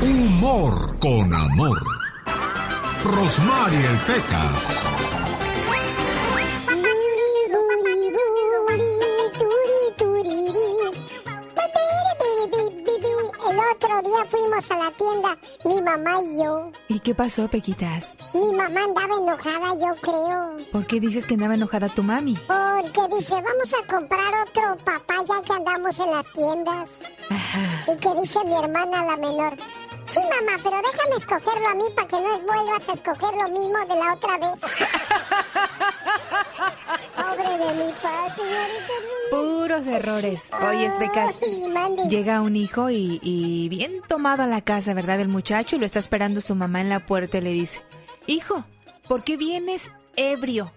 Humor con amor. Rosmarie Pecas. Día fuimos a la tienda, mi mamá y yo. ¿Y qué pasó, Pequitas? Mi mamá andaba enojada, yo creo. ¿Por qué dices que andaba enojada tu mami? Porque dice, vamos a comprar otro papaya que andamos en las tiendas. Y que dice mi hermana la menor, sí mamá, pero déjame escogerlo a mí para que no vuelvas a escoger lo mismo de la otra vez. De mi paz, señorita. Puros errores. Oye, Becas, Ay, llega un hijo y, y bien tomado a la casa, ¿verdad? El muchacho y lo está esperando su mamá en la puerta y le dice, hijo, ¿por qué vienes ebrio?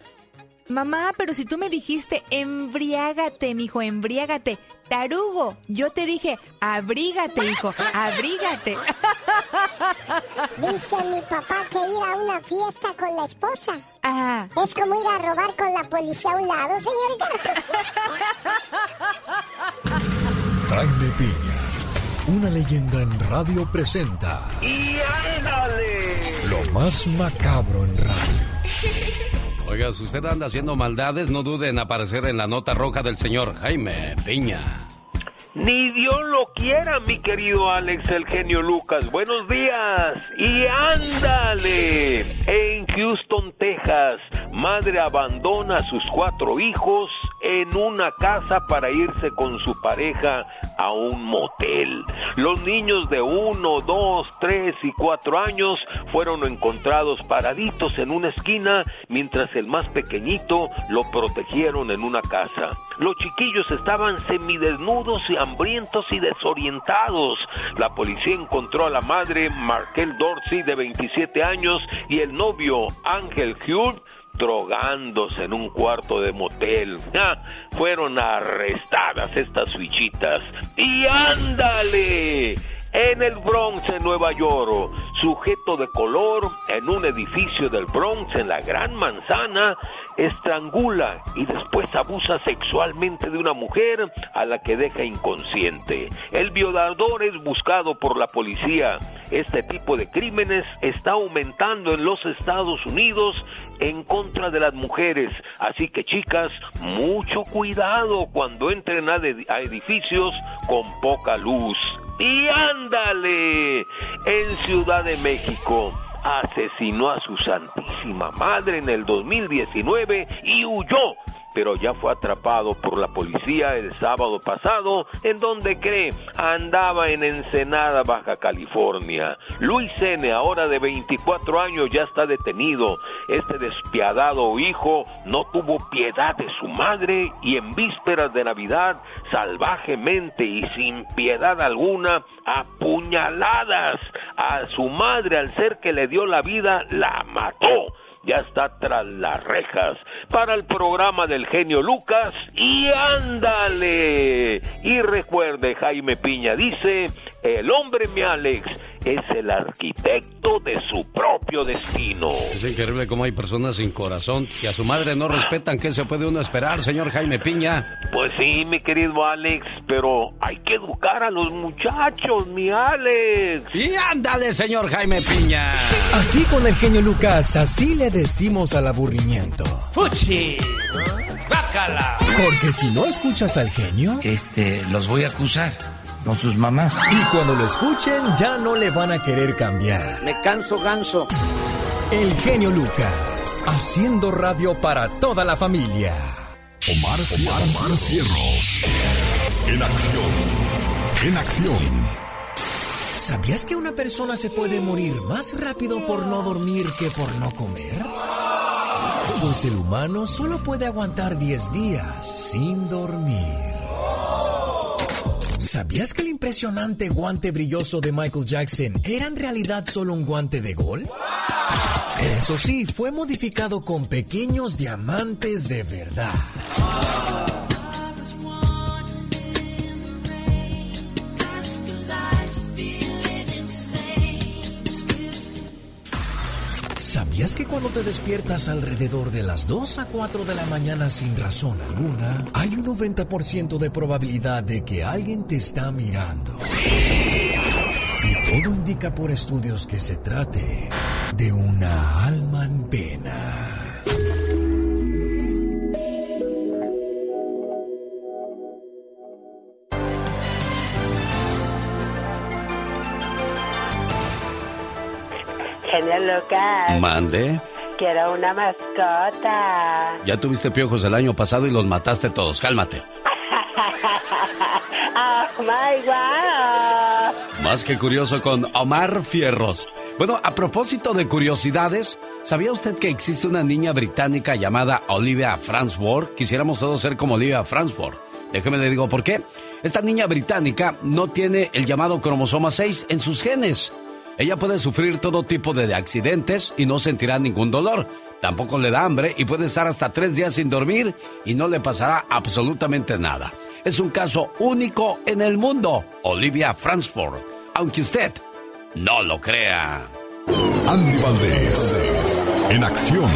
Mamá, pero si tú me dijiste embriágate, mijo, embriágate. Tarugo, yo te dije, abrígate, hijo, abrígate. Dice mi papá que ir a una fiesta con la esposa Ah, es como ir a robar con la policía a un lado, señorita. Jaime Piña, una leyenda en radio presenta ¡Y ándale! lo más macabro en radio. Oiga, si usted anda haciendo maldades, no dude en aparecer en la nota roja del señor Jaime Piña. Ni Dios lo quiera, mi querido Alex, el genio Lucas. Buenos días. Y ándale. En Houston, Texas, madre abandona a sus cuatro hijos en una casa para irse con su pareja a un motel. Los niños de uno, dos, tres y cuatro años fueron encontrados paraditos en una esquina, mientras el más pequeñito lo protegieron en una casa. Los chiquillos estaban semidesnudos y hambrientos y desorientados. La policía encontró a la madre Markel Dorsey de 27 años y el novio Ángel Hugh drogándose en un cuarto de motel. Ah, fueron arrestadas estas fichitas. Y ándale. En el Bronx, en Nueva York, sujeto de color en un edificio del Bronx, en la Gran Manzana, estrangula y después abusa sexualmente de una mujer a la que deja inconsciente. El violador es buscado por la policía. Este tipo de crímenes está aumentando en los Estados Unidos en contra de las mujeres. Así que chicas, mucho cuidado cuando entren a, a edificios con poca luz. Y ándale, en Ciudad de México asesinó a su santísima madre en el 2019 y huyó, pero ya fue atrapado por la policía el sábado pasado, en donde cree andaba en Ensenada, Baja California. Luis N., ahora de 24 años, ya está detenido. Este despiadado hijo no tuvo piedad de su madre y en vísperas de Navidad, salvajemente y sin piedad alguna, apuñaladas a su madre al ser que le dio la vida, la mató ya está tras las rejas para el programa del genio Lucas y ándale. Y recuerde, Jaime Piña dice, el hombre mi Alex es el arquitecto de su propio destino. Es increíble cómo hay personas sin corazón. Si a su madre no respetan, ¿qué se puede uno esperar, señor Jaime Piña? Pues sí, mi querido Alex, pero hay que educar a los muchachos, mi Alex. Y ándale, señor Jaime Piña. Aquí con el genio Lucas, así le decimos al aburrimiento. ¡Fuchi! ¡Bácala! Porque si no escuchas al genio, Este, los voy a acusar con sus mamás. y cuando lo escuchen ya no le van a querer cambiar. Me canso ganso. El genio Lucas, haciendo radio para toda la familia. Omar, Omar, Cierros. En acción. En acción. ¿Sabías que una persona se puede morir más rápido por no dormir que por no comer? Pues el humano solo puede aguantar 10 días sin dormir. ¿Sabías que el impresionante guante brilloso de Michael Jackson era en realidad solo un guante de golf? Eso sí, fue modificado con pequeños diamantes de verdad. ¿Sabías que cuando te despiertas alrededor de las 2 a 4 de la mañana sin razón alguna, hay un 90% de probabilidad de que alguien te está mirando? Y Todo indica por estudios que se trate de una alma en pena. Genio Lucas. Mande. Quiero una mascota. Ya tuviste piojos el año pasado y los mataste todos. Cálmate. oh my God. Más que curioso con Omar Fierros. Bueno, a propósito de curiosidades, ¿sabía usted que existe una niña británica llamada Olivia Fransworth? Quisiéramos todos ser como Olivia Fransworth. Déjeme le digo por qué. Esta niña británica no tiene el llamado cromosoma 6 en sus genes. Ella puede sufrir todo tipo de accidentes y no sentirá ningún dolor. Tampoco le da hambre y puede estar hasta tres días sin dormir y no le pasará absolutamente nada. Es un caso único en el mundo, Olivia Fransford, aunque usted no lo crea. Andy Valdés, en acción.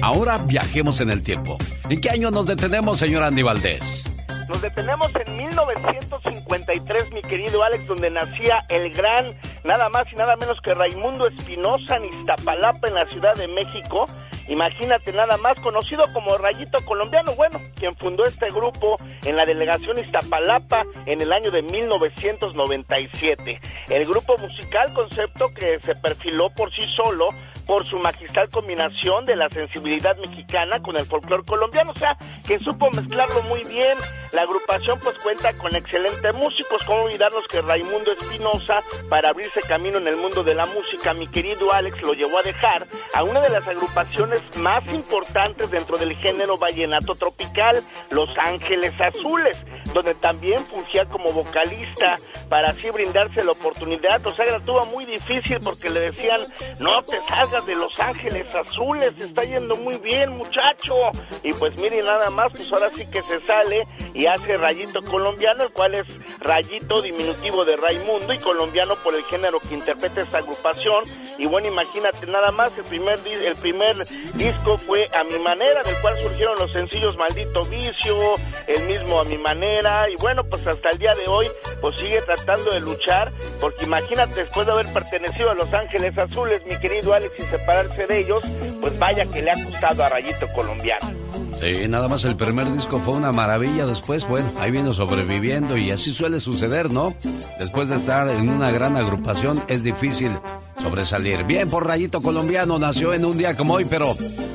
Ahora viajemos en el tiempo. ¿En qué año nos detenemos, señor Andy Valdés? Nos detenemos en 1953, mi querido Alex, donde nacía el gran, nada más y nada menos que Raimundo Espinosa en Iztapalapa, en la Ciudad de México. Imagínate nada más, conocido como Rayito Colombiano, bueno, quien fundó este grupo en la delegación Iztapalapa en el año de 1997. El grupo musical, concepto que se perfiló por sí solo por su magistral combinación de la sensibilidad mexicana con el folclore colombiano, o sea, que supo mezclarlo muy bien. La agrupación pues cuenta con excelentes músicos, como olvidarnos que Raimundo Espinosa, para abrirse camino en el mundo de la música, mi querido Alex lo llevó a dejar a una de las agrupaciones más importantes dentro del género vallenato tropical, Los Ángeles Azules, donde también fungía como vocalista para así brindarse la oportunidad. O sea, la tuvo muy difícil porque le decían, no te salgas de Los Ángeles Azules, está yendo muy bien muchacho. Y pues mire nada más, pues ahora sí que se sale y hace Rayito Colombiano, el cual es Rayito diminutivo de Raimundo y colombiano por el género que interpreta esta agrupación. Y bueno, imagínate nada más, el primer, el primer disco fue A Mi Manera, del cual surgieron los sencillos Maldito Vicio, el mismo A Mi Manera. Y bueno, pues hasta el día de hoy, pues sigue tratando de luchar, porque imagínate, después de haber pertenecido a Los Ángeles Azules, mi querido Alex, separarse de ellos, pues vaya que le ha costado a Rayito Colombiano. Sí, nada más el primer disco fue una maravilla. Después, bueno, ahí vino sobreviviendo y así suele suceder, ¿no? Después de estar en una gran agrupación es difícil sobresalir. Bien por Rayito Colombiano, nació en un día como hoy, pero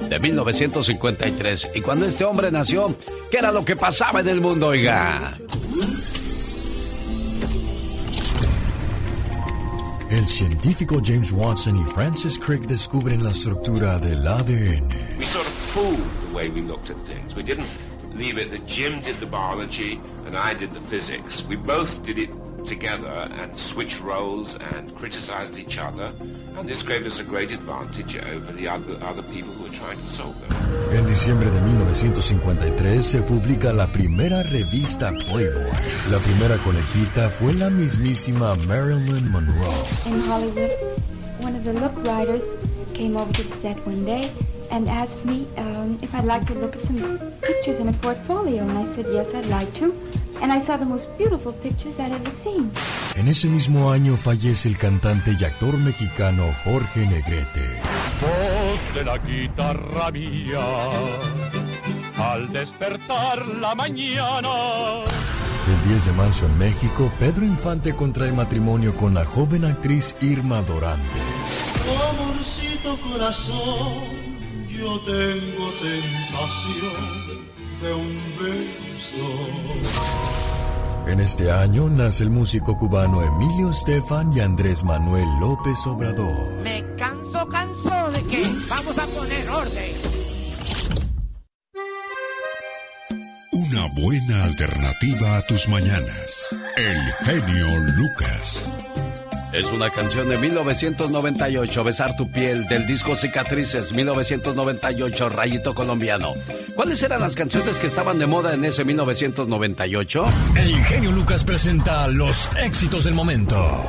de 1953. Y cuando este hombre nació, ¿qué era lo que pasaba en el mundo, oiga? El científico James Watson y Francis Crick descubren la estructura del ADN. We sort of pooled the way we looked at things. We didn't leave it that Jim did the biology and I did the physics. We both did it together and switched roles and criticized each other. And this gave us a great advantage over the other, other people who were trying to solve them. En diciembre de 1953 se publica la primera revista Playboy. La primera conejita fue la mismísima Marilyn Monroe. In Hollywood, one of the look writers came over to the set one day and asked me um, if I'd like to look at some pictures in a portfolio. And I said, yes, I'd like to. And I saw the most beautiful pictures I'd ever seen. En ese mismo año fallece el cantante y actor mexicano Jorge Negrete. Voz de la guitarra mía, al despertar la mañana. El 10 de marzo en México, Pedro Infante contrae matrimonio con la joven actriz Irma Dorantes. Amorcito corazón, yo tengo tentación de un beso. En este año nace el músico cubano Emilio Estefan y Andrés Manuel López Obrador. Me canso, canso de que vamos a poner orden. Una buena alternativa a tus mañanas. El genio Lucas. Es una canción de 1998, Besar tu piel, del disco Cicatrices, 1998, Rayito Colombiano. ¿Cuáles eran las canciones que estaban de moda en ese 1998? El genio Lucas presenta los éxitos del momento.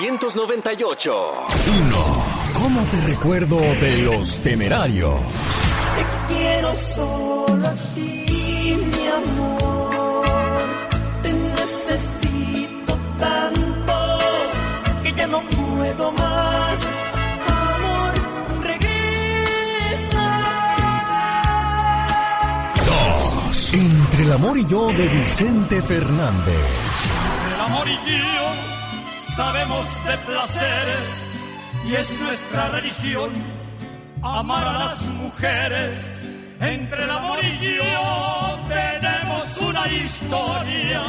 1998. 1. ¿Cómo te recuerdo de los temerarios? Te quiero solo Entre el amor y yo de Vicente Fernández. El amor y yo sabemos de placeres y es nuestra religión amar a las mujeres. Entre el amor y yo tenemos una historia.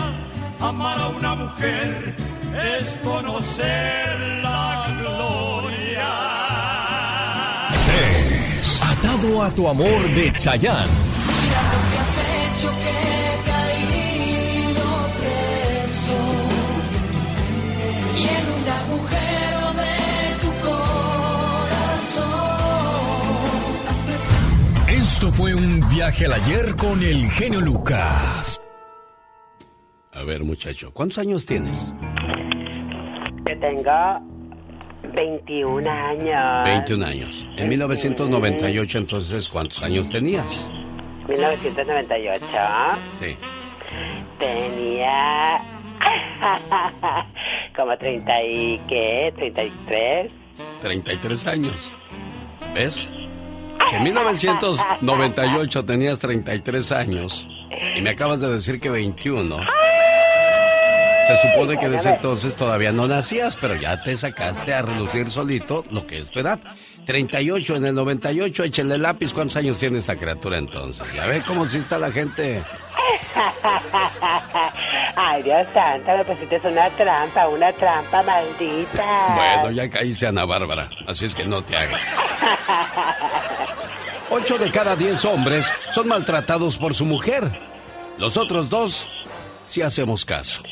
Amar a una mujer es conocer la gloria. Atado a tu amor de Chayán. Esto fue un viaje al ayer con el genio Lucas. A ver, muchacho, ¿cuántos años tienes? Yo tengo 21 años. 21 años. En 1998, entonces, ¿cuántos años tenías? 1998. Sí. Tenía como 30 y qué, 33. 33 años. ¿Ves? En 1998 tenías 33 años y me acabas de decir que 21, se supone que desde entonces todavía no nacías, pero ya te sacaste a relucir solito lo que es tu edad. 38 en el 98, échale lápiz. ¿Cuántos años tiene esta criatura entonces? Ya ve cómo si está la gente. Ay, Dios santo, me pusiste una trampa, una trampa maldita. Bueno, ya caíste Ana Bárbara, así es que no te hagas. Ocho de cada diez hombres son maltratados por su mujer. Los otros dos, si hacemos caso.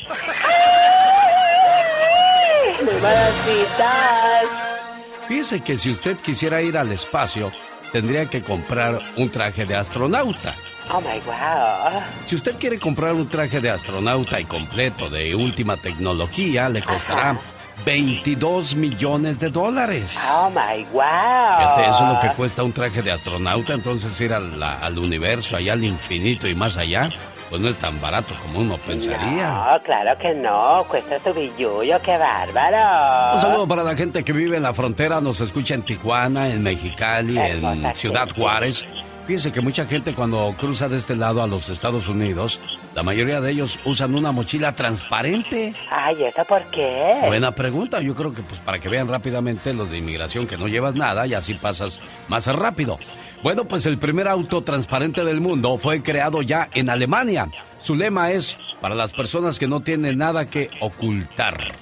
Fíjese que si usted quisiera ir al espacio, tendría que comprar un traje de astronauta. Oh my wow. Si usted quiere comprar un traje de astronauta y completo de última tecnología, le costará 22 millones de dólares. Oh my wow. Fíjate, eso es lo que cuesta un traje de astronauta, entonces ir al, al universo, allá al infinito y más allá, pues no es tan barato como uno pensaría. No, claro que no. Cuesta tu billullo, qué bárbaro. Un saludo para la gente que vive en la frontera, nos escucha en Tijuana, en Mexicali, en Ciudad Juárez. Fíjense que mucha gente cuando cruza de este lado a los Estados Unidos, la mayoría de ellos usan una mochila transparente. Ay, ¿eso por qué? Buena pregunta, yo creo que pues para que vean rápidamente los de inmigración que no llevas nada y así pasas más rápido. Bueno, pues el primer auto transparente del mundo fue creado ya en Alemania. Su lema es para las personas que no tienen nada que ocultar.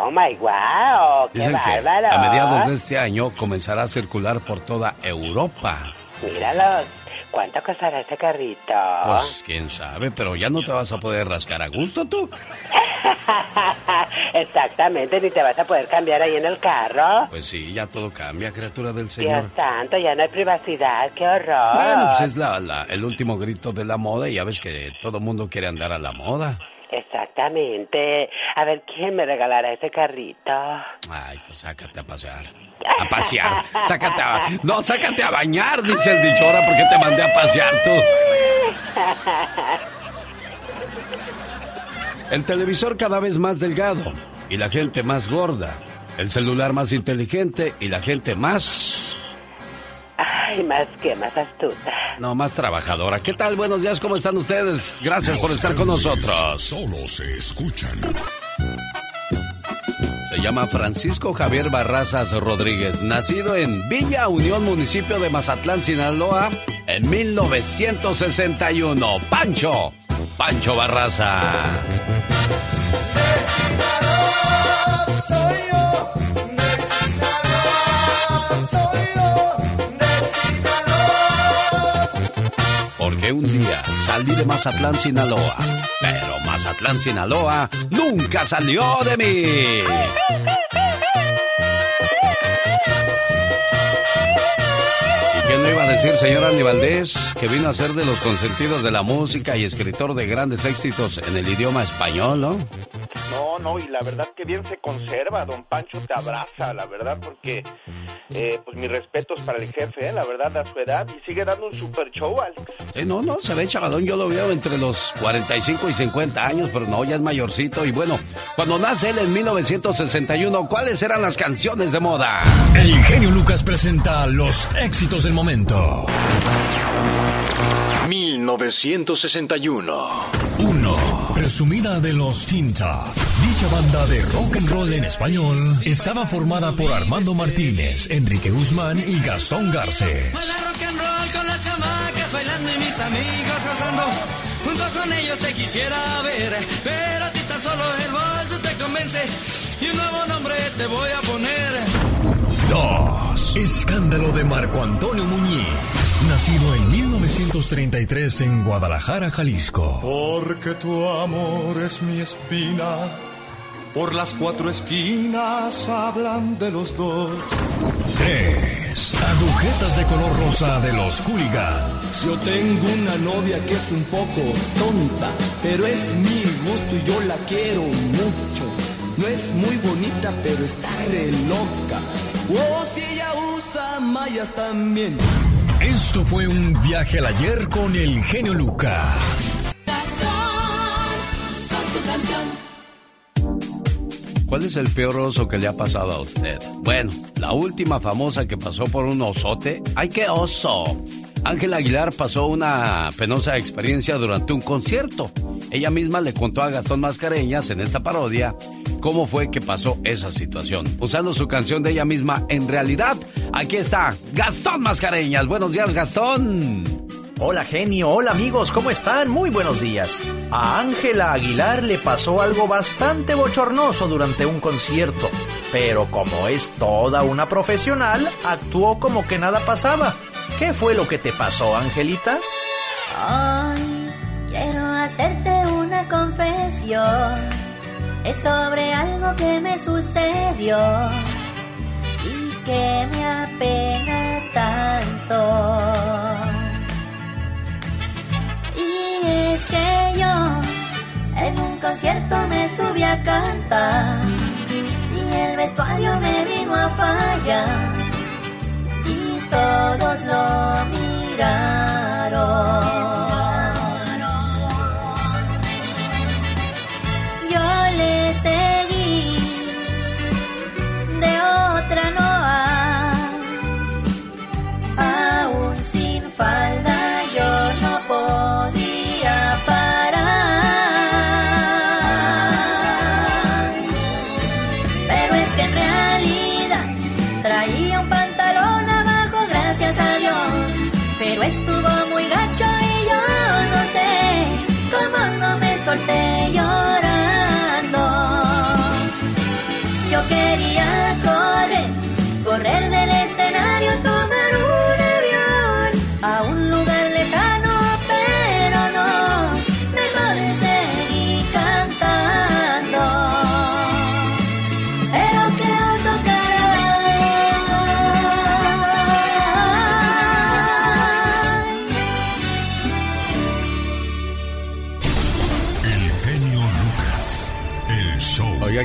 Oh my wow, qué Dicen que a mediados de este año comenzará a circular por toda Europa. Míralos. ¿Cuánto costará ese carrito? Pues quién sabe, pero ya no te vas a poder rascar a gusto tú. Exactamente, ni te vas a poder cambiar ahí en el carro. Pues sí, ya todo cambia, criatura del Señor. Dios santo, ya no hay privacidad, qué horror. Bueno, pues es la, la- el último grito de la moda y ya ves que todo mundo quiere andar a la moda. Exactamente. A ver, ¿quién me regalará ese carrito? Ay, pues sácate a pasear. A pasear. Sácate a... No, sácate a bañar, dice el dicho. Ahora, ¿por qué te mandé a pasear tú? El televisor cada vez más delgado y la gente más gorda. El celular más inteligente y la gente más... Ay, más que más astuta. No, más trabajadora. ¿Qué tal? Buenos días, ¿cómo están ustedes? Gracias por estar con nosotros. Solo se escuchan. Se llama Francisco Javier Barrazas Rodríguez, nacido en Villa Unión, municipio de Mazatlán, Sinaloa, en 1961. Pancho, Pancho Barraza. Soy yo, soy Porque un día salí de Mazatlán, Sinaloa, pero Mazatlán, Sinaloa nunca salió de mí. ¿Y quién lo iba a decir, señor Andy Valdés, que vino a ser de los consentidos de la música y escritor de grandes éxitos en el idioma español, ¿no? No, no, y la verdad que bien se conserva, don Pancho te abraza, la verdad, porque eh, pues mis respetos para el jefe, eh, la verdad, a su edad, y sigue dando un super show, Alex. Eh, no, no, se ve chavalón, yo lo veo entre los 45 y 50 años, pero no, ya es mayorcito. Y bueno, cuando nace él en 1961, ¿cuáles eran las canciones de moda? El genio Lucas presenta los éxitos del momento. 1961. 1. Presumida de los Tinta. Dicha banda de rock and roll en español estaba formada por Armando Martínez, Enrique Guzmán y Gastón Garces. Rock and roll con las chamacas bailando y mis amigos gozando. Junto con ellos te quisiera ver, pero a ti tan solo el bolso te convence y un nuevo nombre te voy a poner. 2. Escándalo de Marco Antonio Muñiz. Nacido en 1933 en Guadalajara, Jalisco. Porque tu amor es mi espina. Por las cuatro esquinas hablan de los dos. 3. Agujetas de color rosa de los hooligans. Yo tengo una novia que es un poco tonta, pero es mi gusto y yo la quiero mucho. No es muy bonita, pero está re loca. Oh, si ella usa mallas también. Esto fue un viaje al ayer con el genio Lucas. ¿Cuál es el peor oso que le ha pasado a usted? Bueno, la última famosa que pasó por un osote. ¡Ay, qué oso! Ángela Aguilar pasó una penosa experiencia durante un concierto. Ella misma le contó a Gastón Mascareñas en esta parodia cómo fue que pasó esa situación. Usando su canción de ella misma, en realidad, aquí está Gastón Mascareñas. Buenos días, Gastón. Hola genio, hola amigos, ¿cómo están? Muy buenos días. A Ángela Aguilar le pasó algo bastante bochornoso durante un concierto, pero como es toda una profesional, actuó como que nada pasaba. ¿Qué fue lo que te pasó, Angelita? Ay, quiero hacerte una confesión. Es sobre algo que me sucedió y que me apena tanto. Y es que yo en un concierto me subí a cantar y el vestuario me vino a fallar todos lo miraron.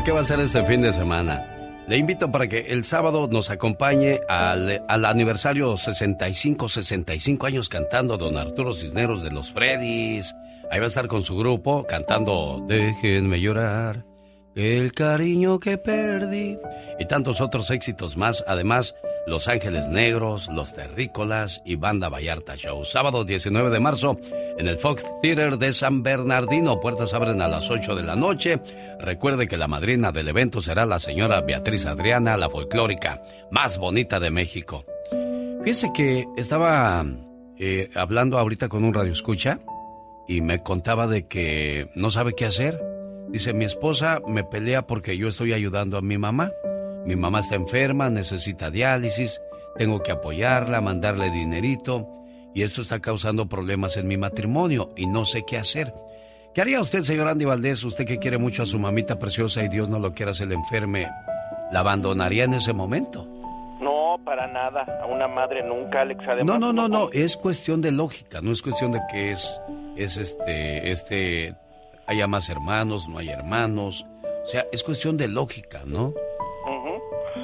¿Qué va a hacer este fin de semana? Le invito para que el sábado nos acompañe al, al aniversario 65, 65 años cantando don Arturo Cisneros de los Freddys. Ahí va a estar con su grupo cantando Déjenme llorar, el cariño que perdí y tantos otros éxitos más. Además, Los Ángeles Negros, Los Terrícolas y Banda Vallarta Show. Sábado 19 de marzo en el Fox Theater de San Bernardino. Puertas abren a las 8 de la noche. Recuerde que la madrina del evento será la señora Beatriz Adriana, la folclórica más bonita de México. Fíjese que estaba eh, hablando ahorita con un radio escucha y me contaba de que no sabe qué hacer. Dice, mi esposa me pelea porque yo estoy ayudando a mi mamá. Mi mamá está enferma, necesita diálisis, tengo que apoyarla, mandarle dinerito y esto está causando problemas en mi matrimonio y no sé qué hacer. ¿Qué haría usted, señor Andy Valdés, usted que quiere mucho a su mamita preciosa y Dios no lo quiera, se le enferme? ¿La abandonaría en ese momento? No, para nada. A una madre nunca, Alex. Además, No, no, no, no, es cuestión de lógica, no es cuestión de que es, es este, este, haya más hermanos, no hay hermanos, O sea, es cuestión de lógica, ¿no?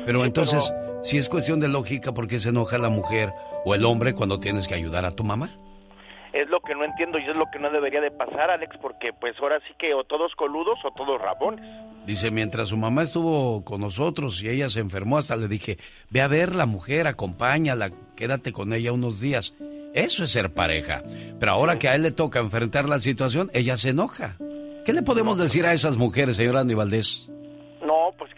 Pero entonces, si es cuestión de lógica, ¿por qué se enoja la mujer o el hombre cuando tienes que ayudar a tu mamá? Es lo que no entiendo y es lo que no debería de pasar, Alex, porque pues ahora sí que o todos coludos o todos rabones. Dice, mientras su mamá estuvo con nosotros y ella se enfermó, hasta le dije, ve a ver la mujer, acompáñala, quédate con ella unos días. Eso es ser pareja. Pero ahora que a él le toca enfrentar la situación, ella se enoja. ¿Qué le podemos decir a esas mujeres, señor Andy Valdés?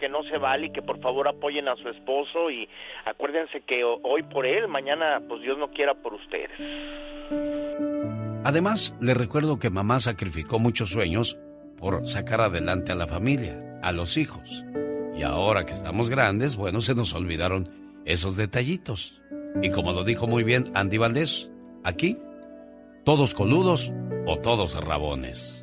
Que no se vale y que por favor apoyen a su esposo y acuérdense que hoy por él, mañana pues Dios no quiera por ustedes. Además, le recuerdo que mamá sacrificó muchos sueños por sacar adelante a la familia, a los hijos. Y ahora que estamos grandes, bueno, se nos olvidaron esos detallitos. Y como lo dijo muy bien Andy Valdés, aquí, todos coludos o todos rabones.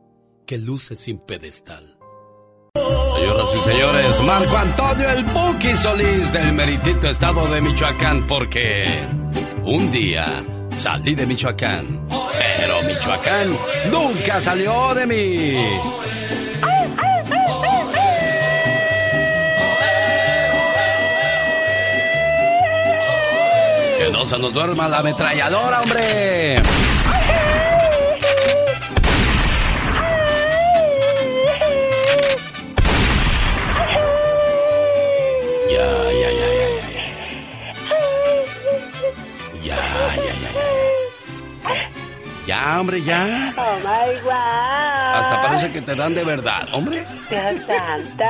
que luce sin pedestal. Señoras y señores, Marco Antonio el Buki Solís del meritito estado de Michoacán, porque un día salí de Michoacán, pero Michoacán nunca salió de mí. Que no se nos duerma la ametralladora, hombre. Ya, hombre, ya. Oh my God. Hasta parece que te dan de verdad, hombre. Dios santo,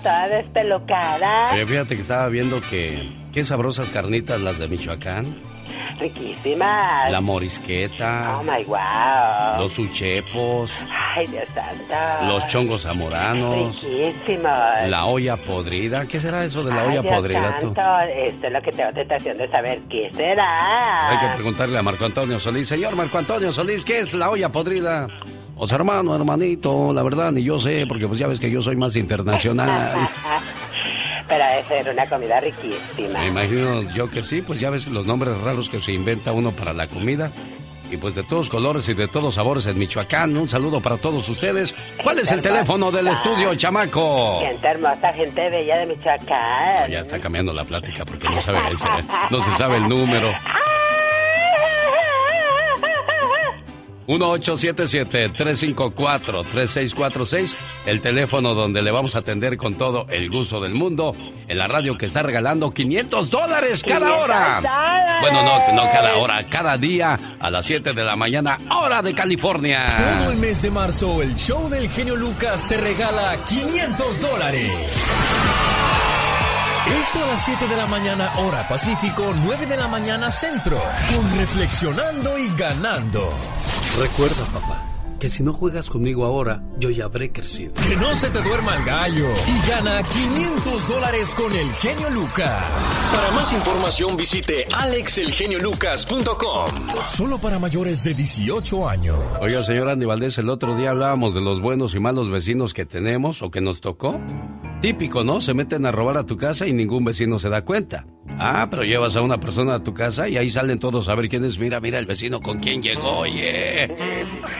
toda despelocada. Fíjate que estaba viendo que. Qué sabrosas carnitas las de Michoacán. Riquísimas. La morisqueta. Oh my wow. Los uchepos. Ay, Dios santo. Los chongos zamoranos. Riquísimos. La olla podrida. ¿Qué será eso de la Ay, olla Dios podrida tú? santo, Esto es lo que tengo tentación de saber qué será. Hay que preguntarle a Marco Antonio Solís. Señor Marco Antonio Solís, ¿qué es la olla podrida? O sea, hermano, hermanito, la verdad ni yo sé, porque pues ya ves que yo soy más internacional. Pero ser una comida riquísima. Me imagino yo que sí, pues ya ves los nombres raros que se inventa uno para la comida. Y pues de todos colores y de todos sabores en Michoacán. Un saludo para todos ustedes. ¿Cuál es el teléfono del estudio, chamaco? Gente hermosa, gente bella de Michoacán. Ya está cambiando la plática porque no sabe ese- no se sabe el número. 1877-354-3646, el teléfono donde le vamos a atender con todo el gusto del mundo, en la radio que está regalando 500 dólares cada 500 hora. dólares. Bueno, no, no cada hora, cada día a las 7 de la mañana, hora de California. Todo el mes de marzo, el show del genio Lucas te regala 500 dólares. Esto a las 7 de la mañana, hora Pacífico, 9 de la mañana, centro. Con Reflexionando y Ganando. Recuerda, papá, que si no juegas conmigo ahora, yo ya habré crecido. Que no se te duerma el gallo y gana 500 dólares con el genio Lucas. Para más información visite alexelgeniolucas.com. Solo para mayores de 18 años. Oiga, señor Andy Valdés, el otro día hablábamos de los buenos y malos vecinos que tenemos o que nos tocó. Típico, ¿no? Se meten a robar a tu casa y ningún vecino se da cuenta. Ah, pero llevas a una persona a tu casa y ahí salen todos a ver quién es. Mira, mira el vecino con quién llegó, oye.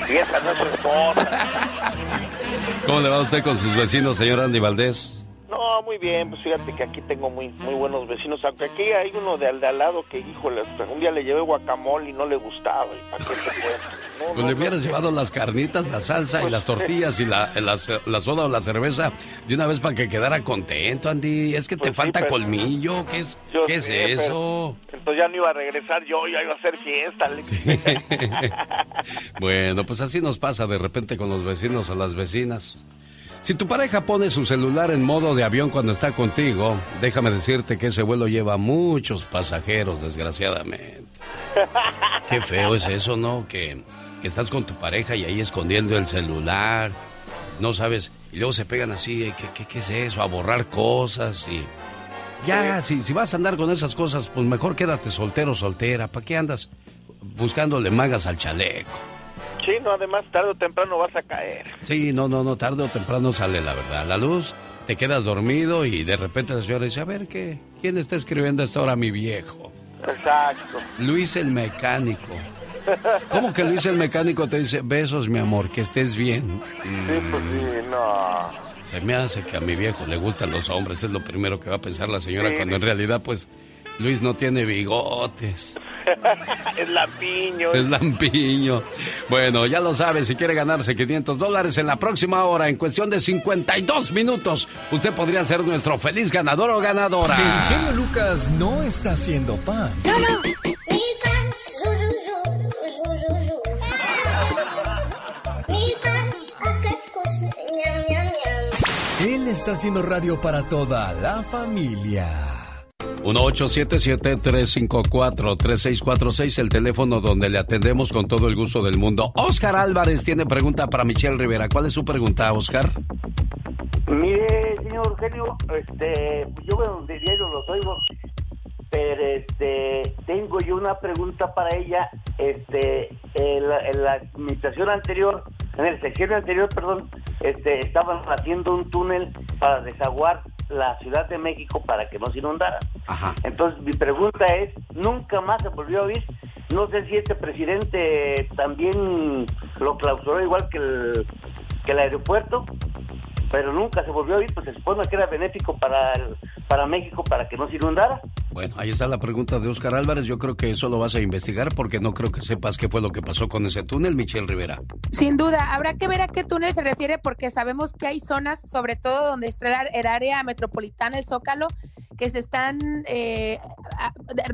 Y esa no es su esposa. ¿Cómo le va a usted con sus vecinos, señor Andy Valdés? No, muy bien, pues fíjate que aquí tengo muy muy buenos vecinos, aunque aquí hay uno de al, de al lado que, híjole, un día le llevé guacamole y no le gustaba, y para qué te. No, Pues no, le hubieras no. llevado las carnitas, la salsa y las tortillas y la, la, la soda o la cerveza de una vez para que quedara contento, Andy. Es que te Pues sí, falta pero- colmillo. ¿Qué es, ¿qué es sé, pero- eso? Entonces ya no iba a regresar yo, ya iba a hacer fiesta. Alex. Bueno, pues así nos pasa de repente con los vecinos o las vecinas. Si tu pareja pone su celular en modo de avión cuando está contigo, déjame decirte que ese vuelo lleva muchos pasajeros, desgraciadamente. Qué feo es eso, ¿no? Que, que estás con tu pareja y ahí escondiendo el celular, no sabes, y luego se pegan así, ¿qué, qué, qué es eso? A borrar cosas y... Ya, si, si vas a andar con esas cosas, pues mejor quédate soltero o soltera. ¿Para qué andas buscándole magas al chaleco? Sí, no, además tarde o temprano vas a caer. Sí, no, no, no, tarde o temprano sale la verdad. La luz, te quedas dormido y de repente la señora dice, a ver, ¿qué? ¿quién está escribiendo a esta hora mi viejo? Exacto. Luis el mecánico. ¿Cómo que Luis el mecánico te dice, besos, mi amor, que estés bien? Sí, pues sí, no. Se me hace que a mi viejo le gustan los hombres, es lo primero que va a pensar la señora, Sí. cuando en realidad, pues, Luis no tiene bigotes. es lampiño. Es lampiño. Bueno, ya lo sabe, si quiere ganarse 500 dólares en la próxima hora, en cuestión de 52 minutos, usted podría ser nuestro feliz ganador o ganadora. El Lucas no está haciendo pan. Él está haciendo radio para toda la familia. 1877-354-3646, el teléfono donde le atendemos con todo el gusto del mundo. Oscar Álvarez tiene pregunta para Michelle Rivera. ¿Cuál es su pregunta, Oscar? Mire, señor Eugenio, este, yo veo de diario los oigo, pero este, tengo yo una pregunta para ella. Este, en la, en la administración anterior, en el sexenio anterior, perdón, este, estaban haciendo un túnel para desaguar la Ciudad de México para que no se inundara. Ajá. Entonces, mi pregunta es, nunca más se volvió a oír. No sé si este presidente también lo clausuró igual que el, que el aeropuerto, pero nunca se volvió a oír, pues se supone que era benéfico para, el- para México para que no se inundara. Bueno, ahí está la pregunta de Oscar Álvarez. Yo creo que eso lo vas a investigar porque no creo que sepas qué fue lo que pasó con ese túnel, Michelle Rivera. Sin duda, habrá que ver a qué túnel se refiere porque sabemos que hay zonas, sobre todo donde está el- área metropolitana, el Zócalo, que se están eh,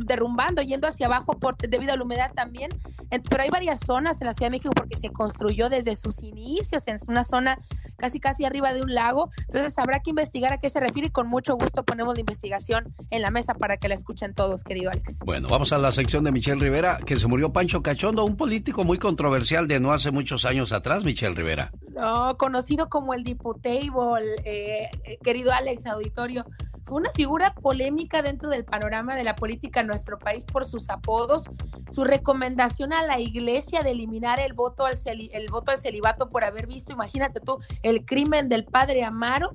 derrumbando, yendo hacia abajo por, debido a la humedad también. Pero hay varias zonas en la Ciudad de México porque se construyó desde sus inicios, en una zona casi casi arriba de un lago. Entonces habrá que investigar a qué se refiere y con mucho gusto ponemos la investigación en la mesa para que la escuchen todos, querido Alex. Bueno, vamos a la sección de Michelle Rivera, que se murió Pancho Cachondo, un político muy controversial de no hace muchos años atrás, Michelle Rivera. No, conocido como el Diputable, eh, eh, querido Alex Auditorio, fue una figura polémica dentro del panorama de la política en nuestro país por sus apodos, su recomendación a la iglesia de eliminar el voto al, el voto al celibato por haber visto, imagínate tú, el crimen del padre Amaro,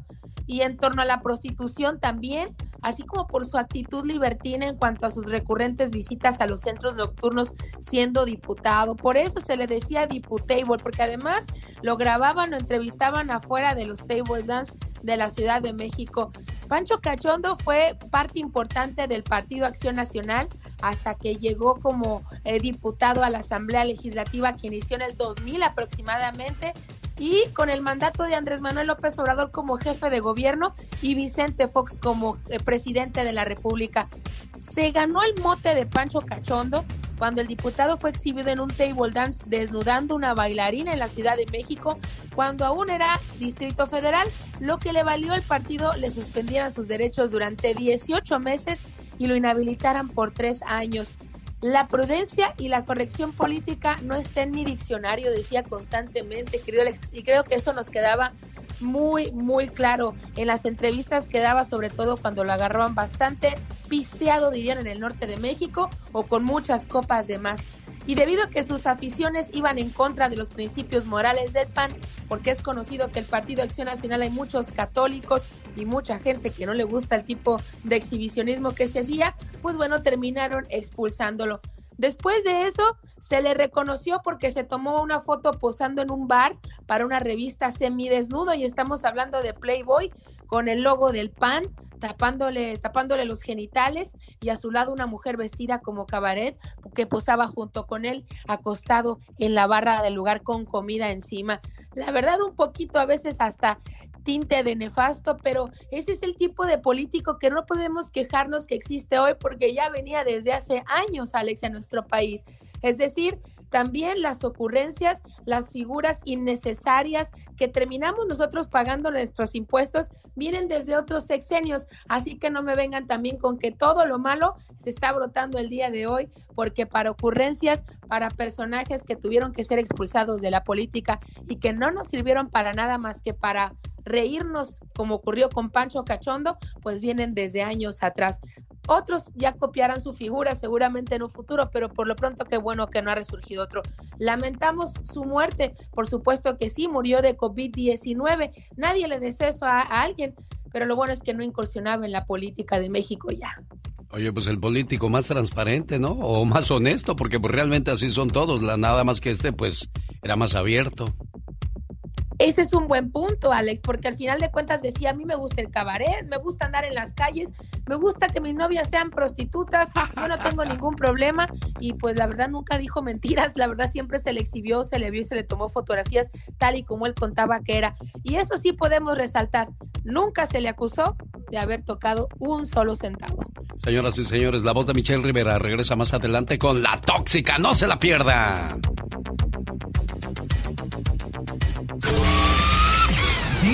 y en torno a la prostitución también, así como por su actitud libertina en cuanto a sus recurrentes visitas a los centros nocturnos siendo diputado. Por eso se le decía diputable, porque además lo grababan o entrevistaban afuera de los table dance de la Ciudad de México. Pancho Cachondo fue parte importante del Partido Acción Nacional hasta que llegó como eh, diputado a la Asamblea Legislativa que inició en el 2000 aproximadamente y con el mandato de Andrés Manuel López Obrador como jefe de gobierno y Vicente Fox como eh, presidente de la República. Se ganó el mote de Pancho Cachondo cuando el diputado fue exhibido en un table dance desnudando una bailarina en la Ciudad de México cuando aún era Distrito Federal, lo que le valió al partido le suspendieran sus derechos durante 18 meses y lo inhabilitaran por tres años. La prudencia y la corrección política no está en mi diccionario, decía constantemente, querido Alex, y creo que eso nos quedaba muy, muy claro en las entrevistas que daba, sobre todo cuando lo agarraban bastante pisteado, dirían, en el norte de México o con muchas copas de más. Y debido a que sus aficiones iban en contra de los principios morales del PAN, porque es conocido que el Partido Acción Nacional hay muchos católicos y mucha gente que no le gusta el tipo de exhibicionismo que se hacía, pues bueno, terminaron expulsándolo. Después de eso, se le reconoció porque se tomó una foto posando en un bar para una revista semidesnudo y estamos hablando de Playboy con el logo del PAN, tapándole, tapándole los genitales y a su lado una mujer vestida como cabaret que posaba junto con él acostado en la barra del lugar con comida encima. La verdad un poquito a veces hasta tinte de nefasto, pero ese es el tipo de político que no podemos quejarnos que existe hoy porque ya venía desde hace años, Alex, en nuestro país. Es decir, también las ocurrencias, las figuras innecesarias que terminamos nosotros pagando nuestros impuestos, vienen desde otros sexenios. Así que no me vengan también con que todo lo malo se está brotando el día de hoy, porque para ocurrencias, para personajes que tuvieron que ser expulsados de la política y que no nos sirvieron para nada más que para reírnos como ocurrió con Pancho Cachondo, pues vienen desde años atrás. Otros ya copiarán su figura seguramente en un futuro, pero por lo pronto qué bueno que no ha resurgido otro. Lamentamos su muerte, por supuesto que sí, murió de COVID-19. Nadie le desea eso a, a alguien, pero lo bueno es que no incursionaba en la política de México ya. Oye, pues el político más transparente, ¿no? O más honesto, porque pues realmente así son todos. La, nada más que este, pues, era más abierto. Ese es un buen punto, Alex, porque al final de cuentas decía, a mí me gusta el cabaret, me gusta andar en las calles, me gusta que mis novias sean prostitutas, yo no tengo ningún problema y pues la verdad nunca dijo mentiras, la verdad siempre se le exhibió, se le vio y se le tomó fotografías tal y como él contaba que era. Y eso sí podemos resaltar, nunca se le acusó de haber tocado un solo centavo. Señoras y señores, la voz de Michelle Rivera regresa más adelante con La Tóxica, no se la pierda.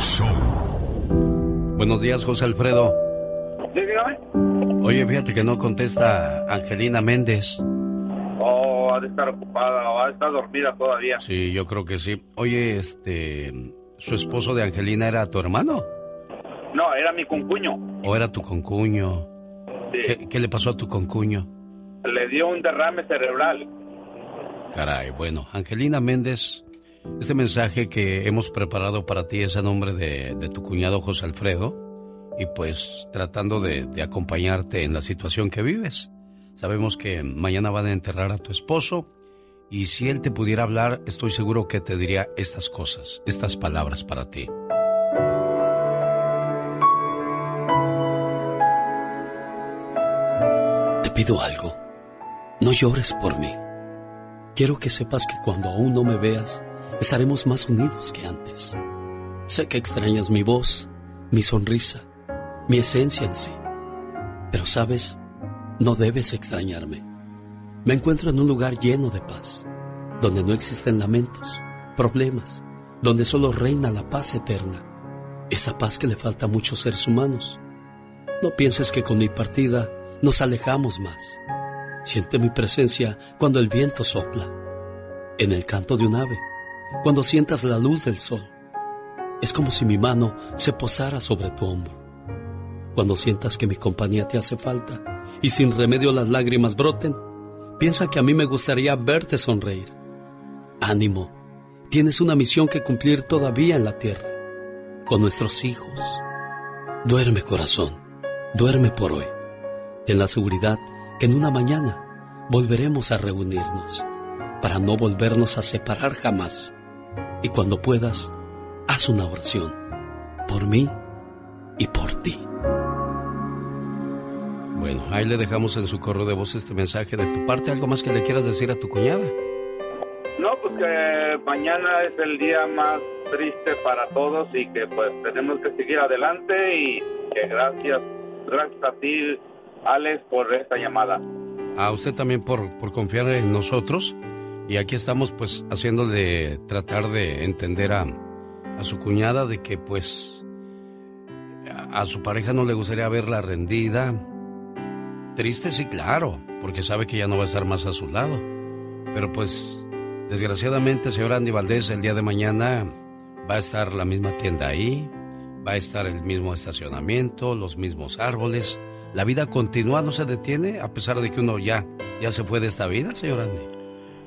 show. Buenos días, José Alfredo. Sí, dígame. Oye, fíjate que no contesta Angelina Méndez. Oh, ha de estar ocupada o ha de estar dormida todavía. Sí, yo creo que sí. Oye, este, ¿su esposo de Angelina era tu hermano? No, era mi concuño. ¿O era tu concuño? Sí. ¿Qué, qué le pasó a tu concuño? Le dio un derrame cerebral. Caray, bueno, Angelina Méndez, este mensaje que hemos preparado para ti es a nombre de, tu cuñado José Alfredo y pues tratando de, de acompañarte en la situación que vives. Sabemos que mañana van a enterrar a tu esposo y si él te pudiera hablar, estoy seguro que te diría estas cosas, estas palabras para ti. Te pido algo. No llores por mí. Quiero que sepas que cuando aún no me veas, estaremos más unidos que antes. Sé que extrañas mi voz, mi sonrisa, mi esencia en sí. Pero sabes, no debes extrañarme. Me encuentro en un lugar lleno de paz, donde no existen lamentos, problemas, donde solo reina la paz eterna, esa paz que le falta a muchos seres humanos. No pienses que con mi partida nos alejamos más. Siente mi presencia cuando el viento sopla, en el canto de un ave, cuando sientas la luz del sol. Es como si mi mano se posara sobre tu hombro. Cuando sientas que mi compañía te hace falta y sin remedio las lágrimas broten, piensa que a mí me gustaría verte sonreír. Ánimo, tienes una misión que cumplir todavía en la tierra, con nuestros hijos. Duerme corazón, duerme por hoy. Ten la seguridad que en una mañana volveremos a reunirnos para no volvernos a separar jamás. Y cuando puedas, haz una oración por mí y por ti. Bueno, ahí le dejamos en su correo de voz este mensaje de tu parte. ¿Algo más que le quieras decir a tu cuñada? No, pues que mañana es el día más triste para todos y que pues tenemos que seguir adelante y que gracias, gracias a ti, Alex, por esta llamada. A usted también por, por confiar en nosotros y aquí estamos pues haciéndole tratar de entender a, a su cuñada de que pues a, su pareja no le gustaría verla rendida. Triste sí, claro, porque sabe que ya no va a estar más a su lado. Pero pues Desgraciadamente, señor Andy Valdés, el día de mañana va a estar la misma tienda ahí, va a estar el mismo estacionamiento, los mismos árboles. La vida continúa, no se detiene, a pesar de que uno ya, ya se fue de esta vida, señor Andy.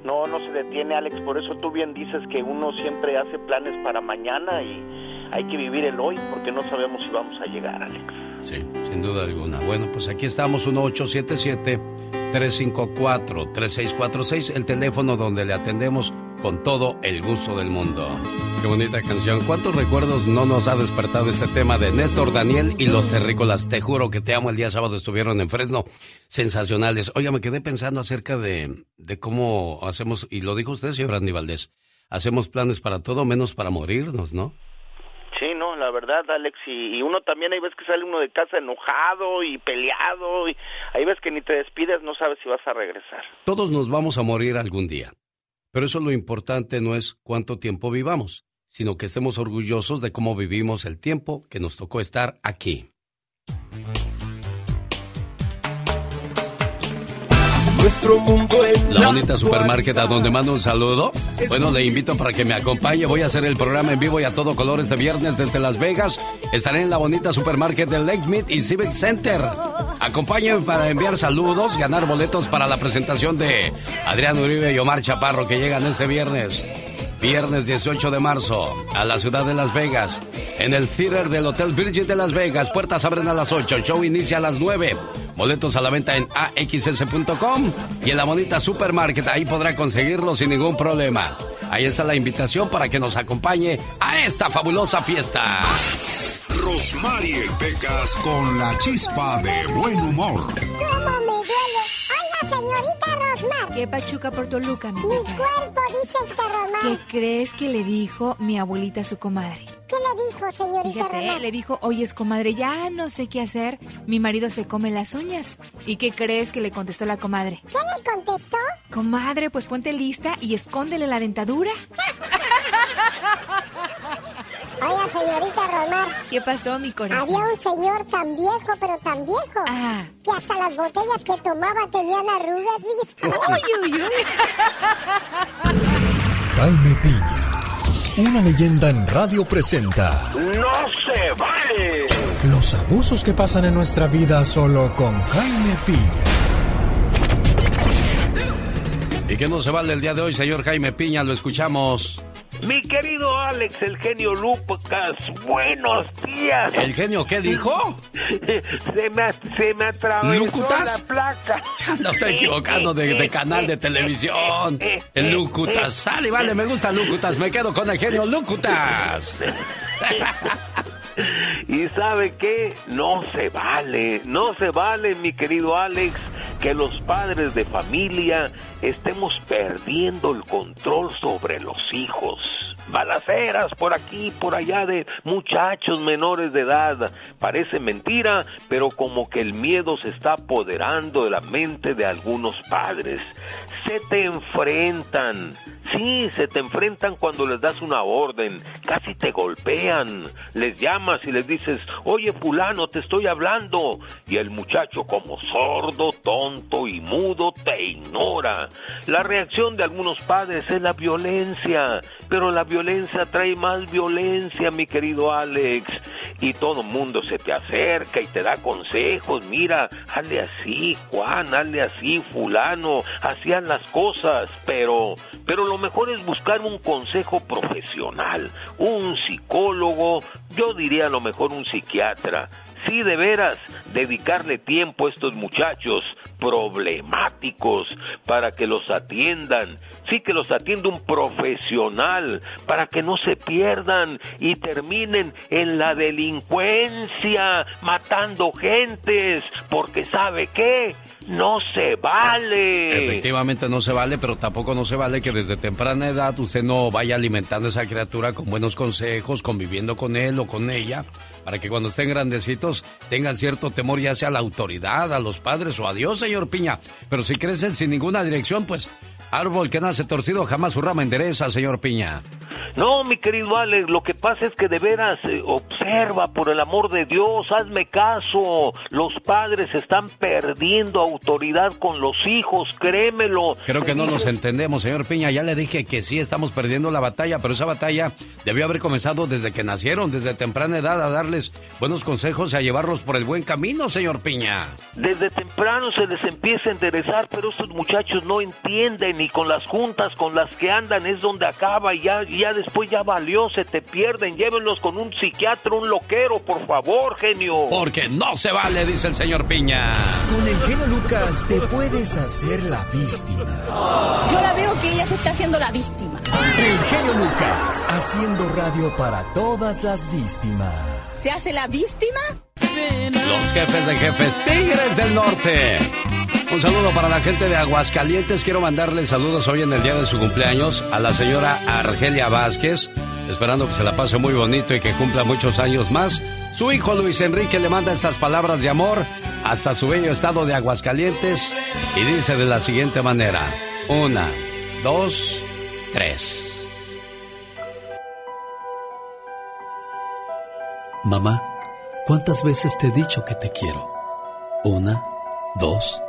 No, no se detiene, Alex. Por eso tú bien dices que uno siempre hace planes para mañana y hay que vivir el hoy porque no sabemos si vamos a llegar, Alex. Sí, sin duda alguna. Bueno, pues aquí estamos, 1877-354-3646, el teléfono donde le atendemos con todo el gusto del mundo. Qué bonita canción. ¿Cuántos recuerdos no nos ha despertado este tema de Néstor Daniel y los terrícolas? Te juro que te amo. El día sábado estuvieron en Fresno. Sensacionales. Oiga, me quedé pensando acerca de, de cómo hacemos, y lo dijo usted, señor Andy Valdés, hacemos planes para todo menos para morirnos, ¿no? Sí, no, la verdad, Alex, y, y, uno también hay veces que sale uno de casa enojado y peleado, y hay veces que ni te despides, no sabes si vas a regresar. Todos nos vamos a morir algún día, pero eso lo importante no es cuánto tiempo vivamos, sino que estemos orgullosos de cómo vivimos el tiempo que nos tocó estar aquí. Nuestro mundo La bonita supermarket a donde mando un saludo. Bueno, le invito para que me acompañe. Voy a hacer el programa en vivo y a todo color este viernes desde Las Vegas. Estaré en la bonita supermarket de Lake Mead y Civic Center. Acompáñenme para enviar saludos, ganar boletos para la presentación de Adrián Uribe y Omar Chaparro que llegan este viernes. Viernes 18 de marzo, a la ciudad de Las Vegas, en el theater del Hotel Virgin de Las Vegas. Puertas abren a las 8, el show inicia a las 9. Boletos a la venta en axs.com y en la bonita supermarket. Ahí podrá conseguirlo sin ningún problema. Ahí está la invitación para que nos acompañe a esta fabulosa fiesta. Rosmarie Pecas con la chispa de buen humor. Señorita Rosmar. ¿Qué pachuca por Toluca, mi Mi cuerpo dice el Rosmar. ¿Qué crees que le dijo mi abuelita a su comadre? ¿Qué le dijo, señorita Fíjate, Rosmar? le dijo, oyes, comadre, ya no sé qué hacer. Mi marido se come las uñas. ¿Y qué crees que le contestó la comadre? ¿Qué le contestó? Comadre, pues ponte lista y escóndele la dentadura. Oiga, señorita Rosmar. ¿Qué pasó, mi corazón? Había un señor tan viejo, pero tan viejo, Ah. que hasta las botellas que tomaba tenían arrugas. Uy, uy, uy. Jaime Piña, una leyenda en radio presenta ¡No se vale! los abusos que pasan en nuestra vida solo con Jaime Piña. ¿Y qué no se vale el día de hoy, señor Jaime Piña? Lo escuchamos. Mi querido Alex, el genio Lucas, buenos días. ¿El genio qué dijo? se me, se me atravesó ¿Lucutas? la placa. No se equivocando de, de canal de televisión. El Lucutas. Sale, vale, me gusta Lucutas. Me quedo con el genio Lucutas. Y sabe qué, no se vale, no se vale, mi querido Alex, que los padres de familia estemos perdiendo el control sobre los hijos. Balaceras por aquí, por allá de muchachos menores de edad. Parece mentira, pero como que el miedo se está apoderando de la mente de algunos padres. Se te enfrentan. Sí, se te enfrentan cuando les das una orden, casi te golpean, les llamas y les dices, oye fulano, te estoy hablando, y el muchacho como sordo, tonto y mudo te ignora. La reacción de algunos padres es la violencia, pero la violencia trae más violencia, mi querido Alex, y todo mundo se te acerca y te da consejos, mira, hazle así, Juan, hazle así, fulano, hacían las cosas, pero, pero lo mejor es buscar un consejo profesional, un psicólogo, yo diría a lo mejor un psiquiatra. Sí, de veras, dedicarle tiempo a estos muchachos problemáticos para que los atiendan. Sí, que los atienda un profesional para que no se pierdan y terminen en la delincuencia, matando gentes, porque sabe qué, no se vale. Efectivamente no se vale, pero tampoco no se vale que desde temprana edad usted no vaya alimentando a esa criatura con buenos consejos, conviviendo con él o con ella, para que cuando estén grandecitos tengan cierto temor ya sea a la autoridad, a los padres o a Dios, señor Piña. Pero si crecen sin ninguna dirección, pues árbol que nace torcido jamás su rama endereza, señor Piña. No, mi querido Alex, lo que pasa es que de veras eh, observa, por el amor de Dios, hazme caso. Los padres están perdiendo autoridad con los hijos, créemelo. Creo que no nos entendemos, señor Piña. Ya le dije que sí estamos perdiendo la batalla, pero esa batalla debió haber comenzado desde que nacieron, desde temprana edad, a darles buenos consejos y a llevarlos por el buen camino, señor Piña. Desde temprano se les empieza a enderezar, pero estos muchachos no entienden y con las juntas con las que andan es donde acaba y ya, ya después ya valió, se te pierden, llévenlos con un psiquiatra, un loquero, por favor, genio. Porque no se vale, dice el señor Piña. Con el genio Lucas te puedes hacer la víctima. Yo la veo que ella se está haciendo la víctima. El genio Lucas, haciendo radio para todas las víctimas. ¿Se hace la víctima? Los jefes de jefes, Tigres del Norte. Un saludo para la gente de Aguascalientes. Quiero mandarle saludos hoy en el día de su cumpleaños a la señora Argelia Vázquez, esperando que se la pase muy bonito y que cumpla muchos años más. Su hijo Luis Enrique le manda estas palabras de amor hasta su bello estado de Aguascalientes y dice de la siguiente manera: una, dos, tres. Mamá, ¿cuántas veces te he dicho que te quiero? Una, dos, tres.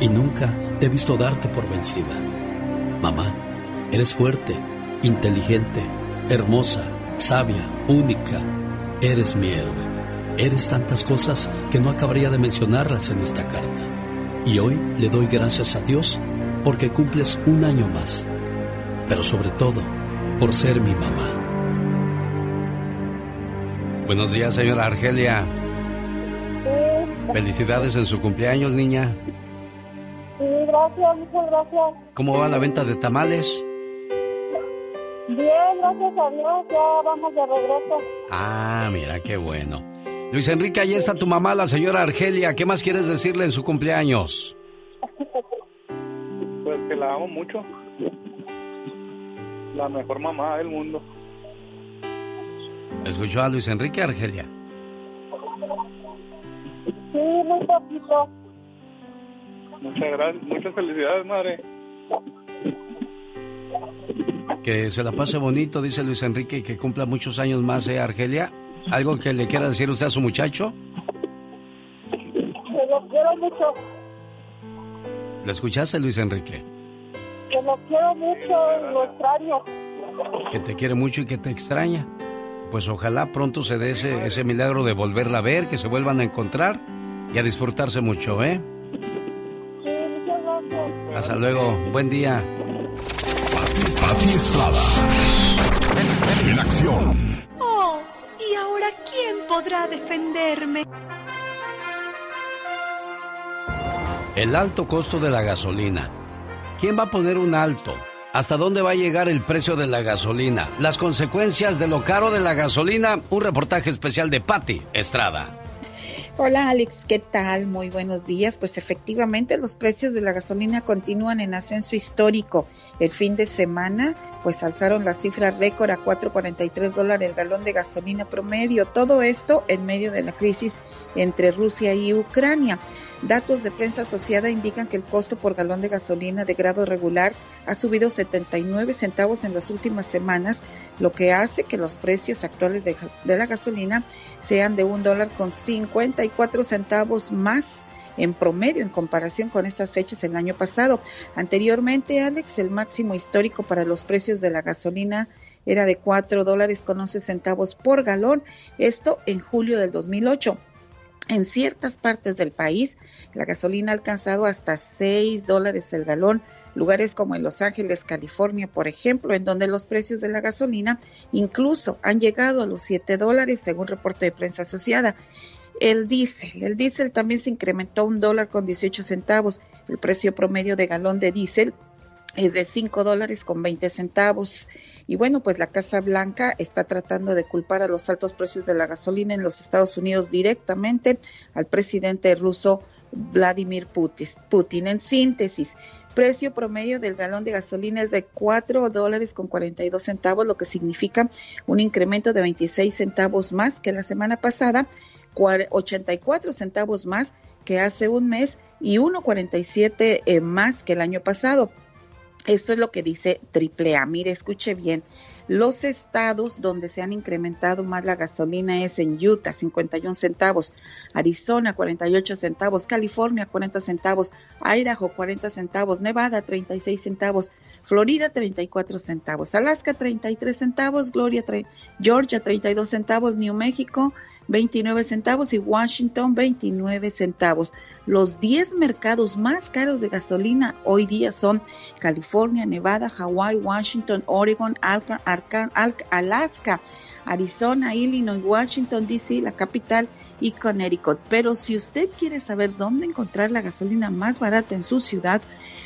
y nunca te he visto darte por vencida. Mamá, eres fuerte, inteligente, hermosa, sabia, única. Eres mi héroe. Eres tantas cosas que no acabaría de mencionarlas en esta carta. Y hoy le doy gracias a Dios porque cumples un año más. Pero sobre todo, por ser mi mamá. Buenos días, señora Argelia. Felicidades en su cumpleaños, niña. Gracias, muchas gracias. ¿Cómo va la venta de tamales? Bien, gracias a Dios, ya vamos de regreso. Ah, mira, qué bueno. Luis Enrique, ahí está tu mamá, la señora Argelia. ¿Qué más quieres decirle en su cumpleaños? Pues que la amo mucho. La mejor mamá del mundo. ¿Escuchó a Luis Enrique Argelia? Sí, muy poquito. Muchas gracias, muchas felicidades, madre. Que se la pase bonito, dice Luis Enrique, y que cumpla muchos años más, ¿eh, Argelia? ¿Algo que le quiera decir usted a su muchacho? Que lo quiero mucho, ¿Le escuchaste, Luis Enrique? que lo quiero mucho y lo extraño. Que te quiere mucho y que te extraña. Pues ojalá pronto se dé ese, ese milagro de volverla a ver, que se vuelvan a encontrar y a disfrutarse mucho, ¿eh? Hasta luego. Buen día. Pati Estrada. En acción. Oh, ¿y ahora quién podrá defenderme? El alto costo de la gasolina. ¿Quién va a poner un alto? ¿Hasta dónde va a llegar el precio de la gasolina? Las consecuencias de lo caro de la gasolina. Un reportaje especial de Patti Estrada. Hola Alex, ¿qué tal? Muy buenos días. Pues efectivamente los precios de la gasolina continúan en ascenso histórico. El fin de semana pues alzaron las cifras récord a 4.43 dólares el galón de gasolina promedio. Todo esto en medio de la crisis entre Rusia y Ucrania. Datos de prensa asociada indican que el costo por galón de gasolina de grado regular ha subido 79 centavos en las últimas semanas, lo que hace que los precios actuales de, la gasolina sean de un dólar con 54 centavos más en promedio en comparación con estas fechas el año pasado. Anteriormente, Alex, el máximo histórico para los precios de la gasolina era de 4 dólares con 11 centavos por galón, esto en julio del 2008. En ciertas partes del país, la gasolina ha alcanzado hasta 6 dólares el galón, lugares como en Los Ángeles, California, por ejemplo, en donde los precios de la gasolina incluso han llegado a los 7 dólares, según reporte de prensa asociada. El diésel, el diésel también se incrementó un dólar con 18 centavos. El precio promedio de galón de diésel es de 5 dólares con 20 centavos. Y bueno, pues la Casa Blanca está tratando de culpar a los altos precios de la gasolina en los Estados Unidos directamente al presidente ruso Vladimir Putin. En síntesis, precio promedio del galón de gasolina es de 4 dólares con 42 centavos, lo que significa un incremento de 26 centavos más que la semana pasada, 84 centavos más que hace un mes y 1.47 eh, más que el año pasado. Eso es lo que dice AAA. Mire, escuche bien. Los estados donde se han incrementado más la gasolina es en Utah, 51 centavos, Arizona, 48 centavos, California, 40 centavos, Idaho, 40 centavos, Nevada, 36 centavos, Florida, 34 centavos, Alaska, 33 centavos, Gloria, Georgia, 32 centavos, New México, 29 centavos y Washington 29 centavos. Los 10 mercados más caros de gasolina hoy día son California, Nevada, Hawaii, Washington, Oregon, Alaska, Arizona, Illinois, Washington, D.C., la capital y Connecticut. Pero si usted quiere saber dónde encontrar la gasolina más barata en su ciudad,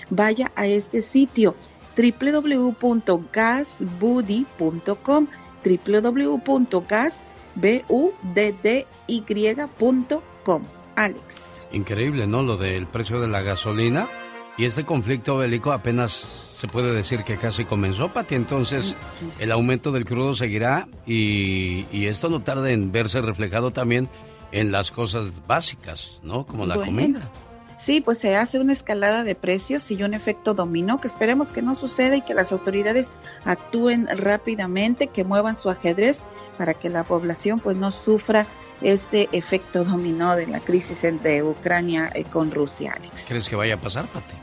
vaya a este sitio www.gasbuddy.com www.gas B-U-D-D-Y.com. Alex. Increíble, ¿no? Lo del precio de la gasolina. Y este conflicto bélico apenas se puede decir que casi comenzó, Pati. Entonces, el aumento del crudo seguirá y, esto no tarda en verse reflejado también en las cosas básicas, ¿no? Como la comida. Sí, pues se hace una escalada de precios y un efecto dominó que esperemos que no suceda y que las autoridades actúen rápidamente, que muevan su ajedrez para que la población pues no sufra este efecto dominó de la crisis entre Ucrania y con Rusia, Alex. ¿Crees que vaya a pasar, Pati?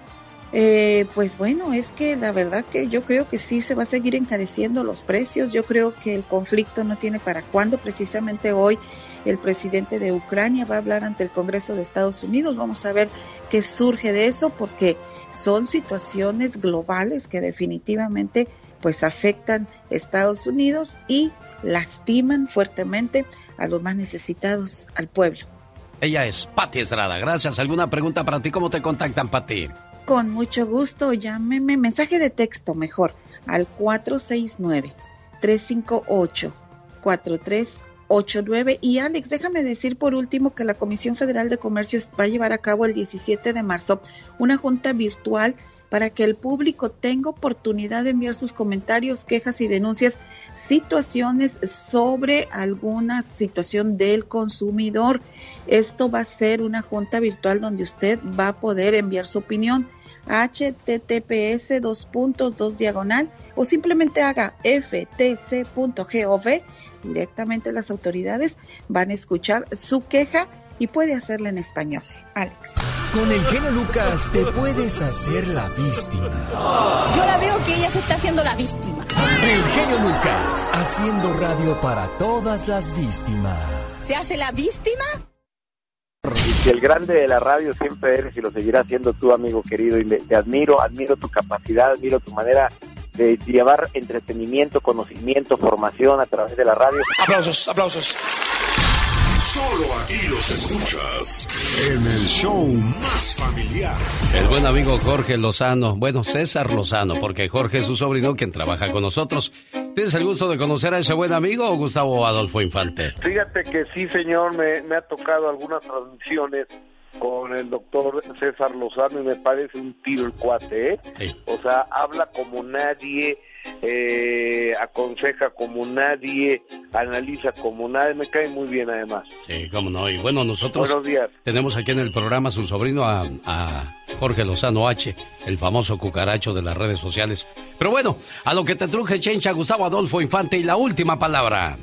Eh, pues bueno, es que la verdad que yo creo que sí se va a seguir encareciendo los precios. Yo creo que el conflicto no tiene para cuándo. Precisamente hoy el presidente de Ucrania va a hablar ante el Congreso de Estados Unidos. Vamos a ver qué surge de eso porque son situaciones globales que definitivamente pues afectan a Estados Unidos y lastiman fuertemente a los más necesitados, al pueblo. Ella es Patti Estrada. Gracias. ¿Alguna pregunta para ti? ¿Cómo te contactan, Patti? Con mucho gusto. Llámeme, mensaje de texto mejor, al 469 358 43 89. Y Alex, déjame decir por último que la Comisión Federal de Comercio va a llevar a cabo el 17 de marzo una junta virtual para que el público tenga oportunidad de enviar sus comentarios, quejas y denuncias, situaciones sobre alguna situación del consumidor. Esto va a ser una junta virtual donde usted va a poder enviar su opinión https dos puntos dos diagonal o simplemente haga ftc.gov directamente las autoridades van a escuchar su queja y puede hacerla en español. Alex. Con el genio Lucas te puedes hacer la víctima. Yo la veo que ella se está haciendo la víctima. El genio Lucas haciendo radio para todas las víctimas. ¿Se hace la víctima? Y que el grande de la radio siempre eres y lo seguirás siendo tú, amigo querido. Y te admiro, admiro tu capacidad, admiro tu manera de llevar entretenimiento, conocimiento, formación a través de la radio. Aplausos, aplausos. Solo aquí los escuchas en el show más familiar. El buen amigo Jorge Lozano, bueno, César Lozano, porque Jorge es su sobrino quien trabaja con nosotros. ¿Tienes el gusto de conocer a ese buen amigo, Gustavo Adolfo Infante? Fíjate que sí, señor, me, me ha tocado algunas transmisiones con el doctor César Lozano y me parece un tiro el cuate, ¿eh? O sea, habla como nadie, eh, aconseja como nadie, analiza como nadie, me cae muy bien además. Sí, cómo no, y bueno, nosotros Buenos días. tenemos aquí en el programa a su sobrino, a, a Jorge Lozano H, el famoso cucaracho de las redes sociales. Pero bueno, a lo que te truje, Chencha, Gustavo Adolfo Infante, y la última palabra.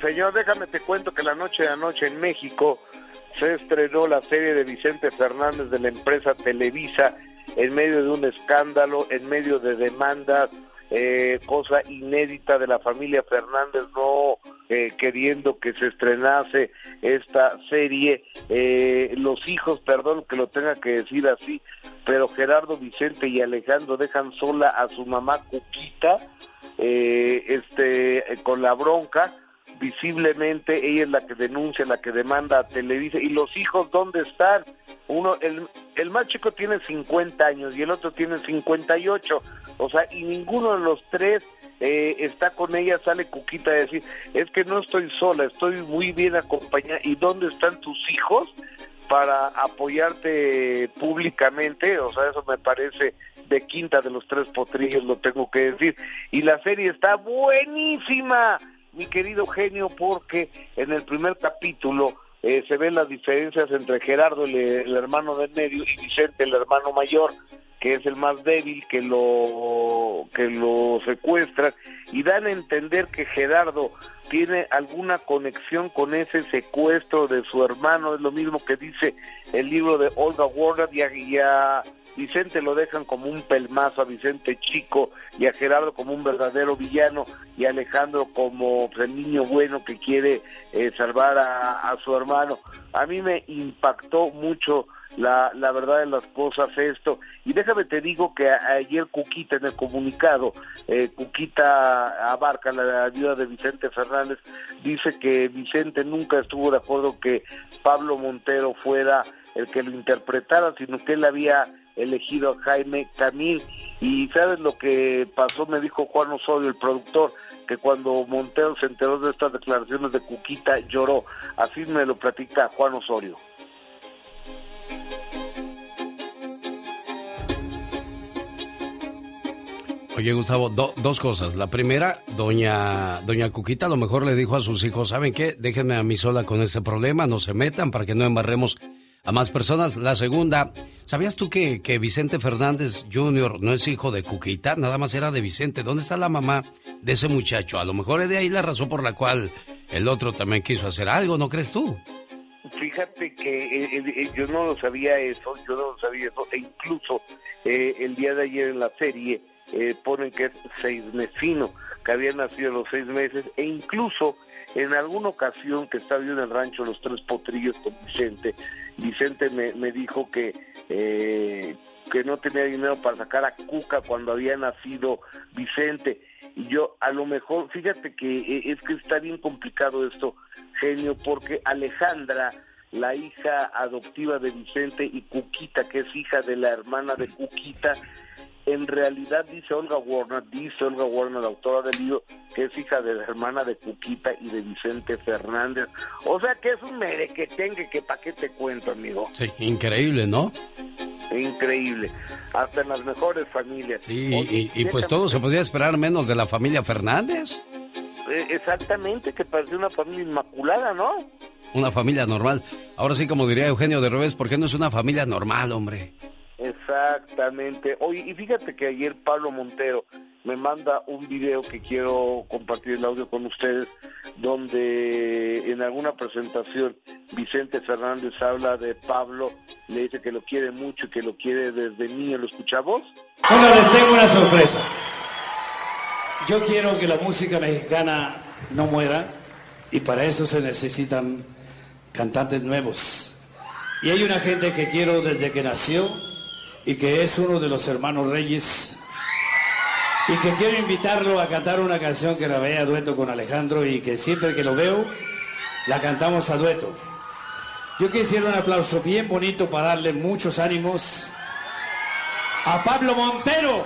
Señor, déjame te cuento que la noche de anoche en México se estrenó la serie de Vicente Fernández de la empresa Televisa en medio de un escándalo, en medio de demandas, eh, cosa inédita de la familia Fernández no eh, queriendo que se estrenase esta serie. Eh, los hijos, perdón que lo tenga que decir así, pero Gerardo Vicente y Alejandro dejan sola a su mamá Cuquita, eh, este, con la bronca visiblemente ella es la que denuncia, la que demanda a Televisa. ¿Y los hijos dónde están? Uno, el, el más chico tiene 50 años y el otro tiene 58. O sea, y ninguno de los tres eh, está con ella, sale Cuquita a decir, es que no estoy sola, estoy muy bien acompañada. ¿Y dónde están tus hijos? para apoyarte públicamente, o sea, eso me parece de quinta de los tres potrillos, lo tengo que decir. Y la serie está buenísima, mi querido genio, porque en el primer capítulo eh, se ven las diferencias entre Gerardo, el, el hermano del medio, y Vicente, el hermano mayor, que es el más débil, que lo, que lo secuestran, y dan a entender que Gerardo tiene alguna conexión con ese secuestro de su hermano, es lo mismo que dice el libro de Olga Warner, y a, y a Vicente lo dejan como un pelmazo, a Vicente chico, y a Gerardo como un verdadero villano, y a Alejandro como pues, el niño bueno que quiere eh, salvar a, a su hermano. A mí me impactó mucho la, la verdad de las cosas esto. Y déjame te digo que ayer Cuquita en el comunicado, eh, Cuquita abarca la ayuda de Vicente Fernández, dice que Vicente nunca estuvo de acuerdo que Pablo Montero fuera el que lo interpretara, sino que él había elegido a Jaime Camil. Y sabes lo que pasó, me dijo Juan Osorio, el productor, que cuando Montero se enteró de estas declaraciones de Cuquita lloró. Así me lo platica Juan Osorio. Oye, Gustavo, do- dos cosas. La primera, doña, doña Cuquita a lo mejor le dijo a sus hijos, ¿saben qué? Déjenme a mí sola con ese problema, no se metan para que no embarremos a más personas. La segunda, ¿sabías tú que, que Vicente Fernández Jr. no es hijo de Cuquita? Nada más era de Vicente. ¿Dónde está la mamá de ese muchacho? A lo mejor es de ahí la razón por la cual el otro también quiso hacer algo, ¿no crees tú? Fíjate que eh, eh, eh, yo no lo sabía eso, yo no lo sabía eso, e incluso eh, el día de ayer en la serie eh, ponen que es seis mesino, que había nacido a los seis meses, e incluso en alguna ocasión que estaba yo en el rancho Los Tres Potrillos con Vicente, Vicente me, me dijo que eh, que no tenía dinero para sacar a Cuca cuando había nacido Vicente. Y yo, a lo mejor, fíjate que eh, es que está bien complicado esto, genio, porque Alejandra, la hija adoptiva de Vicente, y Cuquita, que es hija de la hermana de Cuquita, en realidad dice Olga Warner, dice Olga Warner, la autora del libro, que es hija de la hermana de Cuquita y de Vicente Fernández. O sea que es un merequetengue que pa' qué te cuento, amigo. Sí, increíble, ¿no? Increíble. Hasta en las mejores familias. Sí, Oye, y, y pues todo se podría esperar menos de la familia Fernández. Eh, Exactamente, que parecía una familia inmaculada, ¿no? Una familia normal. Ahora sí, como diría Eugenio de Revés, ¿por qué no es una familia normal, hombre? Exactamente. Oye, y fíjate que ayer Pablo Montero me manda un video que quiero compartir el audio con ustedes, donde en alguna presentación Vicente Fernández habla de Pablo, le dice que lo quiere mucho y que lo quiere desde niño. ¿Lo escuchamos? Bueno, les tengo una sorpresa. Yo quiero que la música mexicana no muera y para eso se necesitan cantantes nuevos. Y hay una gente que quiero desde que nació y que es uno de los hermanos Reyes y que quiero invitarlo a cantar una canción que vea a dueto con Alejandro y que siempre que lo veo la cantamos a dueto. Yo quisiera un aplauso bien bonito para darle muchos ánimos a Pablo Montero.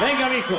Venga, mijo.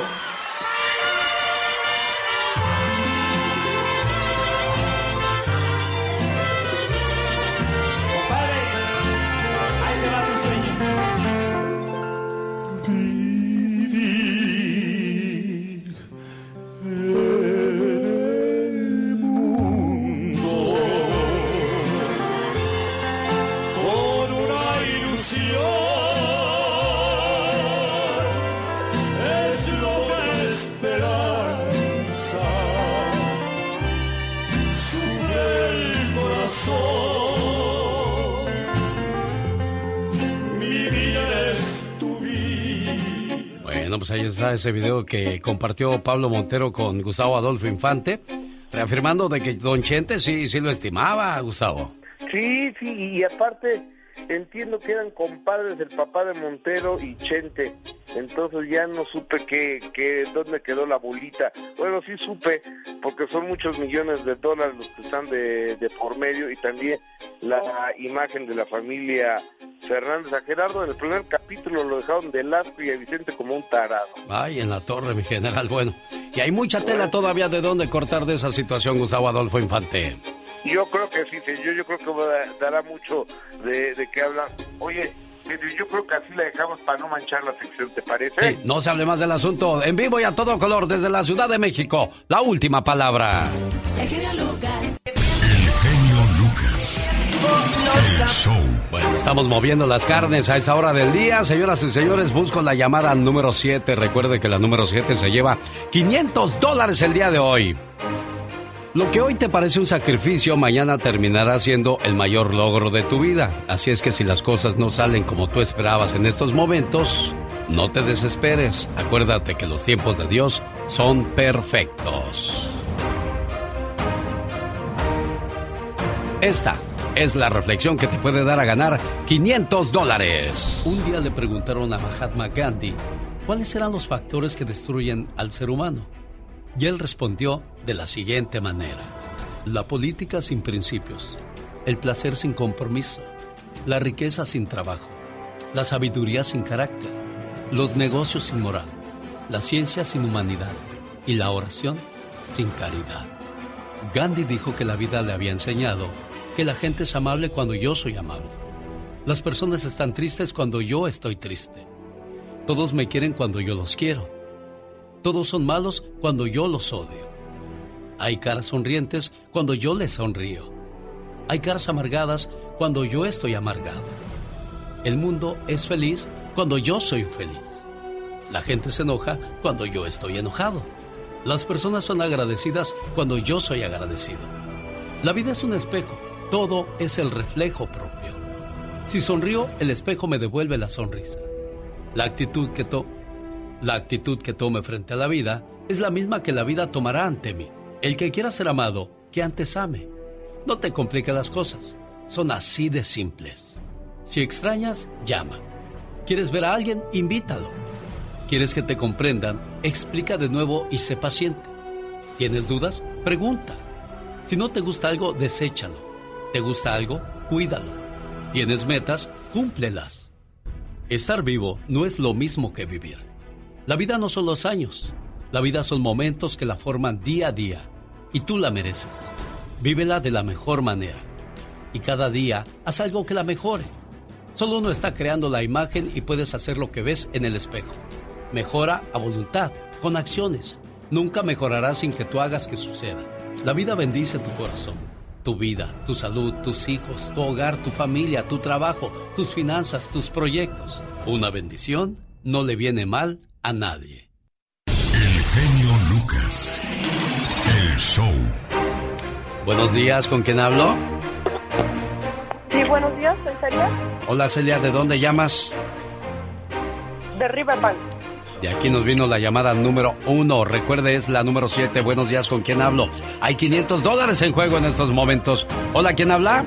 Pues ahí está ese video que compartió Pablo Montero con Gustavo Adolfo Infante, reafirmando de que Don Chente sí, sí lo estimaba, Gustavo. Sí, sí, y aparte entiendo que eran compadres del papá de Montero y Chente, entonces ya no supe qué, qué, dónde quedó la bolita. Bueno, sí supe, porque son muchos millones de dólares los que están de, de por medio y también la imagen de la familia Fernández. A Gerardo en el primer capítulo lo dejaron de asco y a Vicente como un tarado. Ay, en la torre, mi general. Bueno, y hay mucha tela todavía de dónde cortar de esa situación, Gustavo Adolfo Infante. Yo creo que sí, yo, yo creo que dará mucho de, de qué hablar. Oye, pero yo creo que así la dejamos para no manchar la sección, ¿te parece? Sí, no se hable más del asunto. En vivo y a todo color desde la Ciudad de México. La última palabra. El genio Lucas. Bueno, estamos moviendo las carnes a esta hora del día. Señoras y señores, busco la llamada número 7. Recuerde que la número 7 se lleva 500 dólares el día de hoy. Lo que hoy te parece un sacrificio, mañana terminará siendo el mayor logro de tu vida. Así es que si las cosas no salen como tú esperabas en estos momentos, no te desesperes. Acuérdate que los tiempos de Dios son perfectos. Esta es la reflexión que te puede dar a ganar 500 dólares. Un día le preguntaron a Mahatma Gandhi cuáles eran los factores que destruyen al ser humano. Y él respondió de la siguiente manera. La política sin principios, el placer sin compromiso, la riqueza sin trabajo, la sabiduría sin carácter, los negocios sin moral, la ciencia sin humanidad y la oración sin caridad. Gandhi dijo que la vida le había enseñado que la gente es amable cuando yo soy amable. Las personas están tristes cuando yo estoy triste. Todos me quieren cuando yo los quiero. Todos son malos cuando yo los odio. Hay caras sonrientes cuando yo les sonrío. Hay caras amargadas cuando yo estoy amargado. El mundo es feliz cuando yo soy feliz. La gente se enoja cuando yo estoy enojado. Las personas son agradecidas cuando yo soy agradecido. La vida es un espejo. Todo es el reflejo propio. Si sonrío, el espejo me devuelve la sonrisa. La actitud que to la actitud que tome frente a la vida es la misma que la vida tomará ante mí. El que quiera ser amado, que antes ame. No te compliques las cosas. Son así de simples. Si extrañas, llama. ¿Quieres ver a alguien? Invítalo. ¿Quieres que te comprendan? Explica de nuevo y sé paciente. ¿Tienes dudas? Pregunta. Si no te gusta algo, deséchalo. ¿Te gusta algo? Cuídalo. ¿Tienes metas? Cúmplelas. Estar vivo no es lo mismo que vivir. La vida no son los años. La vida son momentos que la forman día a día. Y tú la mereces. Vívela de la mejor manera. Y cada día haz algo que la mejore. Solo uno está creando la imagen y puedes hacer lo que ves en el espejo. Mejora a voluntad, con acciones. Nunca mejorará sin que tú hagas que suceda. La vida bendice tu corazón, tu vida, tu salud, tus hijos, tu hogar, tu familia, tu trabajo, tus finanzas, tus proyectos. Una bendición no le viene mal a nadie. genio Lucas. El show. Buenos días, ¿con quién hablo? Sí, buenos días, ¿soy Celia? Hola Celia, ¿de dónde llamas? De Riverbank. De aquí nos vino la llamada número uno. Recuerde, es la número siete. Buenos días, ¿con quién hablo? Hay 500 dólares en juego en estos momentos. Hola, ¿quién habla?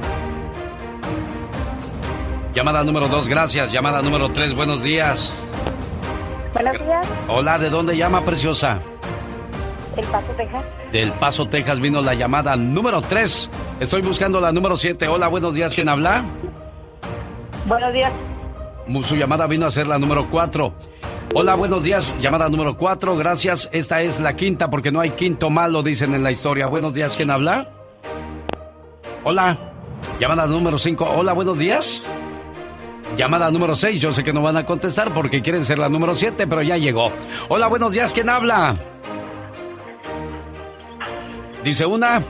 Llamada número dos, gracias. Llamada número tres, buenos días. Buenos días, Hola, ¿de dónde llama, preciosa? El Paso, Texas. Del Paso, Texas vino la llamada número tres. Estoy buscando la número siete. Hola, buenos días, ¿quién habla? Buenos días, Su llamada vino a ser la número cuatro. Hola, buenos días. Llamada número cuatro. Gracias. Esta es la quinta porque no hay quinto malo, dicen en la historia. Buenos días. ¿Quién habla? Hola. Llamada número cinco. Hola, buenos días. Llamada número seis. Yo sé que no van a contestar porque quieren ser la número siete, pero ya llegó. Hola, buenos días. ¿Quién habla? Dice una.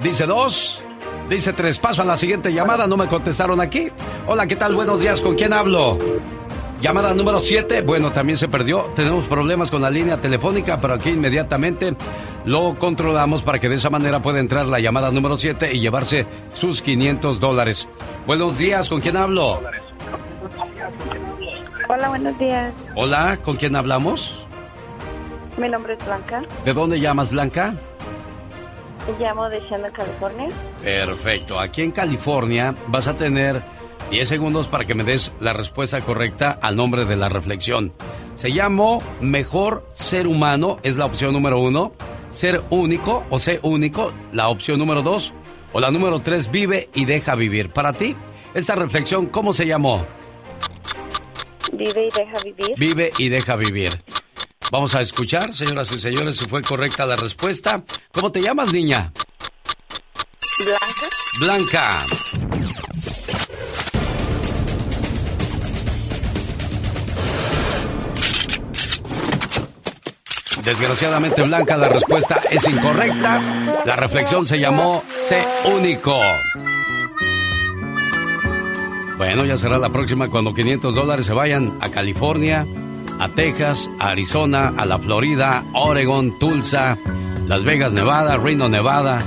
Dice dos. Dice tres. Paso a la siguiente llamada. No me contestaron aquí. Hola, ¿qué tal? Buenos días. ¿Con quién hablo? Llamada número 7, bueno, también se perdió. Tenemos problemas con la línea telefónica, pero aquí inmediatamente lo controlamos para que de esa manera pueda entrar la llamada número 7 y llevarse sus 500 dólares. Buenos días, ¿con quién hablo? Hola, buenos días. Hola, ¿con quién hablamos? Mi nombre es Blanca. ¿De dónde llamas, Blanca? Llamo de Shannon, California. Perfecto. Aquí en California vas a tener 10 segundos para que me des la respuesta correcta al nombre de la reflexión. Se llamó Mejor Ser Humano, es la opción número uno. Ser único o ser único, la opción número dos. O la número tres, vive y deja vivir. Para ti, esta reflexión, ¿cómo se llamó? Vive y deja vivir. Vive y deja vivir. Vamos a escuchar, señoras y señores, si fue correcta la respuesta. ¿Cómo te llamas, niña? Blanca. Blanca. Desgraciadamente, Blanca, la respuesta es incorrecta. La reflexión se llamó Sé único. Bueno, ya será la próxima cuando 500 dólares se vayan a California, a Texas, a Arizona, a la Florida, Oregon, Tulsa, Las Vegas, Nevada, Reno, Nevada.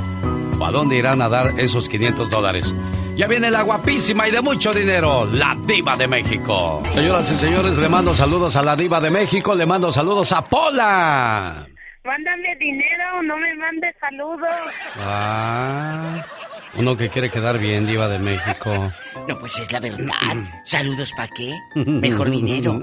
¿O a dónde irán a dar esos 500 dólares? Ya viene la guapísima y de mucho dinero, la diva de México. Señoras y señores, le mando saludos a la diva de México, le mando saludos a Pola. Mándame dinero, no me mandes saludos. Ah, uno que quiere quedar bien, diva de México. No, pues es la verdad. Saludos para qué? Mejor dinero.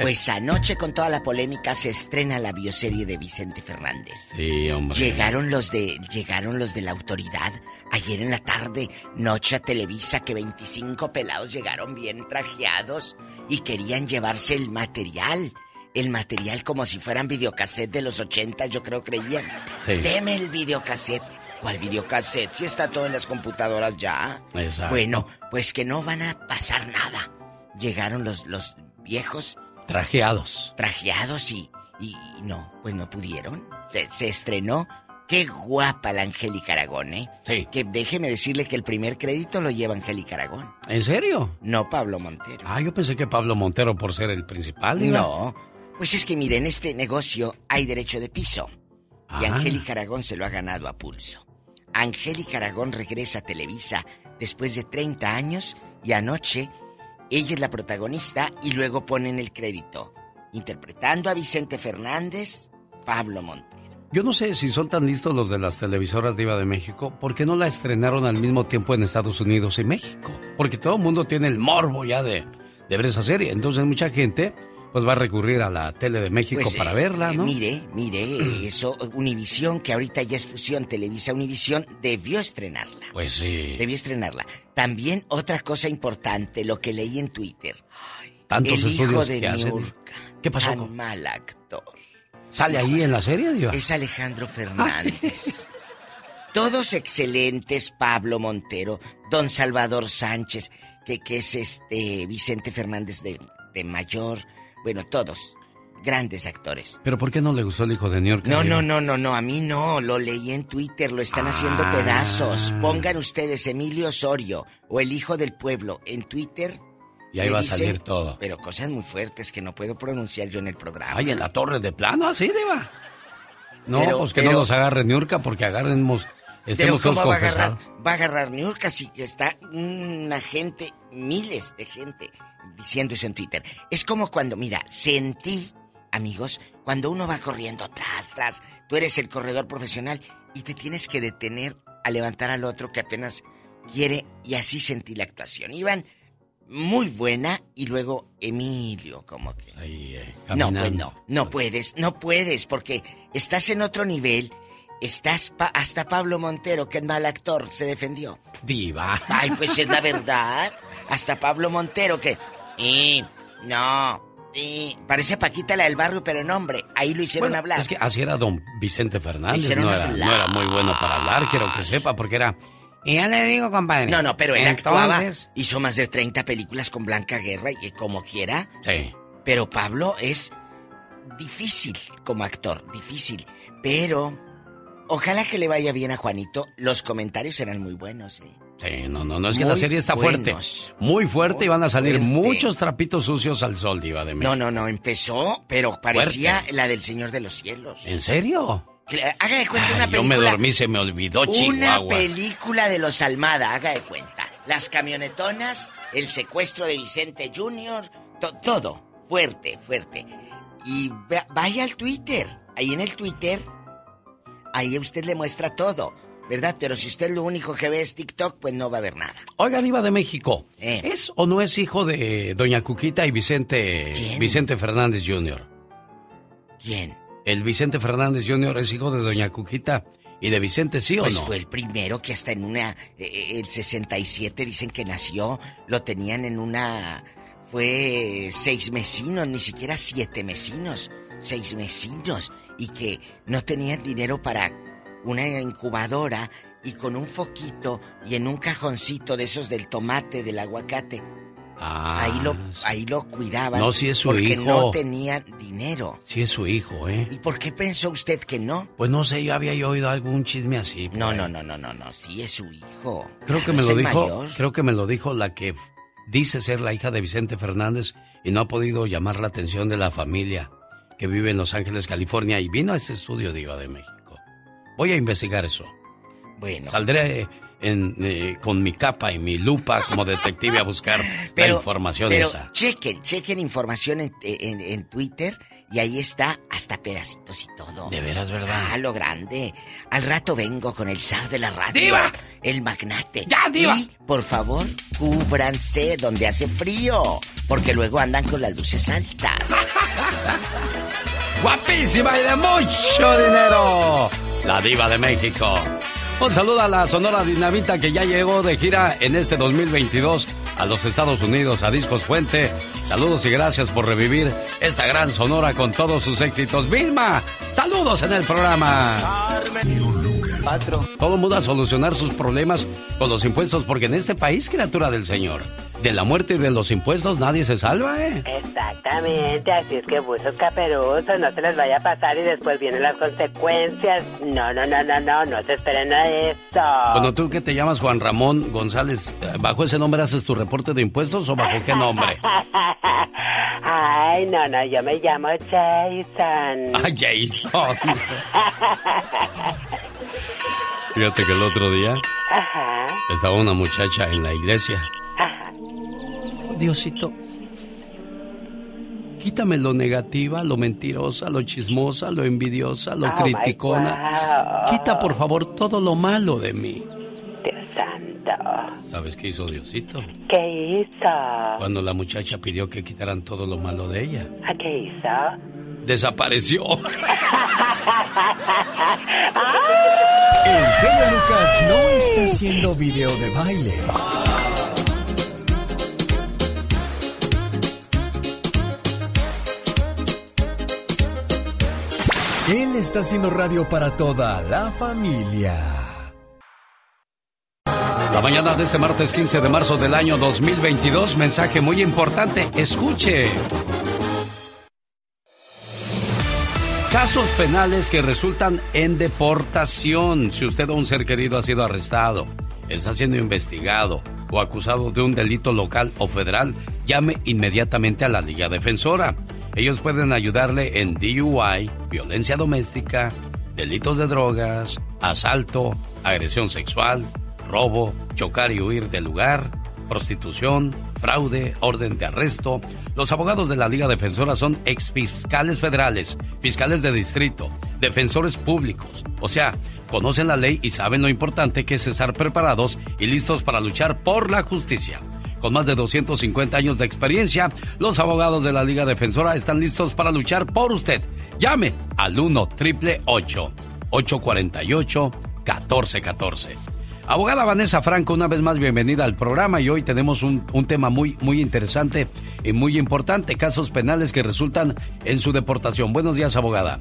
Pues anoche con toda la polémica se estrena la bioserie de Vicente Fernández. Sí, hombre. Llegaron los de llegaron los de la autoridad ayer en la tarde, noche a Televisa que 25 pelados llegaron bien trajeados y querían llevarse el material. El material como si fueran videocassette de los 80, yo creo creían. Sí. Deme el videocassette. ¿Cuál videocassette? Si está todo en las computadoras ya. Exacto. Bueno, pues que no van a pasar nada. Llegaron los, los viejos Trajeados. trajeados y, y no, pues no pudieron. Se, se estrenó. Qué guapa la Angélica Aragón, ¿eh? Sí. Que déjeme decirle que el primer crédito lo lleva Angélica Aragón. ¿En serio? No Pablo Montero. Ah, yo pensé que Pablo Montero por ser el principal. No. Pues es que mire, en este negocio hay derecho de piso. Y Ah. Angélica Aragón se lo ha ganado a pulso. Angélica Aragón regresa a Televisa después de 30 años y anoche ella es la protagonista y luego ponen el crédito. Interpretando a Vicente Fernández, Pablo Montero. Yo no sé si son tan listos los de las televisoras Diva de México, ¿por qué no la estrenaron al mismo tiempo en Estados Unidos y México? Porque todo el mundo tiene el morbo ya de, de ver esa serie. Entonces mucha gente pues va a recurrir a la tele de México Pues, para eh, verla, eh, ¿no? Mire, mire, eso, Univisión, que ahorita ya es fusión Televisa Univisión, debió estrenarla. Pues sí. Debió estrenarla. También otra cosa importante, lo que leí en Twitter. Tantos el hijo de. Niurka. ¿Qué pasó Tan con- mal actor. ¿Sale ahí en la serie, Diva? Es Alejandro Fernández. Todos excelentes, Pablo Montero, Don Salvador Sánchez, que, que es este Vicente Fernández de, de mayor. Bueno, todos. Grandes actores. ¿Pero por qué no le gustó el hijo de New York? No, no, no, no, no, a mí no, lo leí en Twitter, lo están haciendo Ah. pedazos. Pongan ustedes Emilio Osorio o el hijo del pueblo en Twitter. Y ahí va a salir todo. Pero cosas muy fuertes que no puedo pronunciar yo en el programa. Ay, en la torre de plano, así, Diva. No, Pero- pues que pero- no los agarre Niurka porque agarremos, Pero estemos todos ¿cómo va a agarrar? Va a agarrar Niurka si está una gente, miles de gente diciendo eso en Twitter. Es como cuando, mira, sentí, amigos, cuando uno va corriendo tras, tras, tú eres el corredor profesional y te tienes que detener a levantar al otro que apenas quiere y así sentí la actuación. Iban muy buena y luego Emilio, como que... eh, no, pues no, no puedes, no puedes, porque estás en otro nivel, estás pa- hasta Pablo Montero, que es mal actor, se defendió. Diva. Ay, pues es la verdad. Hasta Pablo Montero, que... Y, no, y, parece Paquita la del barrio, pero no, hombre, ahí lo hicieron Bueno, hablar. Es que así era don Vicente Fernández. No era, no era muy bueno para hablar, quiero que sepa, porque era. Y ya le digo, compadre. No, no, pero él Entonces- actuaba, hizo más de 30 películas con Blanca Guerra y como quiera. Sí. Pero Pablo es difícil como actor, difícil. Pero ojalá que le vaya bien a Juanito. Los comentarios eran muy buenos, ¿eh? Sí, no, no, no, es que la serie está fuerte. Muy fuerte y van a salir muchos trapitos sucios al sol, Diva de México. No, no, no, empezó, pero parecía la del Señor de los Cielos. ¿En serio? Haga de cuenta una película. Yo me dormí, se me olvidó, Chihuahua. Una película de los Almada, haga de cuenta. Las camionetonas, el secuestro de Vicente Jr., todo. Fuerte, fuerte. Y vaya al Twitter. Ahí en el Twitter, ahí usted le muestra todo. ¿Verdad? Pero si usted lo único que ve es TikTok, pues no va a ver nada. Oiga, Diva de México. Eh. ¿Es o no es hijo de Doña Cuquita y Vicente, Vicente Fernández Jr.? ¿Quién? El Vicente Fernández Jr. es hijo de Doña Cuquita y de Vicente, ¿sí o pues no? Pues fue el primero que hasta en una. Eh, eh, el 67 dicen que nació, lo tenían en una. Fue seis mesinos, ni siquiera siete mesinos. Seis mesinos. Y que no tenían dinero para una incubadora y con un foquito y en un cajoncito de esos del tomate, del aguacate. Ah, ahí lo, ahí lo cuidaban. No, si es su porque hijo. no tenían dinero. Si es su hijo, ¿eh? ¿Y por qué pensó usted que no? Pues no sé, yo había oído algún chisme así. No, no, no, no, no, no, sí es su hijo. Creo que me lo dijo, creo que me lo dijo la que dice ser la hija de Vicente Fernández y no ha podido llamar la atención de la familia que vive en Los Ángeles, California y vino a este estudio de Iba de México. Voy a investigar eso. Bueno. Saldré eh, con mi capa y mi lupa como detective a buscar la información pero esa. Chequen, chequen información en, en, Twitter y ahí está hasta pedacitos y todo. De veras, ¿verdad? Ah, lo grande. Al rato vengo con el zar de la radio. ¡Diva! El magnate. ¡Ya, diva! Y, por favor, cúbranse donde hace frío. Porque luego andan con las luces altas. ¡Guapísima y de mucho dinero! La diva de México. Un saludo a la Sonora Dinamita que ya llegó de gira en este 2022 a los Estados Unidos, a Discos Fuente. Saludos y gracias por revivir esta gran Sonora con todos sus éxitos. Vilma, saludos en el programa. Todo mundo a solucionar sus problemas con los impuestos porque en este país, criatura del Señor, de la muerte y de los impuestos nadie se salva, ¿eh? Exactamente, así es que buzos caperusos, no se les vaya a pasar y después vienen las consecuencias. No, no, no, no, no, no se esperen a eso. Bueno, tú que te llamas Juan Ramón González, ¿bajo ese nombre haces tu reporte de impuestos o bajo qué nombre? Ay, no, no, yo me llamo Jason. Ah, Jason. Fíjate que el otro día estaba una muchacha en la iglesia Diosito, quítame lo negativa, lo mentirosa, lo chismosa, lo envidiosa, lo oh criticona. Quita por favor todo lo malo de mí. Dios santo. ¿Sabes qué hizo Diosito? ¿Qué hizo? Cuando la muchacha pidió que quitaran todo lo malo de ella. ¿A qué hizo? Desapareció. El genio Lucas no está haciendo video de baile. Él está haciendo radio para toda la familia. La mañana de este martes 15 de marzo del año 2022, mensaje muy importante, escuche. Casos penales que resultan en deportación. Si usted o un ser querido ha sido arrestado, está siendo investigado o acusado de un delito local o federal, llame inmediatamente a la Liga Defensora. Ellos pueden ayudarle en DUI, violencia doméstica, delitos de drogas, asalto, agresión sexual, robo, chocar y huir del lugar, prostitución, fraude, orden de arresto. Los abogados de la Liga Defensora son exfiscales federales, fiscales de distrito, defensores públicos. O sea, conocen la ley y saben lo importante que es estar preparados y listos para luchar por la justicia. Con más de 250 años de experiencia, los abogados de la Liga Defensora están listos para luchar por usted. Llame al 1 triple 848 1414. Abogada Vanessa Franco, una vez más bienvenida al programa y hoy tenemos un, un, tema muy, muy interesante y muy importante, casos penales que resultan en su deportación. Buenos días, abogada.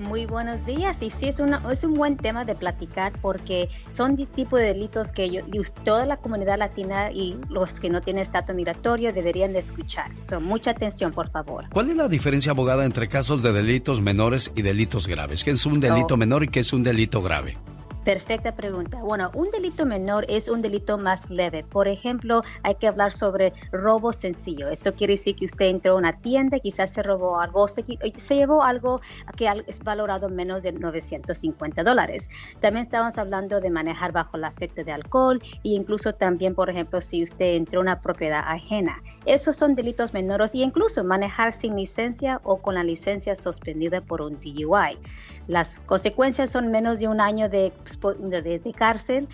Muy buenos días. Y sí, es, una, es un buen tema de platicar porque son tipo de delitos que yo, toda la comunidad latina y los que no tienen estatus migratorio deberían de escuchar. So, mucha atención, por favor. ¿Cuál es la diferencia, abogada, entre casos de delitos menores y delitos graves? ¿Qué es un delito oh. menor y qué es un delito grave? Perfecta pregunta. Bueno, un delito menor es un delito más leve. Por ejemplo, hay que hablar sobre robo sencillo. Eso quiere decir que usted entró a una tienda, quizás se robó algo, se, se llevó algo que es valorado menos de 950 dólares. También estamos hablando de manejar bajo el afecto de alcohol e incluso también, por ejemplo, si usted entró a una propiedad ajena. Esos son delitos menores y incluso manejar sin licencia o con la licencia suspendida por un DUI. Las consecuencias son menos de un año de, de, cárcel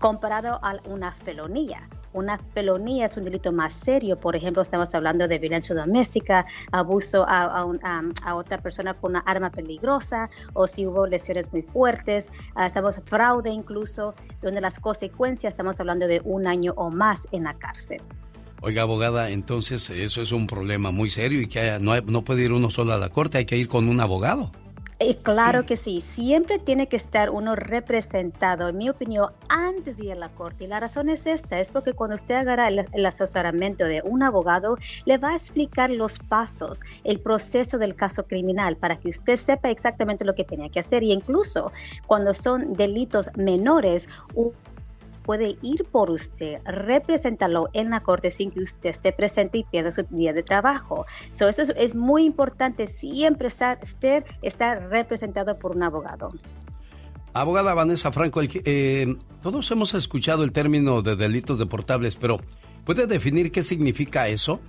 comparado a una felonía. Una felonía es un delito más serio, por ejemplo, estamos hablando de violencia doméstica, abuso a, otra persona con una arma peligrosa o si hubo lesiones muy fuertes, uh, estamos fraude incluso, donde las consecuencias estamos hablando de un año o más en la cárcel. Oiga, abogada, entonces eso es un problema muy serio y que no puede ir uno solo a la corte, hay que ir con un abogado. Eh, claro que sí, siempre tiene que estar uno representado, en mi opinión, antes de ir a la corte. Y la razón es esta, es porque cuando usted agarra el, asesoramiento de un abogado, le va a explicar los pasos, el proceso del caso criminal, para que usted sepa exactamente lo que tenía que hacer. Y incluso cuando son delitos menores, puede ir por usted, representarlo en la corte sin que usted esté presente y pierda su día de trabajo. eso es, muy importante, siempre estar, estar representado por un abogado. Abogada Vanessa Franco, eh, todos hemos escuchado el término de delitos deportables, pero ¿puede definir qué significa eso?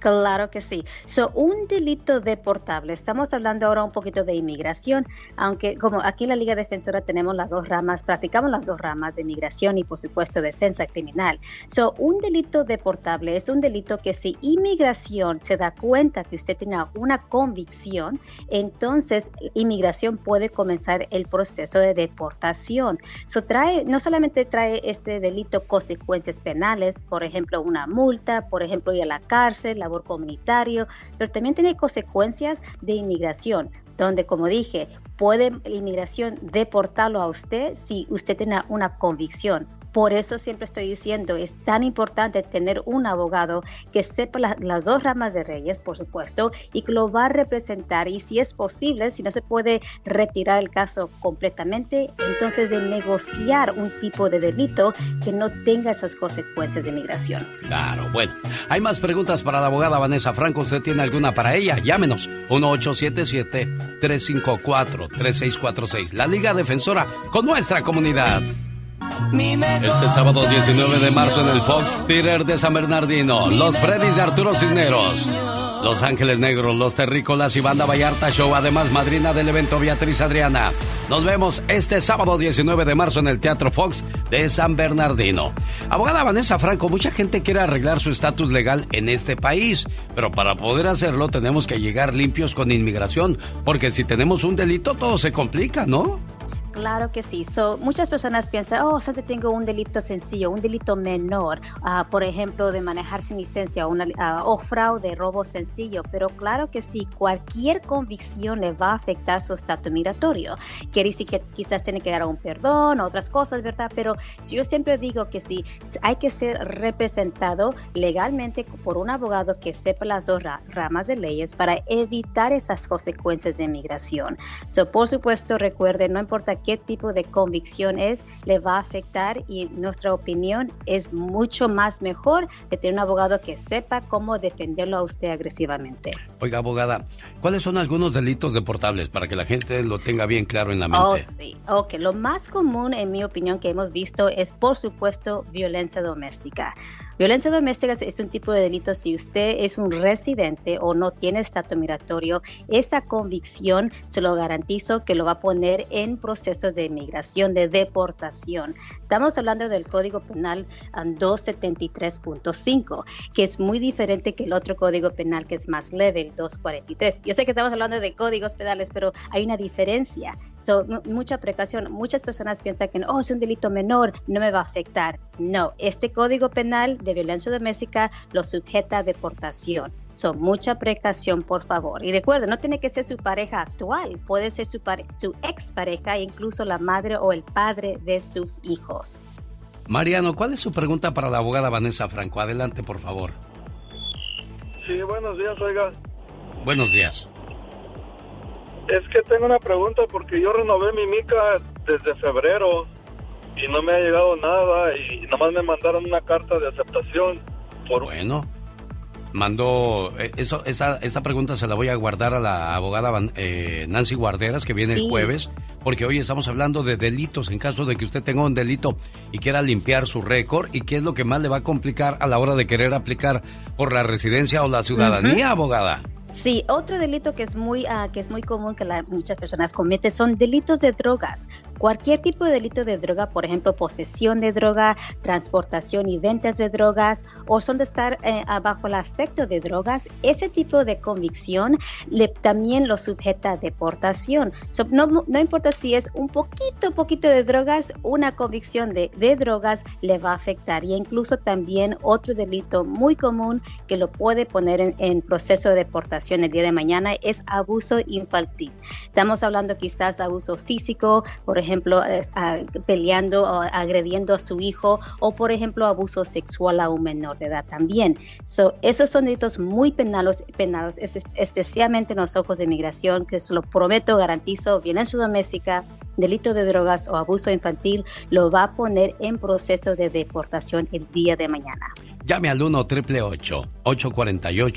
Claro que sí. So, un delito deportable. Estamos hablando ahora un poquito de inmigración, aunque como aquí en la Liga Defensora tenemos las dos ramas, practicamos las dos ramas de inmigración y por supuesto defensa criminal. So, un delito deportable es un delito que si inmigración se da cuenta que usted tiene una convicción, entonces inmigración puede comenzar el proceso de deportación. So, trae, no solamente trae este delito consecuencias penales, por ejemplo, una multa, por ejemplo, ir a la cárcel, la comunitario, pero también tiene consecuencias de inmigración donde, como dije, puede inmigración deportarlo a usted si usted tiene una convicción. Por eso siempre estoy diciendo, es tan importante tener un abogado que sepa las dos ramas de reyes, por supuesto, y que lo va a representar. Y si es posible, si no se puede retirar el caso completamente, entonces de negociar un tipo de delito que no tenga esas consecuencias de migración. Claro, bueno. Hay más preguntas para la abogada Vanessa Franco. ¿Usted tiene alguna para ella? Llámenos. 1877-354-3646. La Liga Defensora con nuestra comunidad. Este sábado 19 de marzo en el Fox Theater de San Bernardino, los Freddys de Arturo Cisneros, Los Ángeles Negros, Los Terrícolas y Banda Vallarta Show, además madrina del evento Beatriz Adriana. Nos vemos este sábado 19 de marzo en el Teatro Fox de San Bernardino. Abogada Vanessa Franco, mucha gente quiere arreglar su estatus legal en este país, pero para poder hacerlo tenemos que llegar limpios con inmigración, porque si tenemos un delito todo se complica, ¿no? Claro que sí. So, muchas personas piensan, oh, solo tengo un delito sencillo, un delito menor, uh, por ejemplo, de manejar sin licencia una, uh, o fraude, robo sencillo. Pero claro que sí, cualquier convicción le va a afectar su estatus migratorio. Quiere decir que quizás tiene que dar un perdón, otras cosas, ¿verdad? Pero yo siempre digo que sí, hay que ser representado legalmente por un abogado que sepa las dos ramas de leyes para evitar esas consecuencias de migración. So, por supuesto, recuerden, no importa qué tipo de convicción es, le va a afectar y nuestra opinión es mucho más mejor de tener un abogado que sepa cómo defenderlo a usted agresivamente. Oiga, abogada, ¿cuáles son algunos delitos deportables para que la gente lo tenga bien claro en la mente? Oh, sí. Ok, lo más común en mi opinión que hemos visto es, por supuesto, violencia doméstica. Violencia doméstica es un tipo de delito si usted es un residente o no tiene estatus migratorio. Esa convicción se lo garantizo que lo va a poner en procesos de inmigración, de deportación. Estamos hablando del Código Penal 273.5, que es muy diferente que el otro Código Penal que es más leve, el 243. Yo sé que estamos hablando de códigos penales, pero hay una diferencia. So, mucha precaución. Muchas personas piensan que oh, es un delito menor, no me va a afectar. No, este Código Penal violencia doméstica lo sujeta a deportación. Son mucha precaución, por favor. Y recuerden, no tiene que ser su pareja actual, puede ser su, su expareja, incluso la madre o el padre de sus hijos. Mariano, ¿cuál es su pregunta para la abogada Vanessa Franco? Adelante, por favor. Sí, buenos días, oiga. Buenos días. Es que tengo una pregunta porque yo renové mi mica desde febrero y no me ha llegado nada y nomás me mandaron una carta de aceptación. Por... Bueno, mandó eh, eso esa, esa pregunta se la voy a guardar a la abogada eh, Nancy Guarderas que viene el jueves porque hoy estamos hablando de delitos en caso de que usted tenga un delito y quiera limpiar su récord y qué es lo que más le va a complicar a la hora de querer aplicar por la residencia o la ciudadanía, abogada. Sí, otro delito que es muy, uh, que es muy común que la, muchas personas cometen son delitos de drogas. Cualquier tipo de delito de droga, por ejemplo, posesión de droga, transportación y ventas de drogas, o son de estar eh, bajo el afecto de drogas, ese tipo de convicción le, también lo sujeta a deportación. no, no, importa si es un poquito, poquito de drogas, una convicción de, de drogas le va a afectar. Y incluso también otro delito muy común que lo puede poner en, en proceso de deportación el día de mañana es abuso infantil. Estamos hablando quizás abuso físico, por ejemplo, peleando o agrediendo a su hijo, o por ejemplo, abuso sexual a un menor de edad también. esos son delitos muy penales, penales, especialmente en los ojos de inmigración, que se lo prometo, garantizo, violencia doméstica, delito de drogas o abuso infantil, lo va a poner en proceso de deportación el día de mañana. Llame al 1 848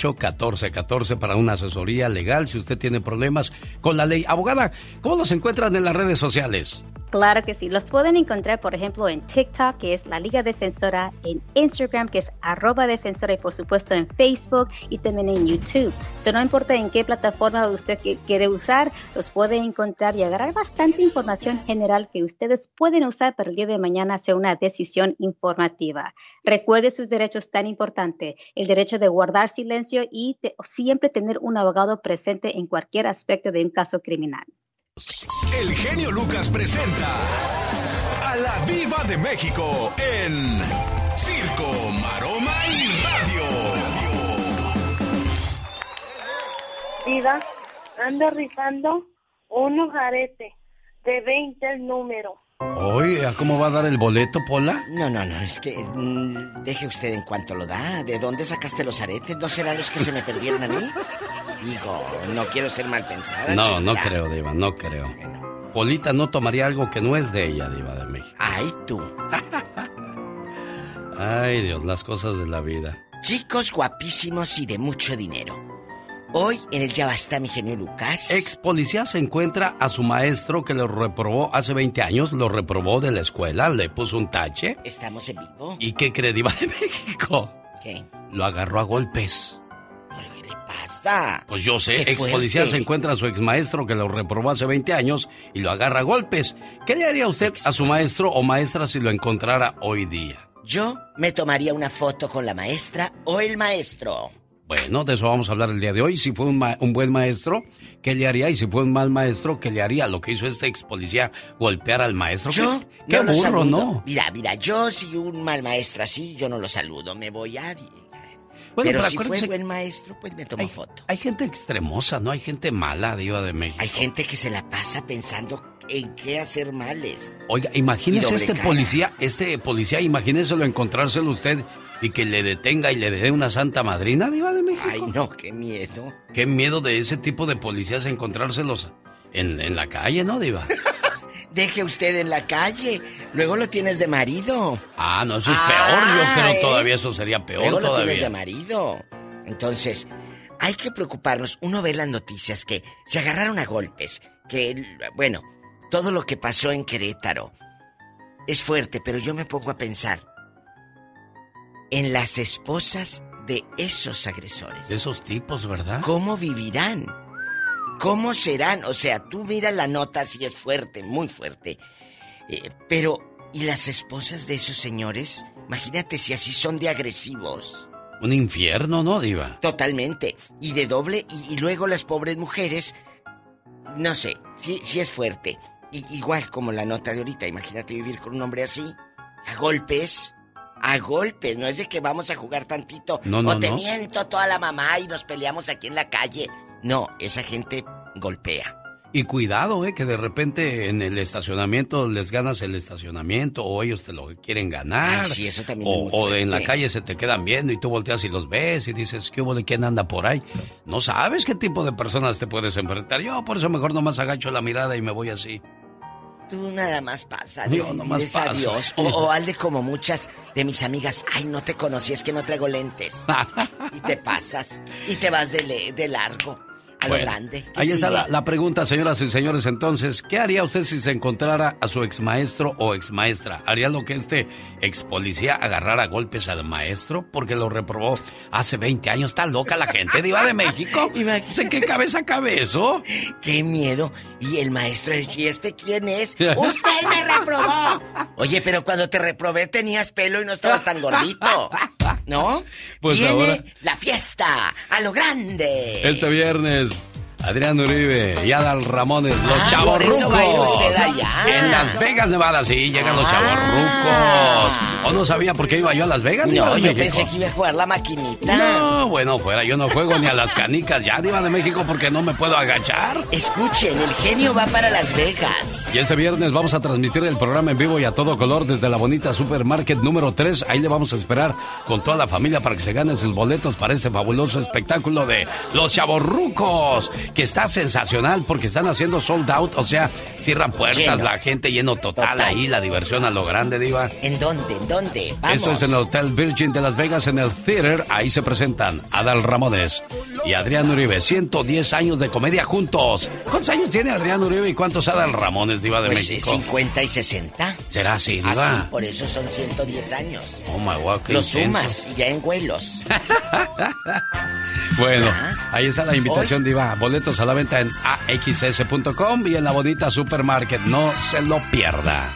1414 para una asesoría legal si usted tiene problemas con la ley. Abogada, ¿cómo nos encuentran en las redes sociales? Claro que sí. Los pueden encontrar, por ejemplo, en TikTok, que es la Liga Defensora, en Instagram, que es arroba defensora, y por supuesto en Facebook y también en YouTube. So, no importa en qué plataforma usted quiere usar, los puede encontrar y agarrar bastante información general que ustedes pueden usar para el día de mañana hacer una decisión informativa. Recuerde sus derechos tan importantes, el derecho de guardar silencio y siempre tener un abogado presente en cualquier aspecto de un caso criminal. El genio Lucas presenta a la Viva de México en Circo, Maroma y Radio. Viva, ando rifando unos aretes de 20 el número. Oye, ¿cómo va a dar el boleto, Pola? No, no, no, es que mm, deje usted en cuanto lo da. ¿De dónde sacaste los aretes? ¿No serán los que se me perdieron a mí? Hijo, no quiero ser mal pensada. No, no creo, Diva, no creo. Polita no tomaría algo que no es de ella, Diva de México. Ay, tú. Ay, Dios, las cosas de la vida. Chicos guapísimos y de mucho dinero. Hoy en el Ya Basta, mi genio Lucas. Ex policía se encuentra a su maestro que lo reprobó hace 20 años, lo reprobó de la escuela, le puso un tache. Estamos en vivo. ¿Y qué cree, Diva de México? ¿Qué? Lo agarró a golpes. Pues yo sé, ex policía se encuentra a su ex maestro que lo reprobó hace 20 años y lo agarra a golpes. ¿Qué le haría usted a su maestro o maestra si lo encontrara hoy día? Yo me tomaría una foto con la maestra o el maestro. Bueno, de eso vamos a hablar el día de hoy. Si fue un, buen maestro, ¿qué le haría? Y si fue un mal maestro, ¿qué le haría? Lo que hizo este ex policía, golpear al maestro. Yo qué, no burro, ¿no? Mira, mira, yo si un mal maestro así, yo no lo saludo. Me voy a pero, si fue buen maestro, pues me tomo foto. Hay gente extremosa, ¿no? Hay gente mala, Diva de México. Hay gente que se la pasa pensando en qué hacer males. Oiga, imagínese este policía, este policía, imagíneselo encontrárselo usted y que le detenga y le dé una santa madrina, Diva de México. Ay, no, qué miedo. Qué miedo de ese tipo de policías encontrárselos en, en la calle, ¿no, Diva? deje usted en la calle. Luego lo tienes de marido. Ah, no, eso es peor. Yo creo todavía eso sería peor Luego lo tienes de marido. Entonces, hay que preocuparnos. Uno ve las noticias que se agarraron a golpes. Que, bueno, todo lo que pasó en Querétaro es fuerte, pero yo me pongo a pensar en las esposas de esos agresores. De esos tipos, ¿verdad? ¿Cómo vivirán? ¿Cómo serán? O sea, tú mira la nota si es fuerte, muy fuerte. Eh, pero, ¿y las esposas de esos señores? Imagínate si así son de agresivos. Un infierno, ¿no, Diva? Totalmente. Y de doble, y, luego las pobres mujeres, no sé, si, si es fuerte. Y, igual como la nota de ahorita, imagínate vivir con un hombre así, a golpes. A golpes, no es de que vamos a jugar tantito. No, no, o te miento toda la mamá y nos peleamos aquí en la calle. No, esa gente golpea. Y cuidado, eh, que de repente en el estacionamiento les ganas el estacionamiento o ellos te lo quieren ganar. sí, eso también o, o en la calle se te quedan viendo y tú volteas y los ves y dices, ¿qué hubo de quién anda por ahí? No sabes qué tipo de personas te puedes enfrentar. Yo por eso mejor nomás agacho la mirada y me voy así. Tú nada más pasa, Yo nomás es a paso. Dios. O, o hazle como muchas de mis amigas. Ay, no te conocí, es que no traigo lentes. y te pasas. Y te vas de largo. A lo grande. ¿Qué Ahí está la, la pregunta, señoras y señores. Entonces, ¿qué haría usted si se encontrara a su ex maestro o ex maestra? ¿Haría lo que este ex policía agarrara a golpes al maestro porque lo reprobó hace 20 años? ¿Está loca la gente, Diva de México? ¿En qué cabeza cabe eso? ¡Qué miedo! Y el maestro, ¿y este quién es? ¡Usted me reprobó! Oye, pero cuando te reprobé tenías pelo y no estabas tan gordito. ¿No? Pues Viene ahora- la fiesta a lo grande. Este viernes, Cheers. Adrián Uribe y Adal Ramones, los Ah, usted allá. En Las Vegas, Nevada, sí, llegan los chavorrucos. ¿O no sabía por qué iba yo a Las Vegas? No, yo México? pensé que iba a jugar la maquinita. No, bueno, fuera, yo no juego ni a las canicas ya, Diva de México, porque no me puedo agachar. Escuchen, el genio va para Las Vegas. Y este viernes vamos a transmitir el programa en vivo y a todo color desde la bonita Supermarket número 3. Ahí le vamos a esperar con toda la familia para que se ganen sus boletos para este fabuloso espectáculo de Los Chavorrucos, que está sensacional porque están haciendo sold out, o sea, cierran puertas, Lleno. la gente lleno total, ahí, la diversión a lo grande, Diva. ¿En dónde? ¿En dónde? Vamos. Esto es en el Hotel Virgin de Las Vegas, en el Theater. Ahí se presentan Adal Ramones y Adrián Uribe. 110 años de comedia juntos. ¿Cuántos años tiene Adrián Uribe y cuántos Adal Ramones, Diva de Pues, México? 50 y 60. ¿Será así, Ah, Diva? sí, por eso son 110 años. Oh my God, qué Lo intenso. sumas y ya en vuelos. Bueno, ahí está la invitación, Diva. Boletos a la venta en axs.com y en la bonita supermarket. No se lo pierda.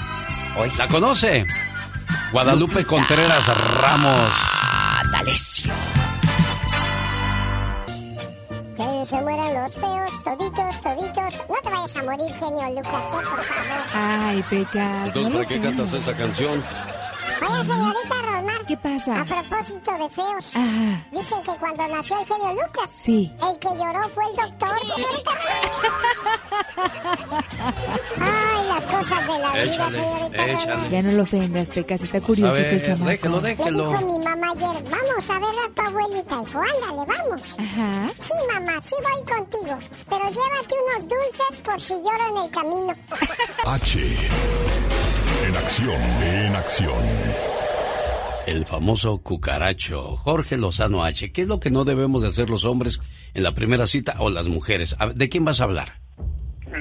¿La conoce? Guadalupe Contreras Ramos. Ah, D'Alessio. Que se mueran los feos, toditos, toditos. No te vayas a morir, genio Lucas, eh, por favor. Ay, Pecas. Entonces, ¿para qué cantas esa canción? Oye, señorita Rosmar. ¿Qué pasa? A propósito de feos. Ajá. Dicen que cuando nació el genio Lucas. Sí. El que lloró fue el doctor, señorita. Ay, las cosas de la vida, Échale, señorita. Rosmar. Ya no lo ofendas, Pecas. Está curiosito A ver, el chamaco. déjelo, Le déjelo. dijo mi mamá ayer, vamos a ver a tu abuelita. Dijo, ándale, vamos. Ajá. Sí, mamá, sí voy contigo. Pero llévate unos dulces por si lloro en el camino. H. En acción, en acción. El famoso cucaracho, Jorge Lozano H. ¿Qué es lo que no debemos de hacer los hombres en la primera cita o las mujeres? ¿De quién vas a hablar?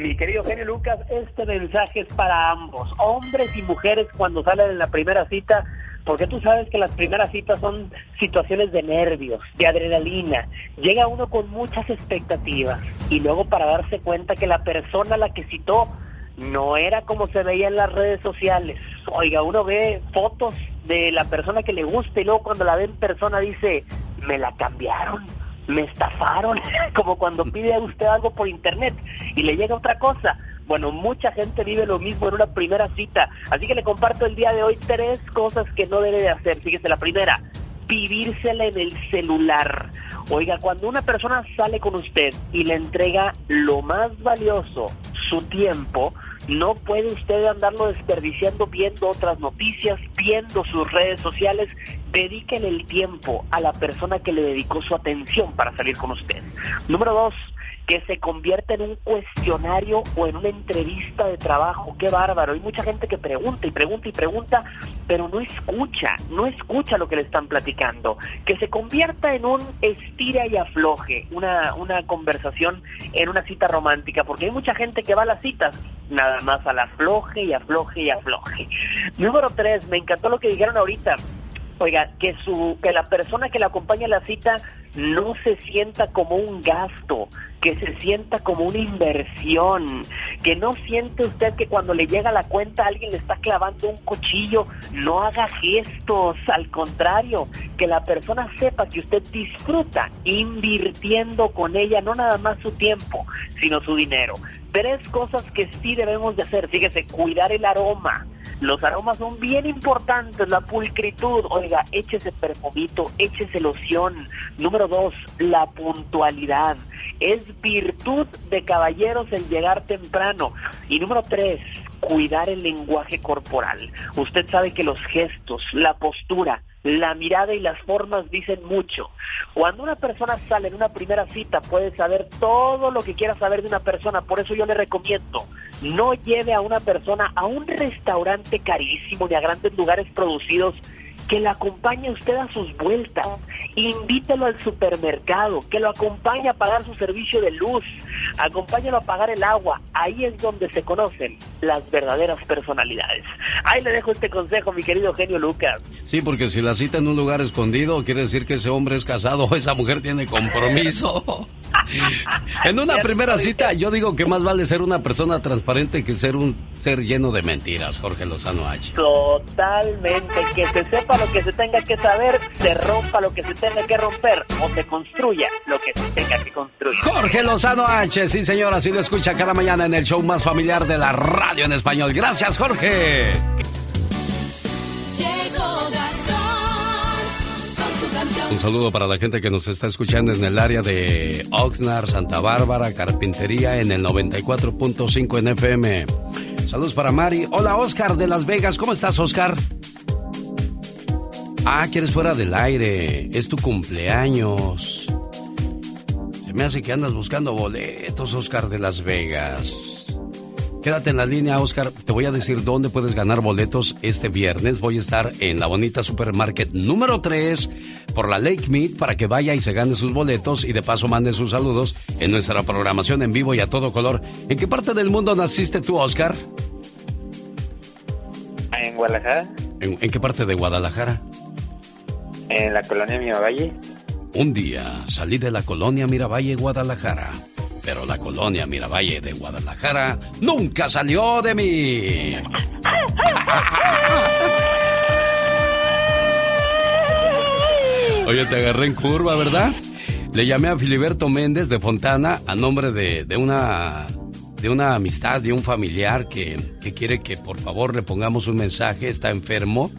Mi querido genio Lucas, este mensaje es para ambos, hombres y mujeres cuando salen en la primera cita, porque tú sabes que las primeras citas son situaciones de nervios, de adrenalina. Llega uno con muchas expectativas y luego para darse cuenta que la persona a la que citó no era como se veía en las redes sociales. Oiga, uno ve fotos de la persona que le gusta y luego cuando la ve en persona dice, me la cambiaron me estafaron, como cuando pide a usted algo por internet y le llega otra cosa. Bueno, mucha gente vive lo mismo en una primera cita, así que le comparto el día de hoy tres cosas que no debe de hacer. Fíjese, la primera, vivírsela en el celular. Oiga, cuando una persona sale con usted y le entrega lo más valioso, su tiempo, no puede usted andarlo desperdiciando viendo otras noticias, viendo sus redes sociales. Dedíquele el tiempo a la persona que le dedicó su atención para salir con usted. Número dos, que se convierta en un cuestionario o en una entrevista de trabajo. Qué bárbaro. Hay mucha gente que pregunta y pregunta y pregunta, pero no escucha, no escucha lo que le están platicando. Que se convierta en un estira y afloje, una, una conversación en una cita romántica, porque hay mucha gente que va a las citas nada más al afloje y afloje y afloje. Número tres, me encantó lo que dijeron ahorita. Oiga, que su que la persona que la acompaña a la cita no se sienta como un gasto, que se sienta como una inversión, que no siente usted que cuando le llega la cuenta alguien le está clavando un cuchillo, no haga gestos, al contrario, que la persona sepa que usted disfruta invirtiendo con ella no nada más su tiempo, sino su dinero. Tres cosas que sí debemos de hacer, fíjese, cuidar el aroma, los aromas son bien importantes, la pulcritud. Oiga, échese perfumito, échese loción. Número dos, la puntualidad. Es virtud de caballeros el llegar temprano. Y número tres, cuidar el lenguaje corporal. Usted sabe que los gestos, la postura, la mirada y las formas dicen mucho. Cuando una persona sale en una primera cita puede saber todo lo que quiera saber de una persona, por eso yo le recomiendo No lleve a una persona a un restaurante carísimo ni a grandes lugares producidos que le acompañe usted a sus vueltas, invítelo al supermercado, que lo acompañe a pagar su servicio de luz, acompáñalo a pagar el agua, ahí es donde se conocen las verdaderas personalidades. Ahí le dejo este consejo, mi querido genio Lucas. Sí, porque si la cita en un lugar escondido, quiere decir que ese hombre es casado o esa mujer tiene compromiso. en una primera cita, yo digo que más vale ser una persona transparente que ser un ser lleno de mentiras, Jorge Lozano H. Totalmente, que se sepa lo que se tenga que saber, se rompa lo que se tenga que romper o se construya lo que se tenga que construir. Jorge Lozano H, sí señor, así lo escucha cada mañana en el show más familiar de la radio en español. Gracias, Jorge. Un saludo para la gente que nos está escuchando en el área de Oxnard, Santa Bárbara, Carpintería en el 94.5 en FM. Saludos para Mari. Hola Oscar de Las Vegas. ¿Cómo estás Oscar? Ah, quieres fuera del aire. Es tu cumpleaños. Me hace que andas buscando boletos, Oscar de Las Vegas. Quédate en la línea, Oscar. Te voy a decir dónde puedes ganar boletos este viernes. Voy a estar en la bonita supermarket número 3 por la Lake Mead para que vaya y se gane sus boletos y de paso mande sus saludos en nuestra programación en vivo y a todo color. ¿En qué parte del mundo naciste tú, Oscar? En Guadalajara. ¿En, qué parte de Guadalajara? En la colonia Miravalle. Un día salí de la colonia Miravalle, Guadalajara pero la colonia Miravalle de Guadalajara nunca salió de mí. Oye, te agarré en curva, ¿verdad? Le llamé a Filiberto Méndez de Fontana a nombre de, de una de una amistad, de un familiar que, que quiere que por favor le pongamos un mensaje, está enfermo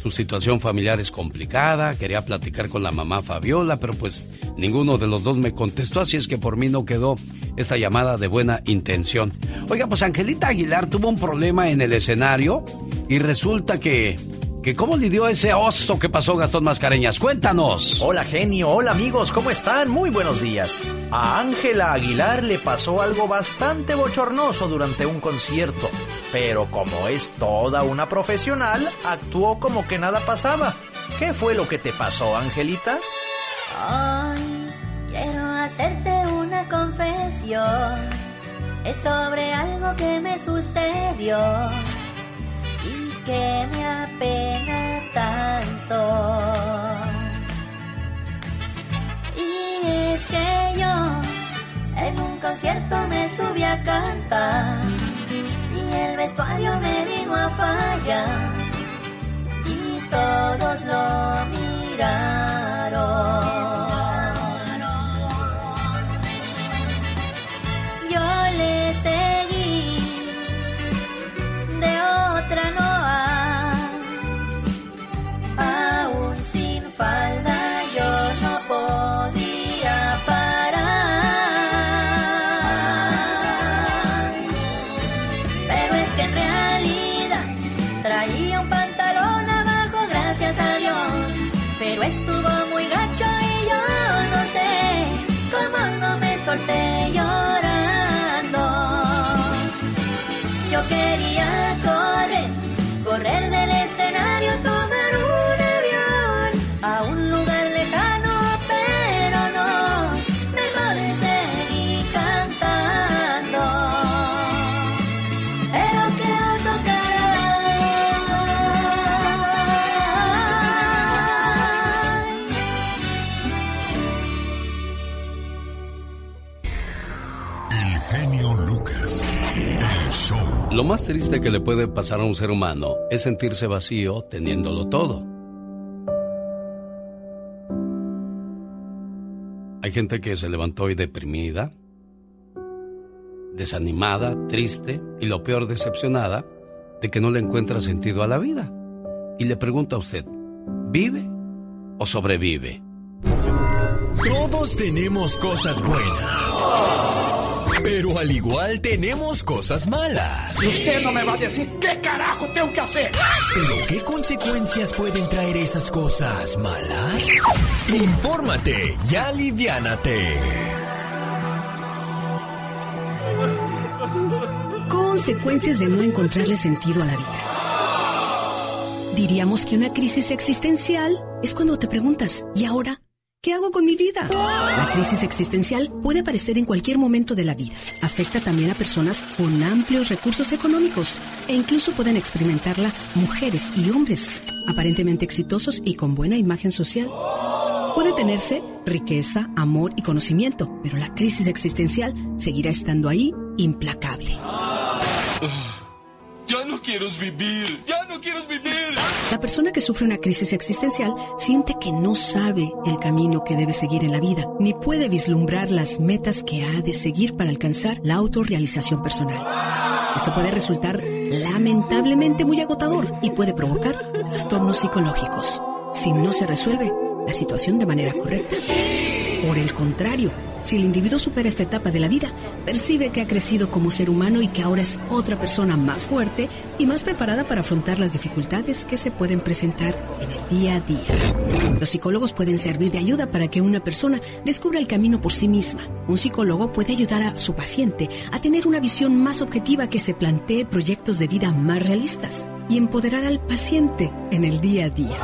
su situación familiar es complicada, quería platicar con la mamá Fabiola, pero pues ninguno de los dos me contestó, así es que por mí no quedó esta llamada de buena intención. Oiga, pues Angelita Aguilar tuvo un problema en el escenario y resulta que que cómo lidió ese oso que pasó Gastón Mascareñas. Cuéntanos. Hola genio, hola amigos, ¿cómo están? Muy buenos días. A Ángela Aguilar le pasó algo bastante bochornoso durante un concierto, pero como es toda una profesional, actuó como que nada pasaba. ¿Qué fue lo que te pasó, Angelita? Ay, quiero hacerte una confesión. Es sobre algo que me sucedió que me apena tanto. Y es que yo en un concierto me subí a cantar y el vestuario me vino a fallar y todos lo miraron. Lo más triste que le puede pasar a un ser humano es sentirse vacío teniéndolo todo. Hay gente que se levantó hoy deprimida, desanimada, triste y lo peor decepcionada de que no le encuentra sentido a la vida. Y le pregunto a usted, ¿vive o sobrevive? Todos tenemos cosas buenas. Pero al igual tenemos cosas malas. Y usted no me va a decir qué carajo tengo que hacer. Pero ¿qué consecuencias pueden traer esas cosas malas? Infórmate y aliviánate. consecuencias de no encontrarle sentido a la vida. Diríamos que una crisis existencial es cuando te preguntas, ¿y ahora? ¿Qué hago con mi vida? La crisis existencial puede aparecer en cualquier momento de la vida. Afecta también a personas con amplios recursos económicos e incluso pueden experimentarla mujeres y hombres aparentemente exitosos y con buena imagen social. Puede tenerse riqueza, amor y conocimiento, pero la crisis existencial seguirá estando ahí implacable. Ya no quiero vivir, ya no quiero vivir. La persona que sufre una crisis existencial siente que no sabe el camino que debe seguir en la vida, ni puede vislumbrar las metas que ha de seguir para alcanzar la autorrealización personal. Esto puede resultar lamentablemente muy agotador y puede provocar trastornos psicológicos si no se resuelve la situación de manera correcta. Por el contrario, si el individuo supera esta etapa de la vida, percibe que ha crecido como ser humano y que ahora es otra persona más fuerte y más preparada para afrontar las dificultades que se pueden presentar en el día a día. Los psicólogos pueden servir de ayuda para que una persona descubra el camino por sí misma. Un psicólogo puede ayudar a su paciente a tener una visión más objetiva que se plantee proyectos de vida más realistas y empoderar al paciente en el día a día.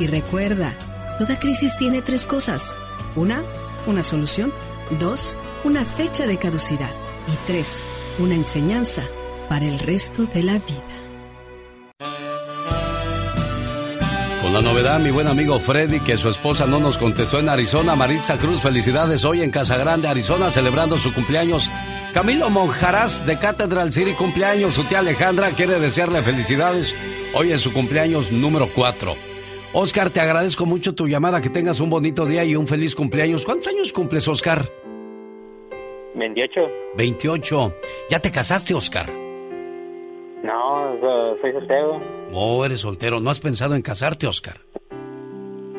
Y recuerda, toda crisis tiene tres cosas. Una, una solución. Dos, una fecha de caducidad. Y tres, una enseñanza para el resto de la vida. Con la novedad, mi buen amigo Freddy, que su esposa no nos contestó en Arizona. Maritza Cruz, felicidades hoy en Casa Grande, Arizona, celebrando su cumpleaños. Camilo Monjaraz de Catedral City, cumpleaños. Su tía Alejandra quiere desearle felicidades hoy en su cumpleaños número 4. Oscar, te agradezco mucho tu llamada, que tengas un bonito día y un feliz cumpleaños. ¿Cuántos años cumples, Oscar? 28. 28. ¿Ya te casaste, Oscar? No, soy soltero. Oh, eres soltero. ¿No has pensado en casarte, Oscar?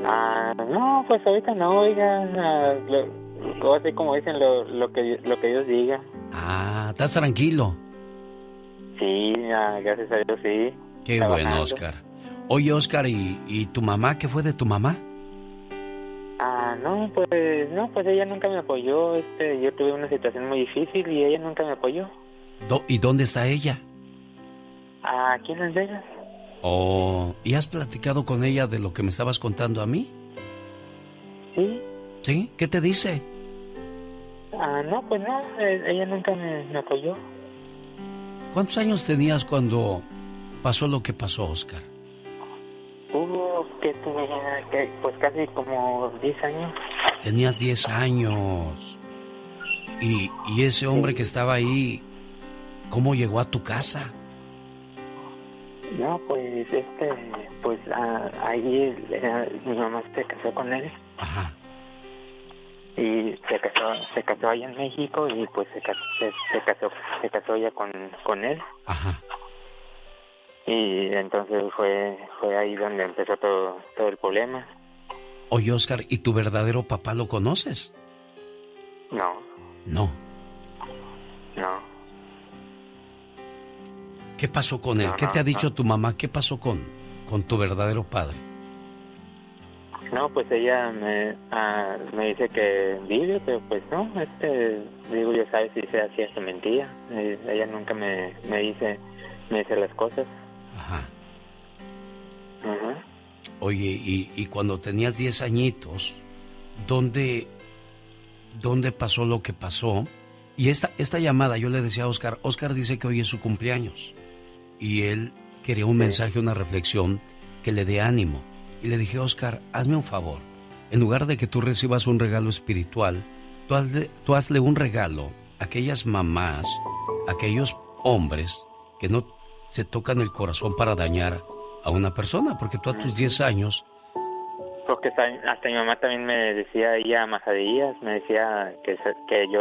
Ah, no, pues ahorita no, oiga. Uh, así como dicen lo, lo, que, lo que Dios diga. Ah, ¿estás tranquilo? Sí, gracias a Dios, sí. Qué bueno, Oscar. Oye, Oscar, ¿y, ¿y tu mamá? ¿Qué fue de tu mamá? Ah, no, pues, no, pues ella nunca me apoyó. Este, yo tuve una situación muy difícil y ella nunca me apoyó. ¿Y dónde está ella? Aquí en Las Vegas. Oh, ¿y has platicado con ella de lo que me estabas contando a mí? Sí. ¿Sí? ¿Qué te dice? Ah, no, pues no, eh, ella nunca me, me apoyó. ¿Cuántos años tenías cuando pasó lo que pasó, Oscar? Hubo que tenía, pues casi como 10 años. Tenías 10 años. Y, y ese hombre que estaba ahí, ¿cómo llegó a tu casa? No, pues este, pues ah, ahí mi mamá se casó con él. Ajá. Y se casó, se casó allá en México y pues se, casó, se, se casó, se casó ya con, con él. Ajá. Y entonces fue, fue ahí donde empezó todo, todo el problema. Oye, Oscar, ¿y tu verdadero papá lo conoces? No. No. No. ¿Qué pasó con él? No, ¿Qué no, te ha dicho no. tu mamá? ¿Qué pasó con, con tu verdadero padre? No, pues ella me, ah, me dice que vive, pero pues no, este, digo, yo sabes si sea cierto mentira. Eh, ella nunca me, me dice, me dice las cosas. Ajá. Ajá. Oye, y, y cuando tenías 10 añitos, ¿dónde, ¿dónde pasó lo que pasó? Y esta, esta llamada, yo le decía a Oscar, Oscar dice que hoy es su cumpleaños. Y él quería un mensaje, una reflexión que le dé ánimo. Y le dije, Oscar, hazme un favor. En lugar de que tú recibas un regalo espiritual, tú hazle, tú hazle un regalo a aquellas mamás, a aquellos hombres que no se tocan el corazón para dañar a una persona, porque tú a tus 10 años Porque hasta, hasta mi mamá también me decía ella masadillas, me decía que, que yo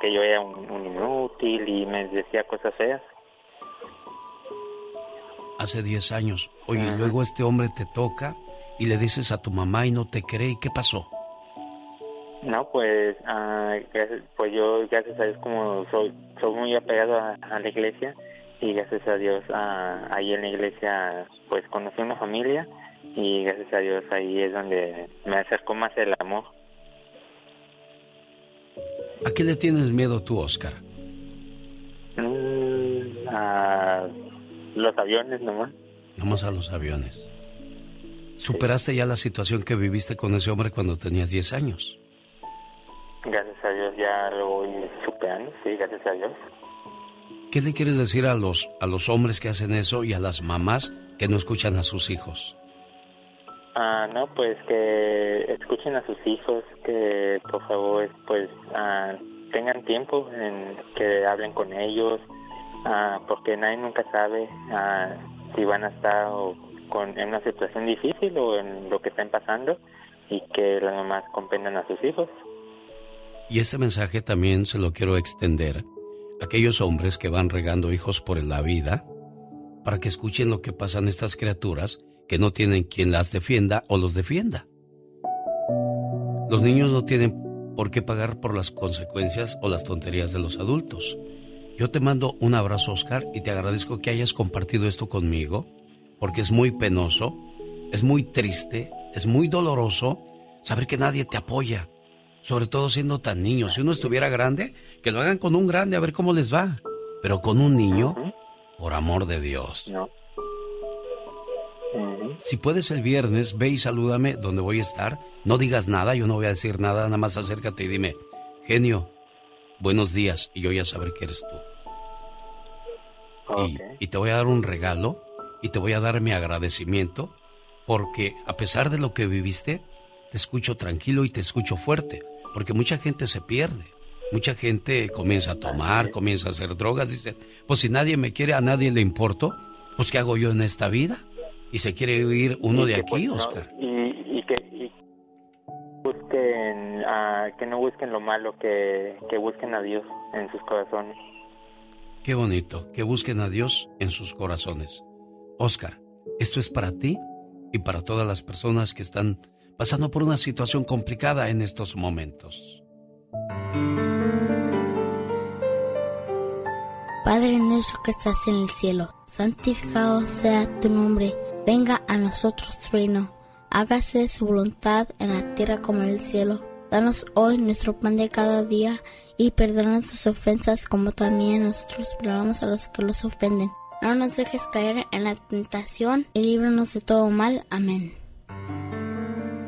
que yo era un, un inútil y me decía cosas feas. hace 10 años. Oye, y luego este hombre te toca y le dices a tu mamá y no te cree. ¿Y qué pasó? No, pues, gracias- pues yo, gracias a Dios, como soy, soy muy apegado a, a la iglesia, y gracias a Dios, ah, ahí en la iglesia, pues conocí una familia, y gracias a Dios ahí es donde me acercó más el amor. ¿A qué le tienes miedo tú, Oscar? No, los aviones nomás. Vamos a los aviones. ¿Superaste ya la situación que viviste con ese hombre cuando tenías 10 años? Gracias a Dios ya lo voy superando, sí, gracias a Dios. ¿Qué le quieres decir a los, a los hombres que hacen eso y a las mamás que no escuchan a sus hijos? Ah, no, pues que escuchen a sus hijos, que por favor, pues ah, tengan tiempo en que hablen con ellos, ah, porque nadie nunca sabe ah, si van a estar o con, en una situación difícil o en lo que estén pasando y que las mamás comprendan a sus hijos. Y este mensaje también se lo quiero extender aquellos hombres que van regando hijos por la vida para que escuchen lo que pasan estas criaturas que no tienen quien las defienda o los defienda. Los niños no tienen por qué pagar por las consecuencias o las tonterías de los adultos. Yo te mando un abrazo, Oscar, y te agradezco que hayas compartido esto conmigo, porque es muy penoso, es muy triste, es muy doloroso saber que nadie te apoya, sobre todo siendo tan niño. Si uno estuviera grande, que lo hagan con un grande a ver cómo les va, pero con un niño, por amor de Dios. No. Si puedes el viernes, ve y salúdame donde voy a estar. No digas nada, yo no voy a decir nada, nada más acércate y dime, genio, buenos días, y yo ya saber que eres tú. Y, y te voy a dar un regalo y te voy a dar mi agradecimiento porque a pesar de lo que viviste, te escucho tranquilo y te escucho fuerte, porque mucha gente se pierde. Mucha gente comienza a tomar, comienza a hacer drogas, dice, pues si nadie me quiere, a nadie le importo, pues ¿qué hago yo en esta vida? Y se quiere ir uno de aquí, pues, no, Oscar. y, y que y busquen, ah, que no busquen lo malo, que, que busquen a Dios en sus corazones. Qué bonito, que busquen a Dios en sus corazones. Oscar, esto es para ti y para todas las personas que están pasando por una situación complicada en estos momentos. Padre nuestro que estás en el cielo, santificado sea tu nombre, venga a nosotros tu reino, hágase su voluntad en la tierra como en el cielo. Danos hoy nuestro pan de cada día y perdona nuestras ofensas como también nosotros perdonamos a los que los ofenden. No nos dejes caer en la tentación y líbranos de todo mal. Amén.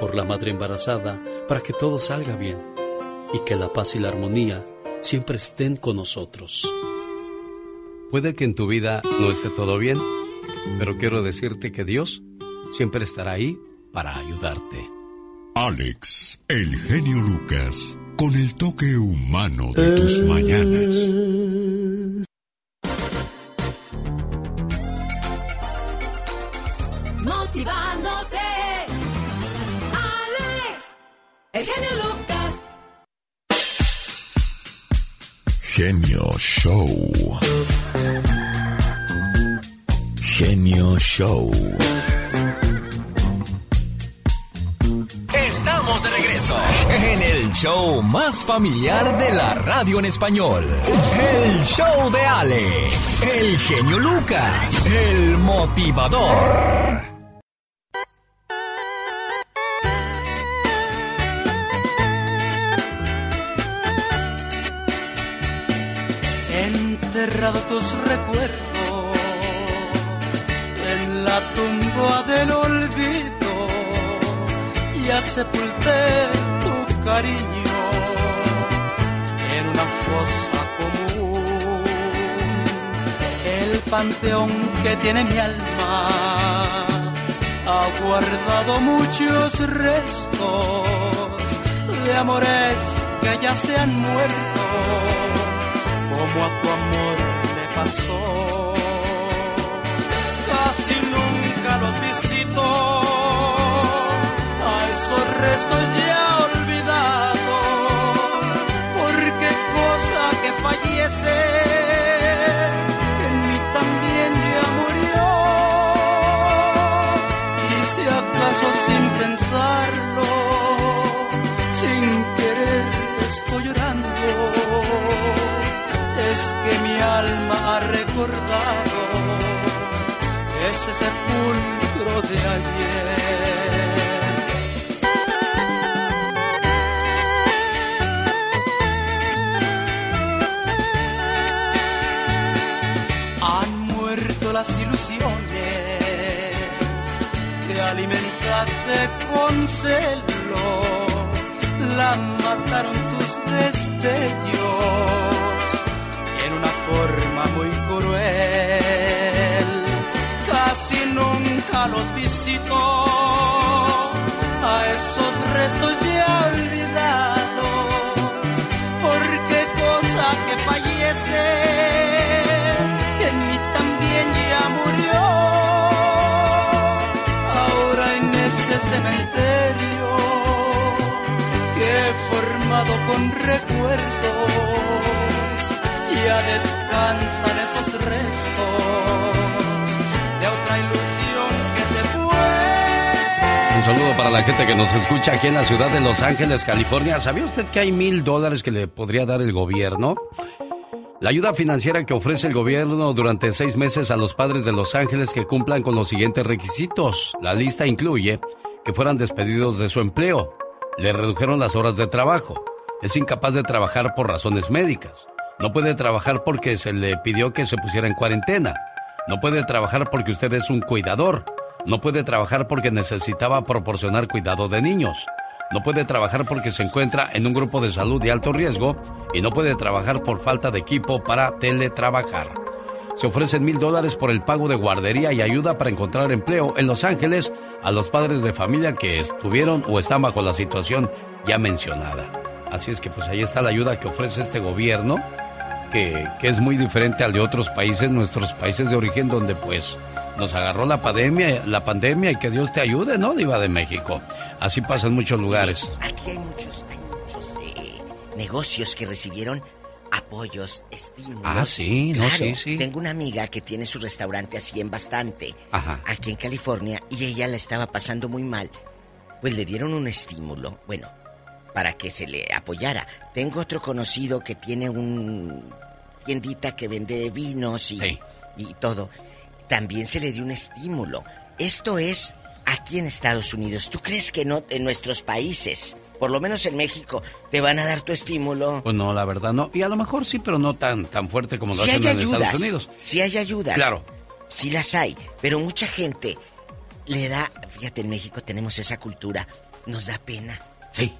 Por la madre embarazada, para que todo salga bien y que la paz y la armonía siempre estén con nosotros. Puede que en tu vida no esté todo bien, pero quiero decirte que Dios siempre estará ahí para ayudarte. Alex, el genio Lucas, con el toque humano de tus mañanas. Motivándote. El genio Lucas. Genio Show. Genio Show. Estamos de regreso en el show más familiar de la radio en español. El show de Alex, el genio Lucas, el motivador. Tus recuerdos en la tumba del olvido. Ya sepulté tu cariño en una fosa común. El panteón que tiene mi alma ha guardado muchos restos de amores que ya se han muerto, como a pasó. Casi nunca los visito a esos restos recordado ese sepulcro de ayer. Han muerto las ilusiones que alimentaste con celo, la mataron tus destellos muy cruel. Casi nunca los visito a esos restos ya olvidados, porque cosa que fallece en mí también ya murió. Ahora en ese cementerio que he formado con recuerdos, ya descansan saludo para la gente que nos escucha aquí en la ciudad de Los Ángeles, California. ¿Sabía usted que hay mil dólares que le podría dar el gobierno? La ayuda financiera que ofrece el gobierno durante seis meses a los padres de Los Ángeles que cumplan con los siguientes requisitos. La lista incluye que fueran despedidos de su empleo, le redujeron las horas de trabajo, es incapaz de trabajar por razones médicas, no puede trabajar porque se le pidió que se pusiera en cuarentena, no puede trabajar porque usted es un cuidador, no puede trabajar porque necesitaba proporcionar cuidado de niños, no puede trabajar porque se encuentra en un grupo de salud de alto riesgo y no puede trabajar por falta de equipo para teletrabajar. Se ofrecen mil dólares por el pago de guardería y ayuda para encontrar empleo en Los Ángeles a los padres de familia que estuvieron o están bajo la situación ya mencionada. Así es que pues ahí está la ayuda que ofrece este gobierno, que, que es muy diferente al de otros países, nuestros países de origen, donde pues nos agarró la pandemia, la pandemia y que Dios te ayude, ¿no, Diva de México? Así pasa en muchos lugares. Aquí hay muchos, hay muchos eh, negocios que recibieron apoyos, estímulos. Ah, sí, no, Claro, sí, sí. Tengo una amiga que tiene su restaurante así en bastante, Ajá. aquí en California, y ella la estaba pasando muy mal. Pues le dieron un estímulo, bueno, para que se le apoyara. Tengo otro conocido que tiene un tiendita que vende vinos y, y todo. También se le dio un estímulo. Esto es aquí en Estados Unidos. ¿Tú crees que no en nuestros países, por lo menos en México, te van a dar tu estímulo? Pues no, la verdad no. Y a lo mejor sí, pero no tan, tan fuerte como lo Si hacen en ayudas, Estados Unidos. si hay ayudas. Claro. Sí las hay, pero mucha gente le da, fíjate, en México tenemos esa cultura, nos da pena. Sí.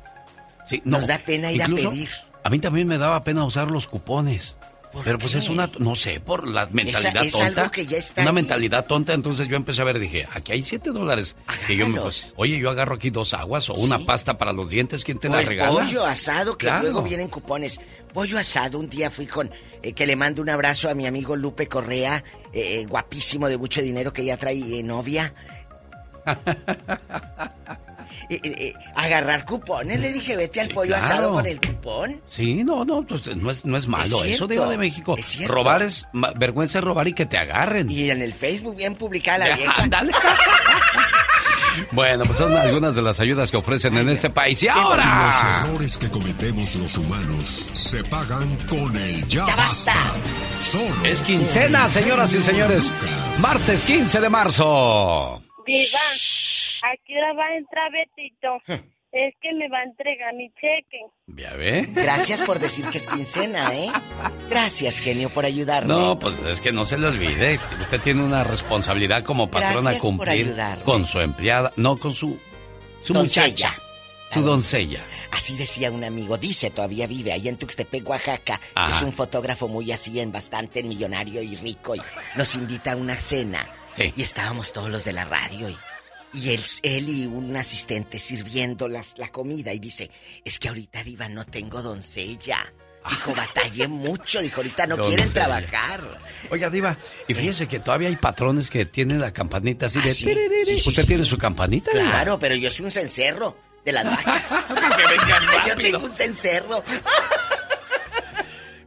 Sí, Nos da pena ir a pedir. A mí también me daba pena usar los cupones. Pero pues es una, no sé, por la mentalidad es tonta. algo que ya está una ahí. mentalidad tonta, entonces yo empecé a ver, dije, aquí hay siete dólares. Que yo me, Agáralos. oye, yo agarro aquí dos aguas o una pasta para los dientes, ¿quién te O la el regala? pollo asado, que Claro. luego vienen cupones. Pollo asado, un día fui con... eh, que le mando un abrazo a mi amigo Lupe Correa, eh, guapísimo de mucho dinero que ya trae eh, novia. Eh, eh, eh, agarrar cupones, le dije, vete al Sí, pollo claro. asado con el cupón. Sí, no, no, pues no es, no es malo Es eso, digo, de México. es cierto. Robar es, vergüenza es robar y que te agarren. Y en el Facebook bien publicada la vieja. ándale. Bueno, pues son algunas de las ayudas que ofrecen en este país. Y ahora... Los errores que cometemos los humanos se pagan con el ya, ¡Ya basta! Solo Es quincena, señoras y señores. Martes 15 de marzo. Diva, ¿a qué hora va a entrar Betito? Es que me va a entregar mi cheque. ¿Ya ve? Gracias por decir que es quincena, ¿eh? Gracias, genio, por ayudarme. No, pues es que no se le olvide. Usted tiene una responsabilidad como patrona Gracias por cumplir ayudarme. con su empleada, no con su, su Doncella. muchacha, su doncella. Así decía un amigo, dice, todavía vive ahí en Tuxtepec, Oaxaca. Ajá. Es un fotógrafo muy así, en bastante millonario y rico. Y nos invita a una cena. Sí. Y estábamos todos los de la radio. Y Y él, él y un asistente sirviendo las, la comida y dice, es que ahorita diva no tengo doncella. Dijo, batallé mucho, dijo, ahorita no quieren Doncella. trabajar. Oiga, Diva, y fíjese que todavía hay patrones que tienen la campanita así de... Ah, sí, tiririri. sí, sí, ¿Usted tiene su campanita? Diva? Claro, pero yo soy un cencerro de las vacas. yo tengo un cencerro.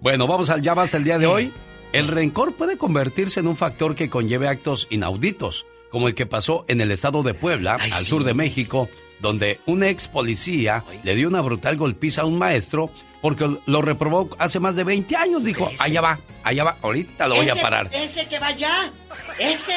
Bueno, vamos al ya basta el día de hoy. El rencor puede convertirse en un factor que conlleve actos inauditos, como el que pasó en el estado de Puebla, Ay, al sí. sur de México, donde un ex policía le dio una brutal golpiza a un maestro porque lo reprobó hace más de 20 años. Dijo, allá va, allá va, ahorita lo voy a parar. Ese que va allá. Ese,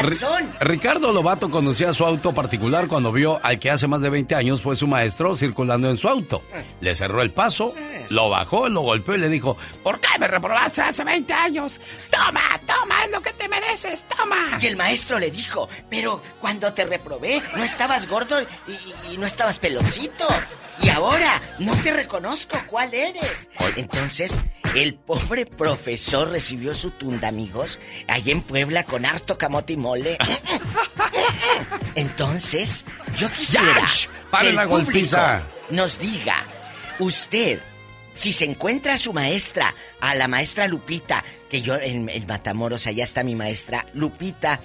Ri- panzón. Ricardo Lobato conocía su auto particular cuando vio al que hace más de 20 años fue su maestro circulando en su auto. Le cerró el paso, lo bajó, lo golpeó y le dijo, ¿por qué me reprobaste hace 20 años? Toma, toma, es lo que te mereces, toma. Y el maestro le dijo, pero cuando te reprobé, no estabas gordo y, y no estabas peloncito. Y ahora no te reconozco cuál eres. Entonces, el pobre profesor recibió su tunda, amigos, allá en Puebla con harto camote y mole. Entonces, yo quisiera que el la público nos diga, usted, si se encuentra a su maestra, a la maestra Lupita, que yo en, en Matamoros, allá está mi maestra, Lupita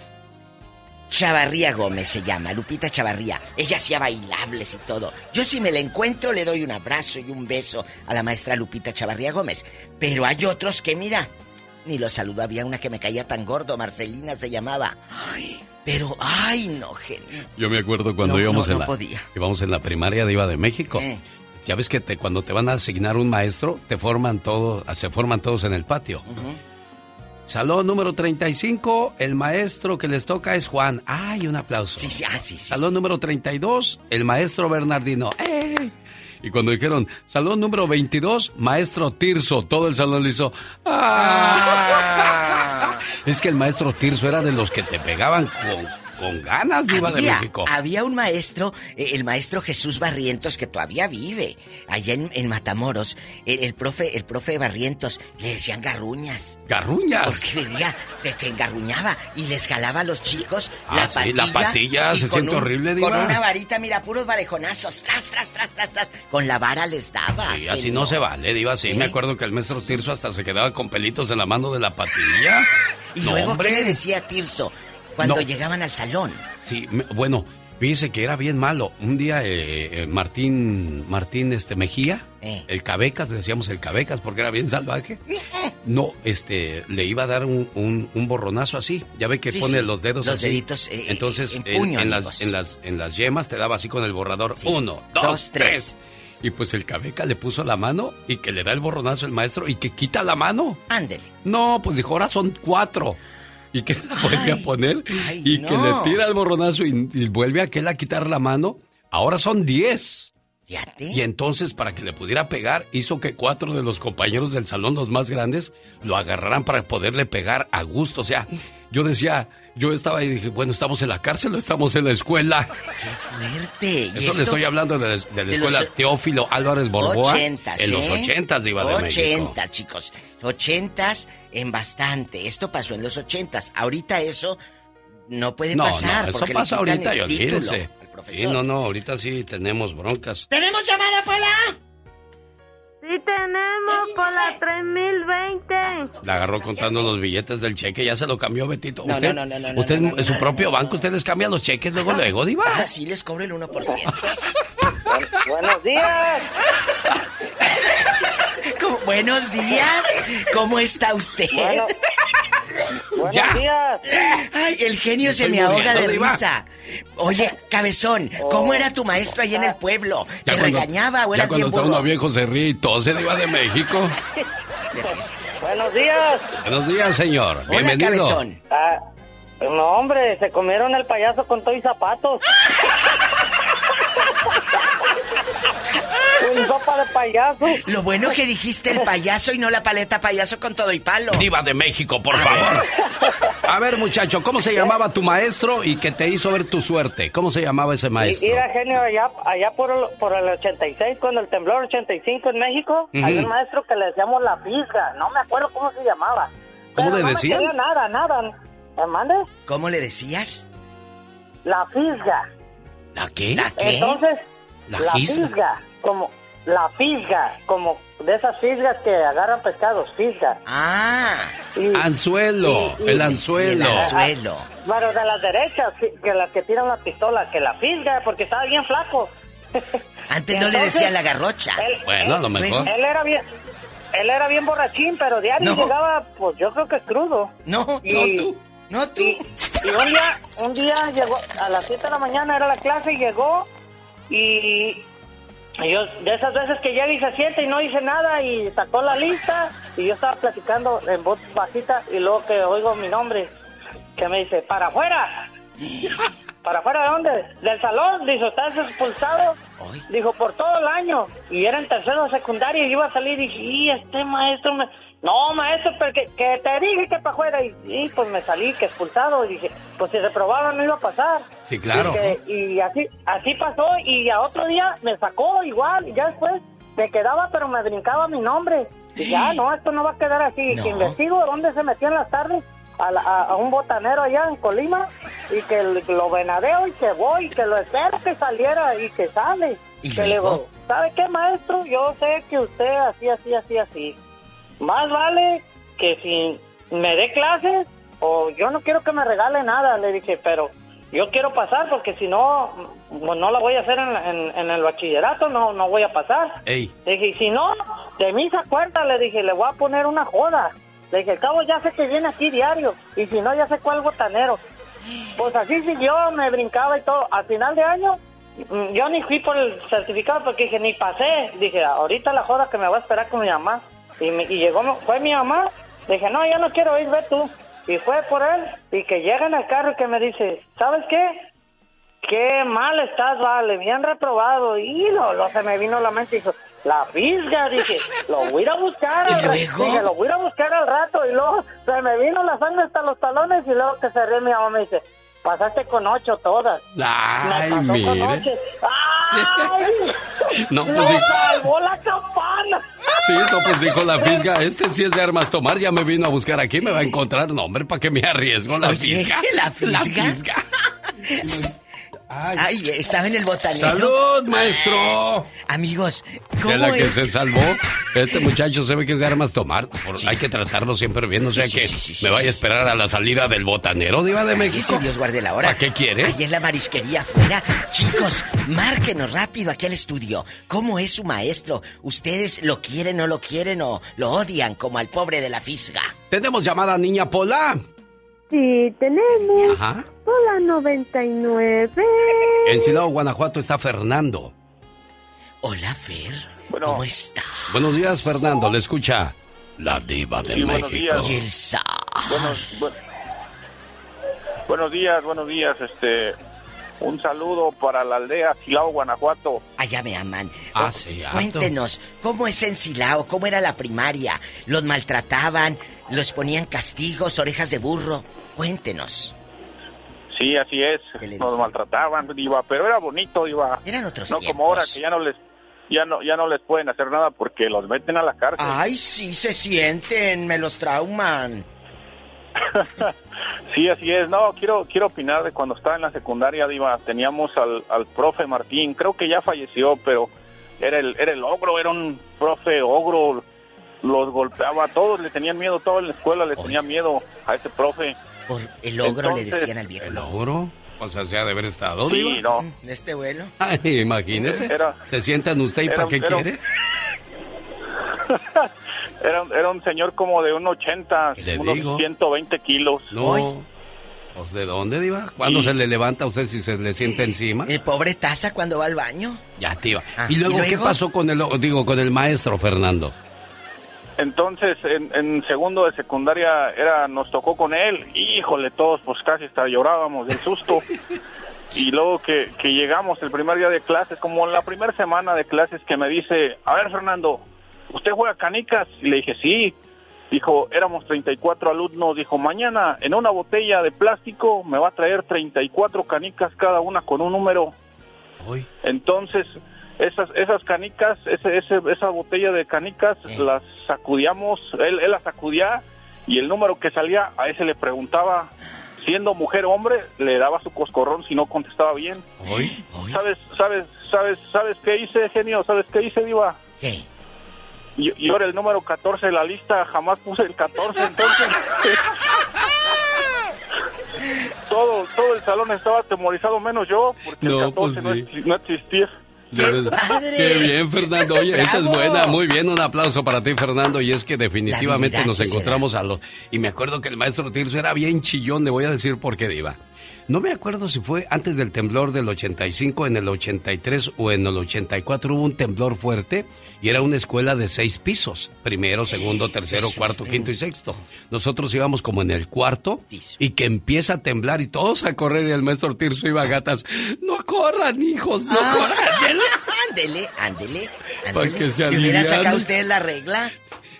Chavarría Gómez se llama, Lupita Chavarría. Ella hacía bailables y todo. Yo si me la encuentro le doy un abrazo y un beso a la maestra Lupita Chavarría Gómez. Pero hay otros que mira, ni los saludo. Había una que me caía tan gordo, Marcelina se llamaba. Ay, pero, ay, no, genio. Yo me acuerdo cuando No, íbamos, no, en no la, podía. íbamos en la primaria de Iba de México. Eh. Ya ves que te, cuando te van a asignar un maestro, te forman todos, se forman todos en el patio. Salón número 35, el maestro que les toca es Juan. ¡Ay, un aplauso! Sí, sí, ah, sí, sí. Salón número 32, el maestro Bernardino. ¡Eh! Y cuando dijeron, salón número 22, maestro Tirso, todo el salón le hizo... ¡Ah! Es que el maestro Tirso era de los que te pegaban con, con ganas, Diva de Había, México. había un maestro, eh, el maestro Jesús Barrientos, que todavía vive allá en, en Matamoros. El, el profe, el profe Barrientos, le decían garruñas. ¡Garruñas! Porque venía, te, te engarruñaba y les jalaba a los chicos Ah, la sí, patilla. la patilla, se con siente horrible, Con Diva. una varita, mira, puros varejonazos, tras, tras, tras, tras, tras. Con la vara les daba. Sí, así no se vale, Diva. Sí, ¿Eh? me acuerdo que el maestro Tirso hasta se quedaba con pelitos en la mano de la patilla. Y No, luego, hombre. ¿qué le decía a Tirso cuando No. llegaban al salón? Sí, me- bueno, fíjese que era bien malo. Un día eh, eh, Martín, Martín este, Mejía, Eh. el Cabecas, le decíamos el Cabecas porque era bien salvaje. No, este, le iba a dar un, un- un borronazo así. Ya ve que Sí, pone sí, los dedos los así. deditos, eh, Entonces, en en, puño, en amigos. las, en, las, en las yemas te daba así con el borrador. Uno, dos, dos, tres. tres. Y pues el Cabeca le puso la mano y que le da el borronazo el maestro y que quita la mano. Ándele. No, pues dijo, ahora son cuatro. Y que la vuelve a poner ay, y que le tira el borronazo y, y vuelve a aquel a quitar la mano. Ahora son diez. Fíjate. Y entonces, para que le pudiera pegar, hizo que cuatro de los compañeros del salón, los más grandes, lo agarraran para poderle pegar a gusto. O sea, yo decía, yo estaba y dije, bueno, ¿estamos en la cárcel o estamos en la escuela? Fuerte. ¿Y Eso esto? le estoy hablando de la, de la de escuela los- Teófilo Álvarez Borboa. Ochentas, en los ¿eh? ochentas de Iba de México. Ochentas, chicos. Ochentas en bastante. Esto pasó en los ochentas. Ahorita eso no puede No, pasar. no, eso porque pasa ahorita y olvídense. Sí, no, no, ahorita sí tenemos broncas. ¿Tenemos llamada, Pola? Sí tenemos por la 3020. La agarró contando los billetes del cheque, ya se lo cambió Betito. No, usted, no, no, no, no, usted no, su propio banco, ustedes cambian los cheques luego, luego, Diva. Ah, sí, les cobro el 1%. Buenos días. ¿Cómo- Buenos días. ¿Cómo está usted? Bueno, buenos Ya. días. Ay, el genio Me se me ahoga de risa. Oye, cabezón, ¿cómo era tu maestro ahí en el pueblo? ¿Te cuando- regañaba o ya eras cuando burro? uno viejo se ríe y tose, Diva de México. Buenos días. Buenos días, señor. Bienvenido. Ah, no, hombre, se comieron el payaso con todo y zapatos. Un sopa de payaso. Lo bueno que dijiste el payaso y no la paleta payaso con todo y palo. Diva de México, por favor. A ver, muchacho, ¿cómo se llamaba tu maestro y que te hizo ver tu suerte? ¿Cómo se llamaba ese maestro? era genio allá, allá por, el, por el 86, cuando el temblor 85 en México, Ujú. hay un maestro que le decíamos la pizca, no me acuerdo cómo se llamaba. ¿Cómo Pero le no quería nada, nada. ¿Me mande? ¿Cómo le decías? la fisga. ¿La qué? Entonces, ¿La la, fisga? fisga, como la fisga, como de esas fisgas que agarran pescados, fisga. Ah. Anzuelo, el anzuelo. Bueno, de las derechas, sí, que las que tiran la pistola, que la fisga, porque estaba bien flaco. Antes no le decía la garrocha. él- Bueno, a lo mejor. Él era bien, él era bien borrachín, pero diario No. llegaba, pues yo creo que crudo. No, Y- no tú. No tú. Y, y un día, un día llegó, a las 7 de la mañana era la clase y llegó y, yo, de esas veces que llega y se sienta y no dice nada y sacó la lista y yo estaba platicando en voz bajita y luego que oigo mi nombre, que me dice, para afuera. ¿Para afuera de dónde? Del salón, dijo, estás expulsado. Dijo, por todo el año. Y era en tercero de secundaria y iba a salir y dije, y este maestro me... No, maestro, pero que, que te dije que para afuera. Y, y, pues me salí, que expulsado. Y dije, pues si reprobaba no iba a pasar. Sí, claro. Y, que- y así, así pasó. Y a otro día me sacó igual. Y ya después me quedaba, pero me brincaba mi nombre. Y ya, no, esto no va a quedar así. Que investigo dónde se metió en las tardes. A, la- a- un botanero allá en Colima y que lo venadeo y que voy y que lo espero que saliera y que sale. ¿Y que le digo, ¿sabe qué, maestro? Yo sé que usted así, así, así, así. Más vale que si me dé clases o yo no quiero que me regale nada, le dije, pero yo quiero pasar porque si no, mm, no la voy a hacer en, en- en el bachillerato, no, no voy a pasar. Ey. Le dije, y si no, de mí se acuerda, le dije, le voy a poner una joda. Le dije, al cabo ya sé que viene aquí diario, y si no, ya sé cuál botanero. Pues así siguió, me brincaba y todo. Al final de año, mm, yo ni fui por el certificado porque dije, ni pasé. Dije, ahorita la joda que me va a esperar con mi mamá. Y, me- y llegó, fue mi mamá. Dije, no, yo no quiero ir, ve tú. Y fue por él, y que llega en el carro y que me dice, ¿sabes qué? Qué mal estás, vale, bien reprobado. Y lo, lo se me vino a la mente y dijo, la fisga, dije, lo voy a ir a buscar al rato. Dije, lo voy a ir a buscar al rato. Y luego se me vino la sangre hasta los talones y luego que cerré mi mamá me dice, pasaste con ocho todas. Ay, mire. No, pues ¡Me dijo, salvó la campana! sí, no, pues dijo la fisga, este sí es de armas tomar, ya me vino a buscar aquí, me va a encontrar, no, hombre, ¿para qué me arriesgo la fisga? ¿la fisga? fisga. Ay, estaba en el botanero. ¡Salud, maestro! Amigos, De ¿cómo la que se salvó. Este muchacho se ve que es de armas tomar. Por- Hay que tratarlo siempre bien. No sea Sí, que sí, sí, sí, me vaya sí, a esperar a la salida del botanero, Diva de México. Dios guarde la hora. ¿Para qué quiere? Ahí en la marisquería afuera. Chicos, márquenos rápido aquí al estudio. ¿Cómo es su maestro? ¿Ustedes lo quieren o lo quieren o lo odian como al pobre de la fisga? Tenemos llamada niña Pola. Sí, tenemos. Ajá. Hola 99. En Silao, Guanajuato está Fernando. Hola, Fer. ¿Cómo está? Buenos días, Fernando. Le escucha la diva de Sí, buenos México. días. Y el sa- Buenos, bu- buenos días, buenos días. Este, un saludo para la aldea Silao, Guanajuato. Allá me aman. Ah, Oh, sí. Cuéntenos, ¿cómo es en Silao? ¿Cómo era la primaria? ¿Los maltrataban? ¿Los ponían castigos, orejas de burro? Cuéntenos. Sí, así es. Nos maltrataban, iba, pero era bonito, iba. Eran otros No tiempos. como ahora que ya no les ya no ya no les pueden hacer nada porque los meten a la cárcel. Ay, sí, se sienten, me los trauman. Sí, así es. No, quiero quiero opinar de cuando estaba en la secundaria, Diva. Teníamos al, al profe Martín, creo que ya falleció, pero era el, era el ogro, era un profe ogro. Los golpeaba a todos, le tenían miedo, toda la escuela le tenía miedo a ese profe. Por el ogro le decían al viejo. ¿El ogro? O sea, se ha de haber estado, Sí, Diva. no. ¿De este vuelo? Ay, imagínese. Era- ¿Se sientan usted y para qué era quiere? Era, un- era un señor como de un 80, Le unos digo. 120 kilos. No. Pues, ¿De dónde, Diva? ¿Cuándo Sí. se le levanta a usted si se le siente encima? El pobre taza cuando va al baño. Ya, Diva. Ah, ¿Y luego, ¿y qué pasó con el, digo, con el maestro, Fernando? Entonces, en, en segundo de secundaria era nos tocó con él. Híjole, todos pues casi hasta llorábamos del susto. y luego que, que llegamos el primer día de clases, como la primera semana de clases, que me dice, a ver, Fernando, ¿usted juega canicas? Y le dije, sí. Dijo, éramos 34 alumnos. Dijo, mañana en una botella de plástico me va a traer 34 canicas cada una con un número. Entonces, esas esas canicas, ese, ese, esa botella de canicas, las sacudíamos, él, él las sacudía y el número que salía, a ese le preguntaba siendo mujer hombre, le daba su coscorrón si no contestaba bien. ¿Sabes, sabes, sabes, sabes qué hice, genio? ¿Sabes qué hice, Diva? ¿Qué? Yo, yo era el número 14 de la lista, jamás puse el 14, entonces... todo, todo el salón estaba atemorizado, menos yo, porque No, el 14 pues no, sí. no existía. Qué bien, Fernando. Oye, esa es buena. Muy bien, un aplauso para ti, Fernando. Y es que definitivamente nos encontramos a los... Y me acuerdo que el maestro Tirso era bien chillón. Le voy a decir por qué, Diva. No me acuerdo si fue antes del temblor del 85, en el 83 o en el 84 hubo un temblor fuerte y era una escuela de seis pisos. Primero, segundo, tercero, cuarto, quinto y sexto. Nosotros íbamos como en el cuarto y que empieza a temblar y todos a correr y el maestro Tirso iba a gatas. No corran, hijos, no Ah. corran. Ándele, ándele, Para ándele. que se ¿Y hubiera sacado usted la regla?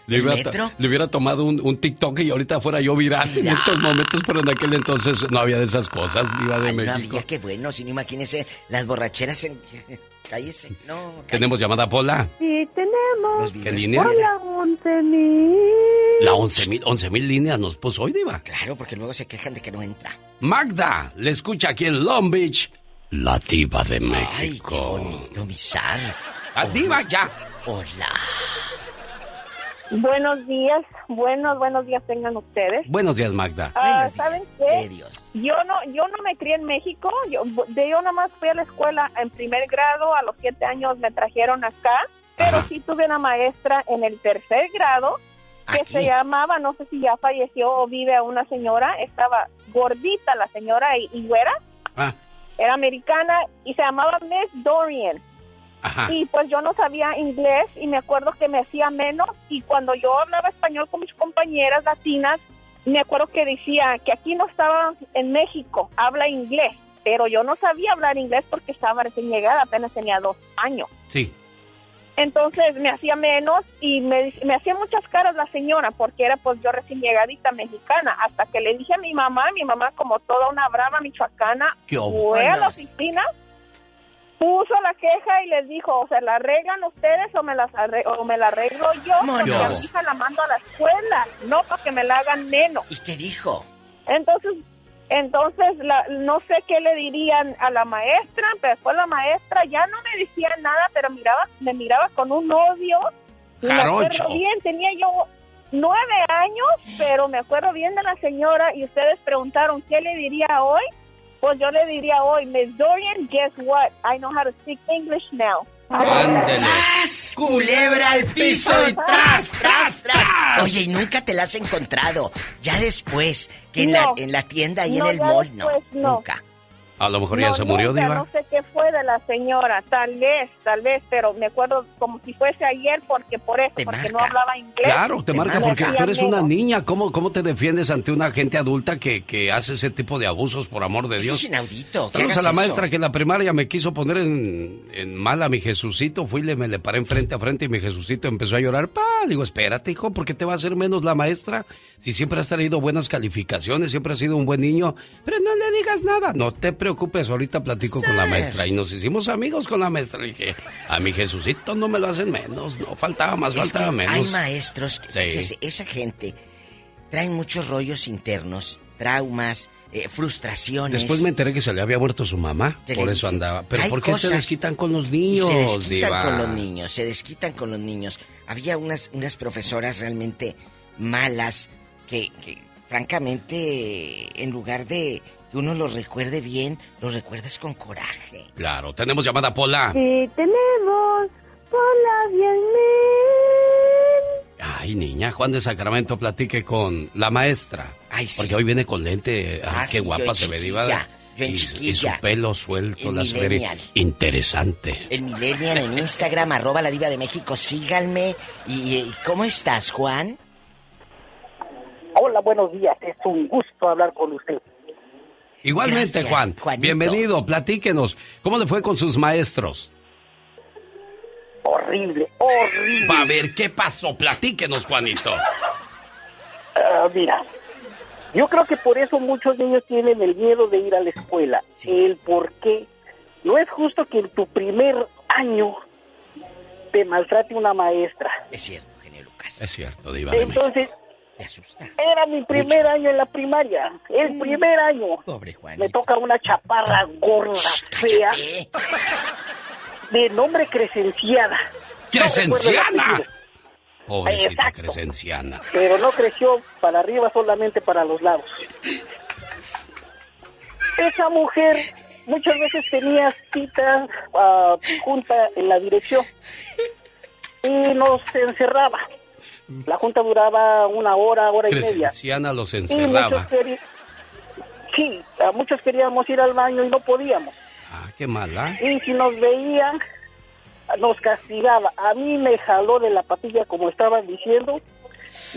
Le ¿El hubiera, metro? le hubiera tomado un, un TikTok y ahorita fuera yo viral en estos momentos, pero en aquel entonces no había de esas cosas, Diva de Ay, no México. había, qué bueno, si no imagínese las borracheras en... Cállese, no. Tenemos llamada Pola. Sí, tenemos. ¿Qué línea? Hola, 11 mil. La 11 mil, 11 mil líneas nos puso hoy, Diva. Claro, porque luego se quejan de que no entra. Magda, le escucha aquí en Long Beach, la Diva de México. Ay, qué bonito, mi sal. ¡La Diva ya! Hola. Buenos días, buenos, buenos días tengan ustedes. Buenos días, Magda. Ah, ¿Saben qué? Dios. Yo no, yo no me crié en México. Yo, de yo nomás fui a la escuela en primer grado. A los siete años me trajeron acá. Pero sí tuve una maestra en el tercer grado que se llamaba, no sé si ya falleció o vive a una señora. Estaba gordita la señora y, y güera. Ah. Era americana y se llamaba Miss Dorian. Ajá. Y pues yo no sabía inglés y me acuerdo que me hacía menos y cuando yo hablaba español con mis compañeras latinas, me acuerdo que decía que aquí no estaba en México, habla inglés, pero yo no sabía hablar inglés porque estaba recién llegada, apenas tenía dos años. Sí. Entonces me hacía menos y me, me hacía muchas caras la señora porque era pues yo recién llegadita mexicana. Hasta que le dije a mi mamá, mi mamá como toda una brava michoacana, ¿Qué fue a la oficina, puso la queja y les dijo, o se la arreglan ustedes o me, las arre- o me la arreglo yo, porque a mi hija la mando a la escuela, no para que me la hagan menos. ¿Y qué dijo? Entonces, entonces la, no sé qué le dirían a la maestra, pero después la maestra ya no me decía nada, pero miraba, me miraba con un odio. Y me acuerdo bien, tenía yo nueve años, pero me acuerdo bien de la señora y ustedes preguntaron qué le diría hoy. Pues yo le diría hoy, Miss Dorian, guess what? I know how to speak English now. ¡Sas! Culebra al piso y tras, tras, tras. Oye, y nunca te la has encontrado. Ya después, que en, la, en la tienda y No, en el mall, no. después no. Nunca. A lo mejor ya No, se murió, nunca, Diva. No sé qué fue de la señora, tal vez, tal vez, pero me acuerdo como si fuese ayer porque por eso, porque no hablaba inglés. Claro, te marca Me porque tú eres una niña. ¿Cómo, ¿Cómo te defiendes ante una gente adulta que, que hace ese tipo de abusos, por amor de Eso Dios? es inaudito. Saludos a la eso. maestra que en la primaria me quiso poner en, en mal a mi Jesucito. Fui y le, me le paré frente a frente y mi Jesucito empezó a llorar. Pa, digo, espérate, hijo, ¿por qué te va a hacer menos la maestra? Si siempre has traído buenas calificaciones, siempre has sido un buen niño. Pero no le digas nada. No te preocupes, ahorita platico con la maestra. Y nos hicimos amigos con la maestra. Le dije, a mi Jesucito no me lo hacen menos. No, faltaba más, Es faltaba que menos. hay maestros, que, Sí. esa gente traen muchos rollos internos, traumas, eh, frustraciones. Después me enteré que se le había muerto su mamá, por eso andaba. Pero ¿por qué se desquitan con los niños, se desquitan Diva? con los niños, se desquitan con los niños. Había unas, unas profesoras realmente malas que, que, francamente, en lugar de uno los recuerde bien, los recuerdes con coraje. Claro, tenemos llamada Pola. Sí, tenemos. Hola, 10 mil. Ay, niña, Juan de Sacramento platique con la maestra. Porque hoy viene con lente. Ay, Ah, qué sí, guapa se ve, Diva. yo en y, y su pelo suelto, El las millennial. interesante. El Millennial en Instagram, arroba la diva de México, síganme. Y, y ¿cómo estás, Juan? Hola, buenos días. Es un gusto hablar con usted. Igualmente, Gracias, Juan. Juanito. Bienvenido, platíquenos. ¿Cómo le fue con sus maestros? Horrible, horrible. Va a ver, ¿qué pasó? Platíquenos, Juanito. Ah, mira, yo creo que por eso muchos niños tienen el miedo de ir a la escuela. El por qué. No es justo que en tu primer año te maltrate una maestra. Es cierto, genio Lucas. Es cierto, Diva de. Entonces, Te asusta. Era mi primer año en la primaria. El primer año. Pobre Juan. Me toca una chaparra gorda, fea. De nombre Crescenciana. ¡Crescenciana! No Pobrecita Exacto. Crescenciana. pero no creció para arriba, solamente para los lados. Esa mujer muchas veces tenía citas ah, junta en la dirección y nos encerraba. La junta duraba una hora, hora y media. Crescenciana los encerraba. Sí, a muchos queríamos ir al baño y no podíamos. Ah, qué mala. Y si nos veían, nos castigaba. A mí me jaló de la patilla, como estaban diciendo,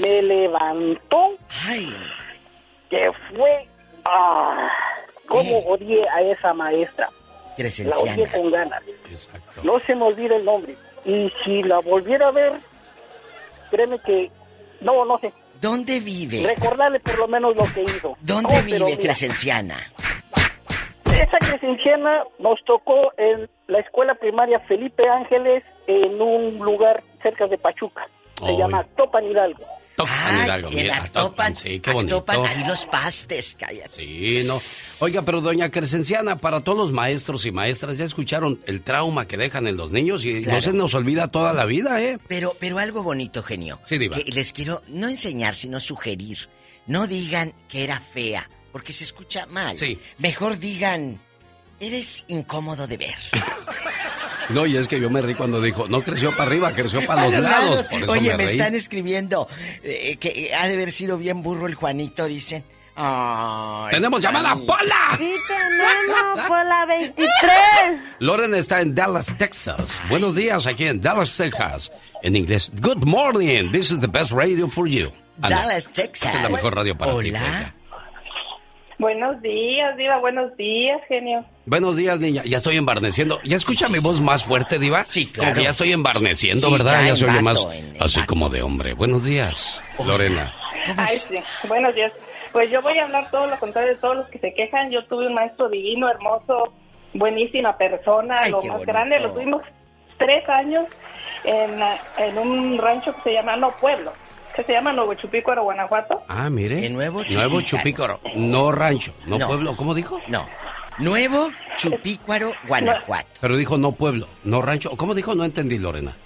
me levantó, que fue... Ah, ¿Cómo odié a esa maestra? La odié Crescenciana. con ganas. No se me olvida el nombre. Y si la volviera a ver, créeme que... No, no sé. ¿Dónde vive? Recordarle por lo menos lo que hizo. ¿Dónde No, vive Crescenciana? Esa crescenciana nos tocó en la escuela primaria Felipe Ángeles en un lugar cerca de Pachuca. Se llama Topan Hidalgo. Topan Hidalgo, mira, Topan, sí, qué bonito. Actopan, ahí los pastes, cállate. Sí, no. Oiga, pero doña Crescenciana, para todos los maestros y maestras, ya escucharon el trauma que dejan en los niños y no se nos olvida toda la vida, ¿eh? Pero, pero algo bonito, genio. Sí, Diva. Que les quiero no enseñar, sino sugerir. No digan que era fea, porque se escucha mal. Sí. Mejor digan, eres incómodo de ver. No, y es que yo me reí cuando dijo, no creció para arriba, creció para los los lados. lados. Por eso Oye, me, me están escribiendo eh, que ha de haber sido bien burro el Juanito, dicen. Ay, ¡Tenemos llamada, Juanito. Pola! Sí tenemos por la 23. Loren está en Dallas, Texas. Buenos días aquí en Dallas, Texas. En inglés, good morning. This is the best radio for you. Dallas, Texas. Esta es la mejor radio para ti. Hola. Buenos días, Diva. Buenos días, genio. Buenos días, niña. Ya estoy embarneciendo. ¿Ya escucha mi voz más fuerte, Diva? Sí, claro. Como que ya estoy embarneciendo, Sí, ¿verdad? ya Ya, se en oye vato, más así como de hombre. Buenos días, Lorena. Ay, sí. Buenos días. Pues yo voy a hablar todo lo contrario de todos los que se quejan. Yo tuve un maestro divino, hermoso, buenísima persona, Ay, lo más bonito. grande. Lo tuvimos tres años en, en un rancho que se llama, no, pueblo, que se llama Nuevo Chupícuaro, Guanajuato. Ah, mire. Nuevo Nuevo Chupícaro. Chupícaro. No rancho, no, No. pueblo. ¿Cómo dijo? No. Nuevo Chupícuaro, Guanajuato. Pero dijo no pueblo, no rancho. ¿Cómo dijo? No entendí, Lorena.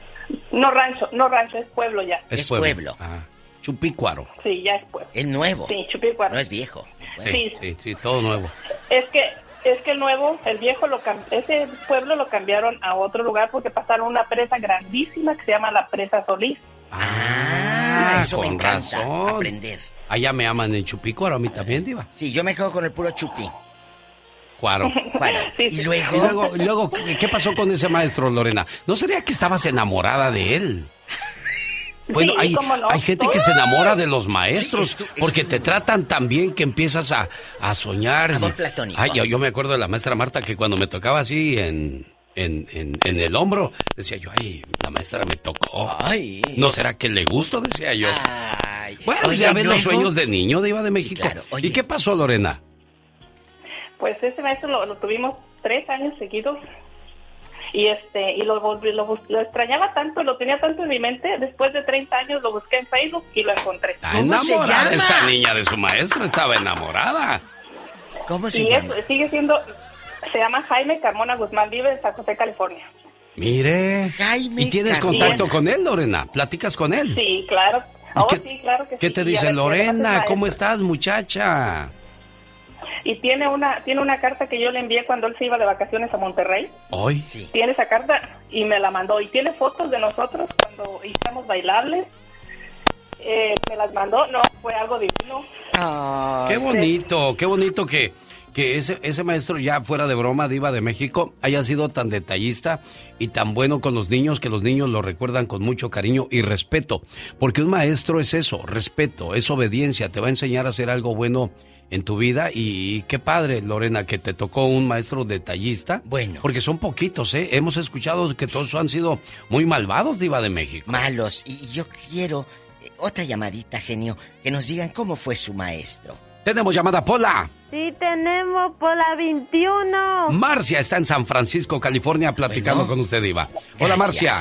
No rancho, no rancho, es pueblo ya. Es pueblo. Ah, Chupícuaro. Sí, ya es pueblo. Es nuevo. Sí, Chupícuaro. No es viejo. Sí, Sí. sí, sí, todo nuevo. Es que es que el nuevo, el viejo, lo cam- ese pueblo lo cambiaron a otro lugar porque pasaron una presa grandísima que se llama la presa Solís. Ah, eso me con encanta. razón. Aprender. Allá me aman en Chupícuaro, a mí también, Diva. Sí, yo me quedo con el puro chupi. Cuaro. Y luego. Y luego, y luego, ¿qué pasó con ese maestro, Lorena? ¿No sería que estabas enamorada de él? Bueno, Sí, hay, cómo no. hay gente que se enamora de los maestros Sí, es tu- es porque tu- te tratan tan bien que empiezas a, a soñar. Amor platónico. Ay, yo, yo me acuerdo de la maestra Marta que cuando me tocaba así en, en, en, en el hombro, decía yo, ay, la maestra me tocó. Ay. ¿No será que le gusto? Decía yo. Ay. Bueno, Oye, ya ¿y ves los luego? sueños de niño de Iba de México. claro. Oye. ¿Y qué pasó, Lorena? Pues ese maestro lo, lo tuvimos tres años seguidos y este y lo, volví- lo, bus- lo extrañaba tanto, lo tenía tanto en mi mente. Después de 30 años lo busqué en Facebook y lo encontré. Está ¿Cómo se enamorada llama? esta niña de su maestro, estaba enamorada. ¿Cómo se Y llama? es- sigue siendo, se llama Jaime Carmona Guzmán, vive en San José, California. Mire. Jaime ¿Y tienes Carmona. contacto con él, Lorena? ¿Platicas con él? Sí, claro. Oh, qué- sí, claro que ¿Qué sí. te dice Lorena? ¿Cómo estás, muchacha? Y tiene una tiene una carta que yo le envié cuando él se iba de vacaciones a Monterrey. Hoy. Sí. Tiene esa carta y me la mandó. Y tiene fotos de nosotros cuando estamos bailables. Eh, me las mandó. No, fue algo divino. Ay. Qué bonito, qué bonito que, que ese, ese maestro ya fuera de broma, diva de México, haya sido tan detallista y tan bueno con los niños que los niños lo recuerdan con mucho cariño y respeto. Porque un maestro es eso, respeto, es obediencia, te va a enseñar a hacer algo bueno en tu vida y qué padre, Lorena, que te tocó un maestro detallista. Bueno. Porque son poquitos, ¿eh? Hemos escuchado que todos han sido muy malvados, diva de México. Malos. Y, yo quiero eh, otra llamadita, genio, que nos digan cómo fue su maestro. Tenemos llamada Pola. Sí tenemos por la 21. Marcia está en San Francisco, California, platicando Bueno. con usted, Diva. Hola, Marcia.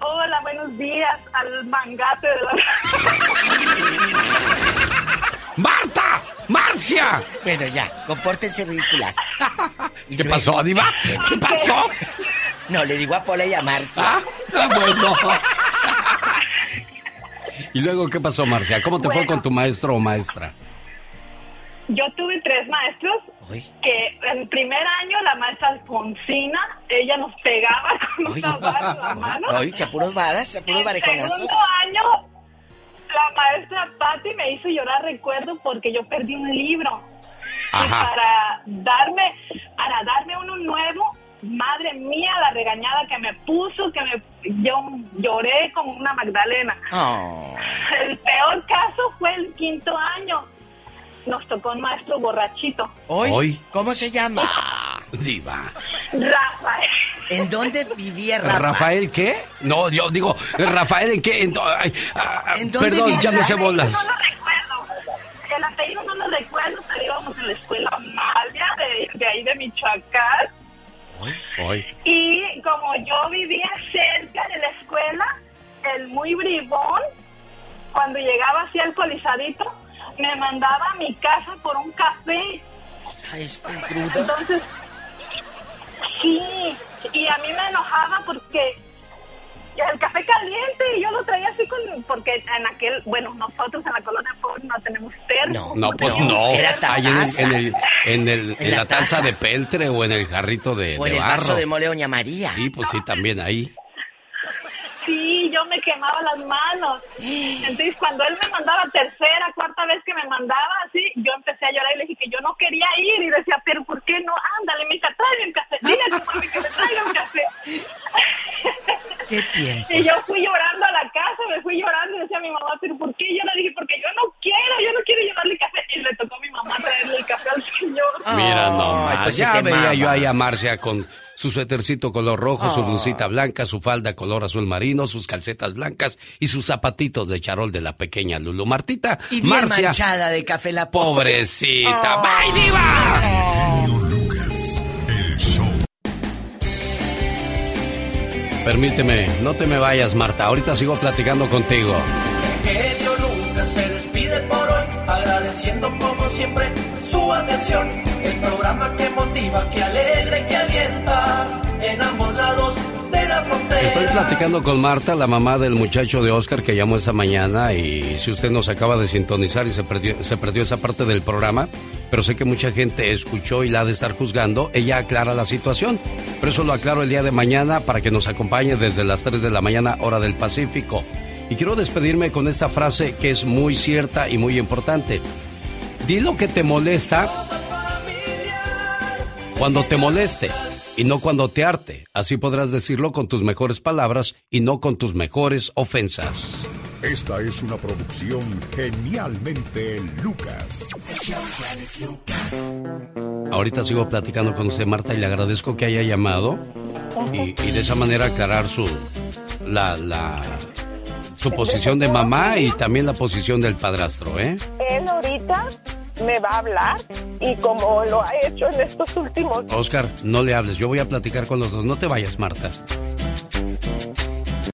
Hola, buenos días al mangate de la... ¡Marta! ¡Marcia! Bueno, ya, compórtense ridículas. ¿Qué pasó, Diva? ¿Qué pasó? No, le digo a Pola y a Marcia. Ah, ah, bueno. ¿Y luego qué pasó, Marcia? ¿Cómo te fue con tu maestro o maestra? Yo tuve tres maestros que en primer año la maestra Alfonsina, ella nos pegaba con una vara en la mano. Ay, que a puros varas, a puros En varejonazos. segundo año, la maestra Patti me hizo llorar, recuerdo, porque yo perdí un libro. Y Ajá. para darme, para darme uno nuevo, madre mía, la regañada que me puso, que me, yo lloré como una Magdalena. Oh. El peor caso fue el quinto año. Nos tocó un maestro borrachito. Hoy, Hoy. ¿cómo se llama? Diva. Rafael. ¿En dónde vivía Rafa? ¿Rafael qué? No, yo digo, ¿Rafael en qué? En, ay, ah, ah, ¿En dónde perdón, vivía? ya me sé bolas. No lo recuerdo. El apellido no lo recuerdo, pero íbamos en la escuela Amalia de, de ahí de Michoacán. Hoy. Y como yo vivía cerca de la escuela, el muy bribón, cuando llegaba así alcoholizadito, me mandaba a mi casa por un café. Ay, este. Entonces, sí, y a mí me enojaba porque el café caliente y yo lo traía así con, porque en aquel, bueno, nosotros en la colonia pobre no tenemos termo. No, pues No, no. era Ahí en, el, en, el, en En la la taza taza. de peltre o en el jarrito de, O en de el vaso barro. de mole Doña María. Sí, pues sí, también ahí. Sí, yo me quemaba las manos. Entonces, cuando él me mandaba tercera, cuarta vez que me mandaba así, yo empecé a llorar y le dije que yo no quería ir. Y decía, pero ¿por qué no? Ándale, mija, tráeme un café. Dile a tu mami que me traiga un café. Qué tiempo. Y yo fui llorando a la casa, me fui llorando y decía a mi mamá, pero ¿por qué? Yo le dije, porque yo no quiero, yo no quiero llevarle café. Y le tocó a mi mamá traerle el café al señor. Mira nomás, pues ya veía yo ahí a Marcia con su suétercito color rojo, su Ah. blusita blanca, su falda color azul marino, sus calcetas blancas y sus zapatitos de charol de la pequeña Lulu. Martita, Y bien Marcia, manchada de café la pobrecita. Oh. ¡Bye, diva! Genio Lucas, el show. Permíteme, no te me vayas, Marta. Ahorita sigo platicando contigo. Se despide por hoy, agradeciendo como siempre su atención. El programa que motiva, que alegra y que alienta en ambos lados de la frontera. Estoy platicando con Marta, la mamá del muchacho de Oscar que llamó esa mañana y si usted nos acaba de sintonizar y se perdió, se perdió esa parte del programa, pero sé que mucha gente escuchó y la ha de estar juzgando, ella aclara la situación. Pero eso lo aclaro el día de mañana para que nos acompañe desde las 3 de la mañana hora del Pacífico. Y quiero despedirme con esta frase que es muy cierta y muy importante. Di lo que te molesta cuando te moleste y no cuando te arte. Así podrás decirlo con tus mejores palabras y no con tus mejores ofensas. Esta es una producción genialmente Lucas. Ahorita sigo platicando con usted, Marta, y le agradezco que haya llamado y, y de esa manera aclarar su la, la su posición de mamá y también la posición del padrastro, ¿eh? Él ahorita me va a hablar y como lo ha hecho en estos últimos Oscar, no le hables, yo voy a platicar con los dos. No te vayas, Marta.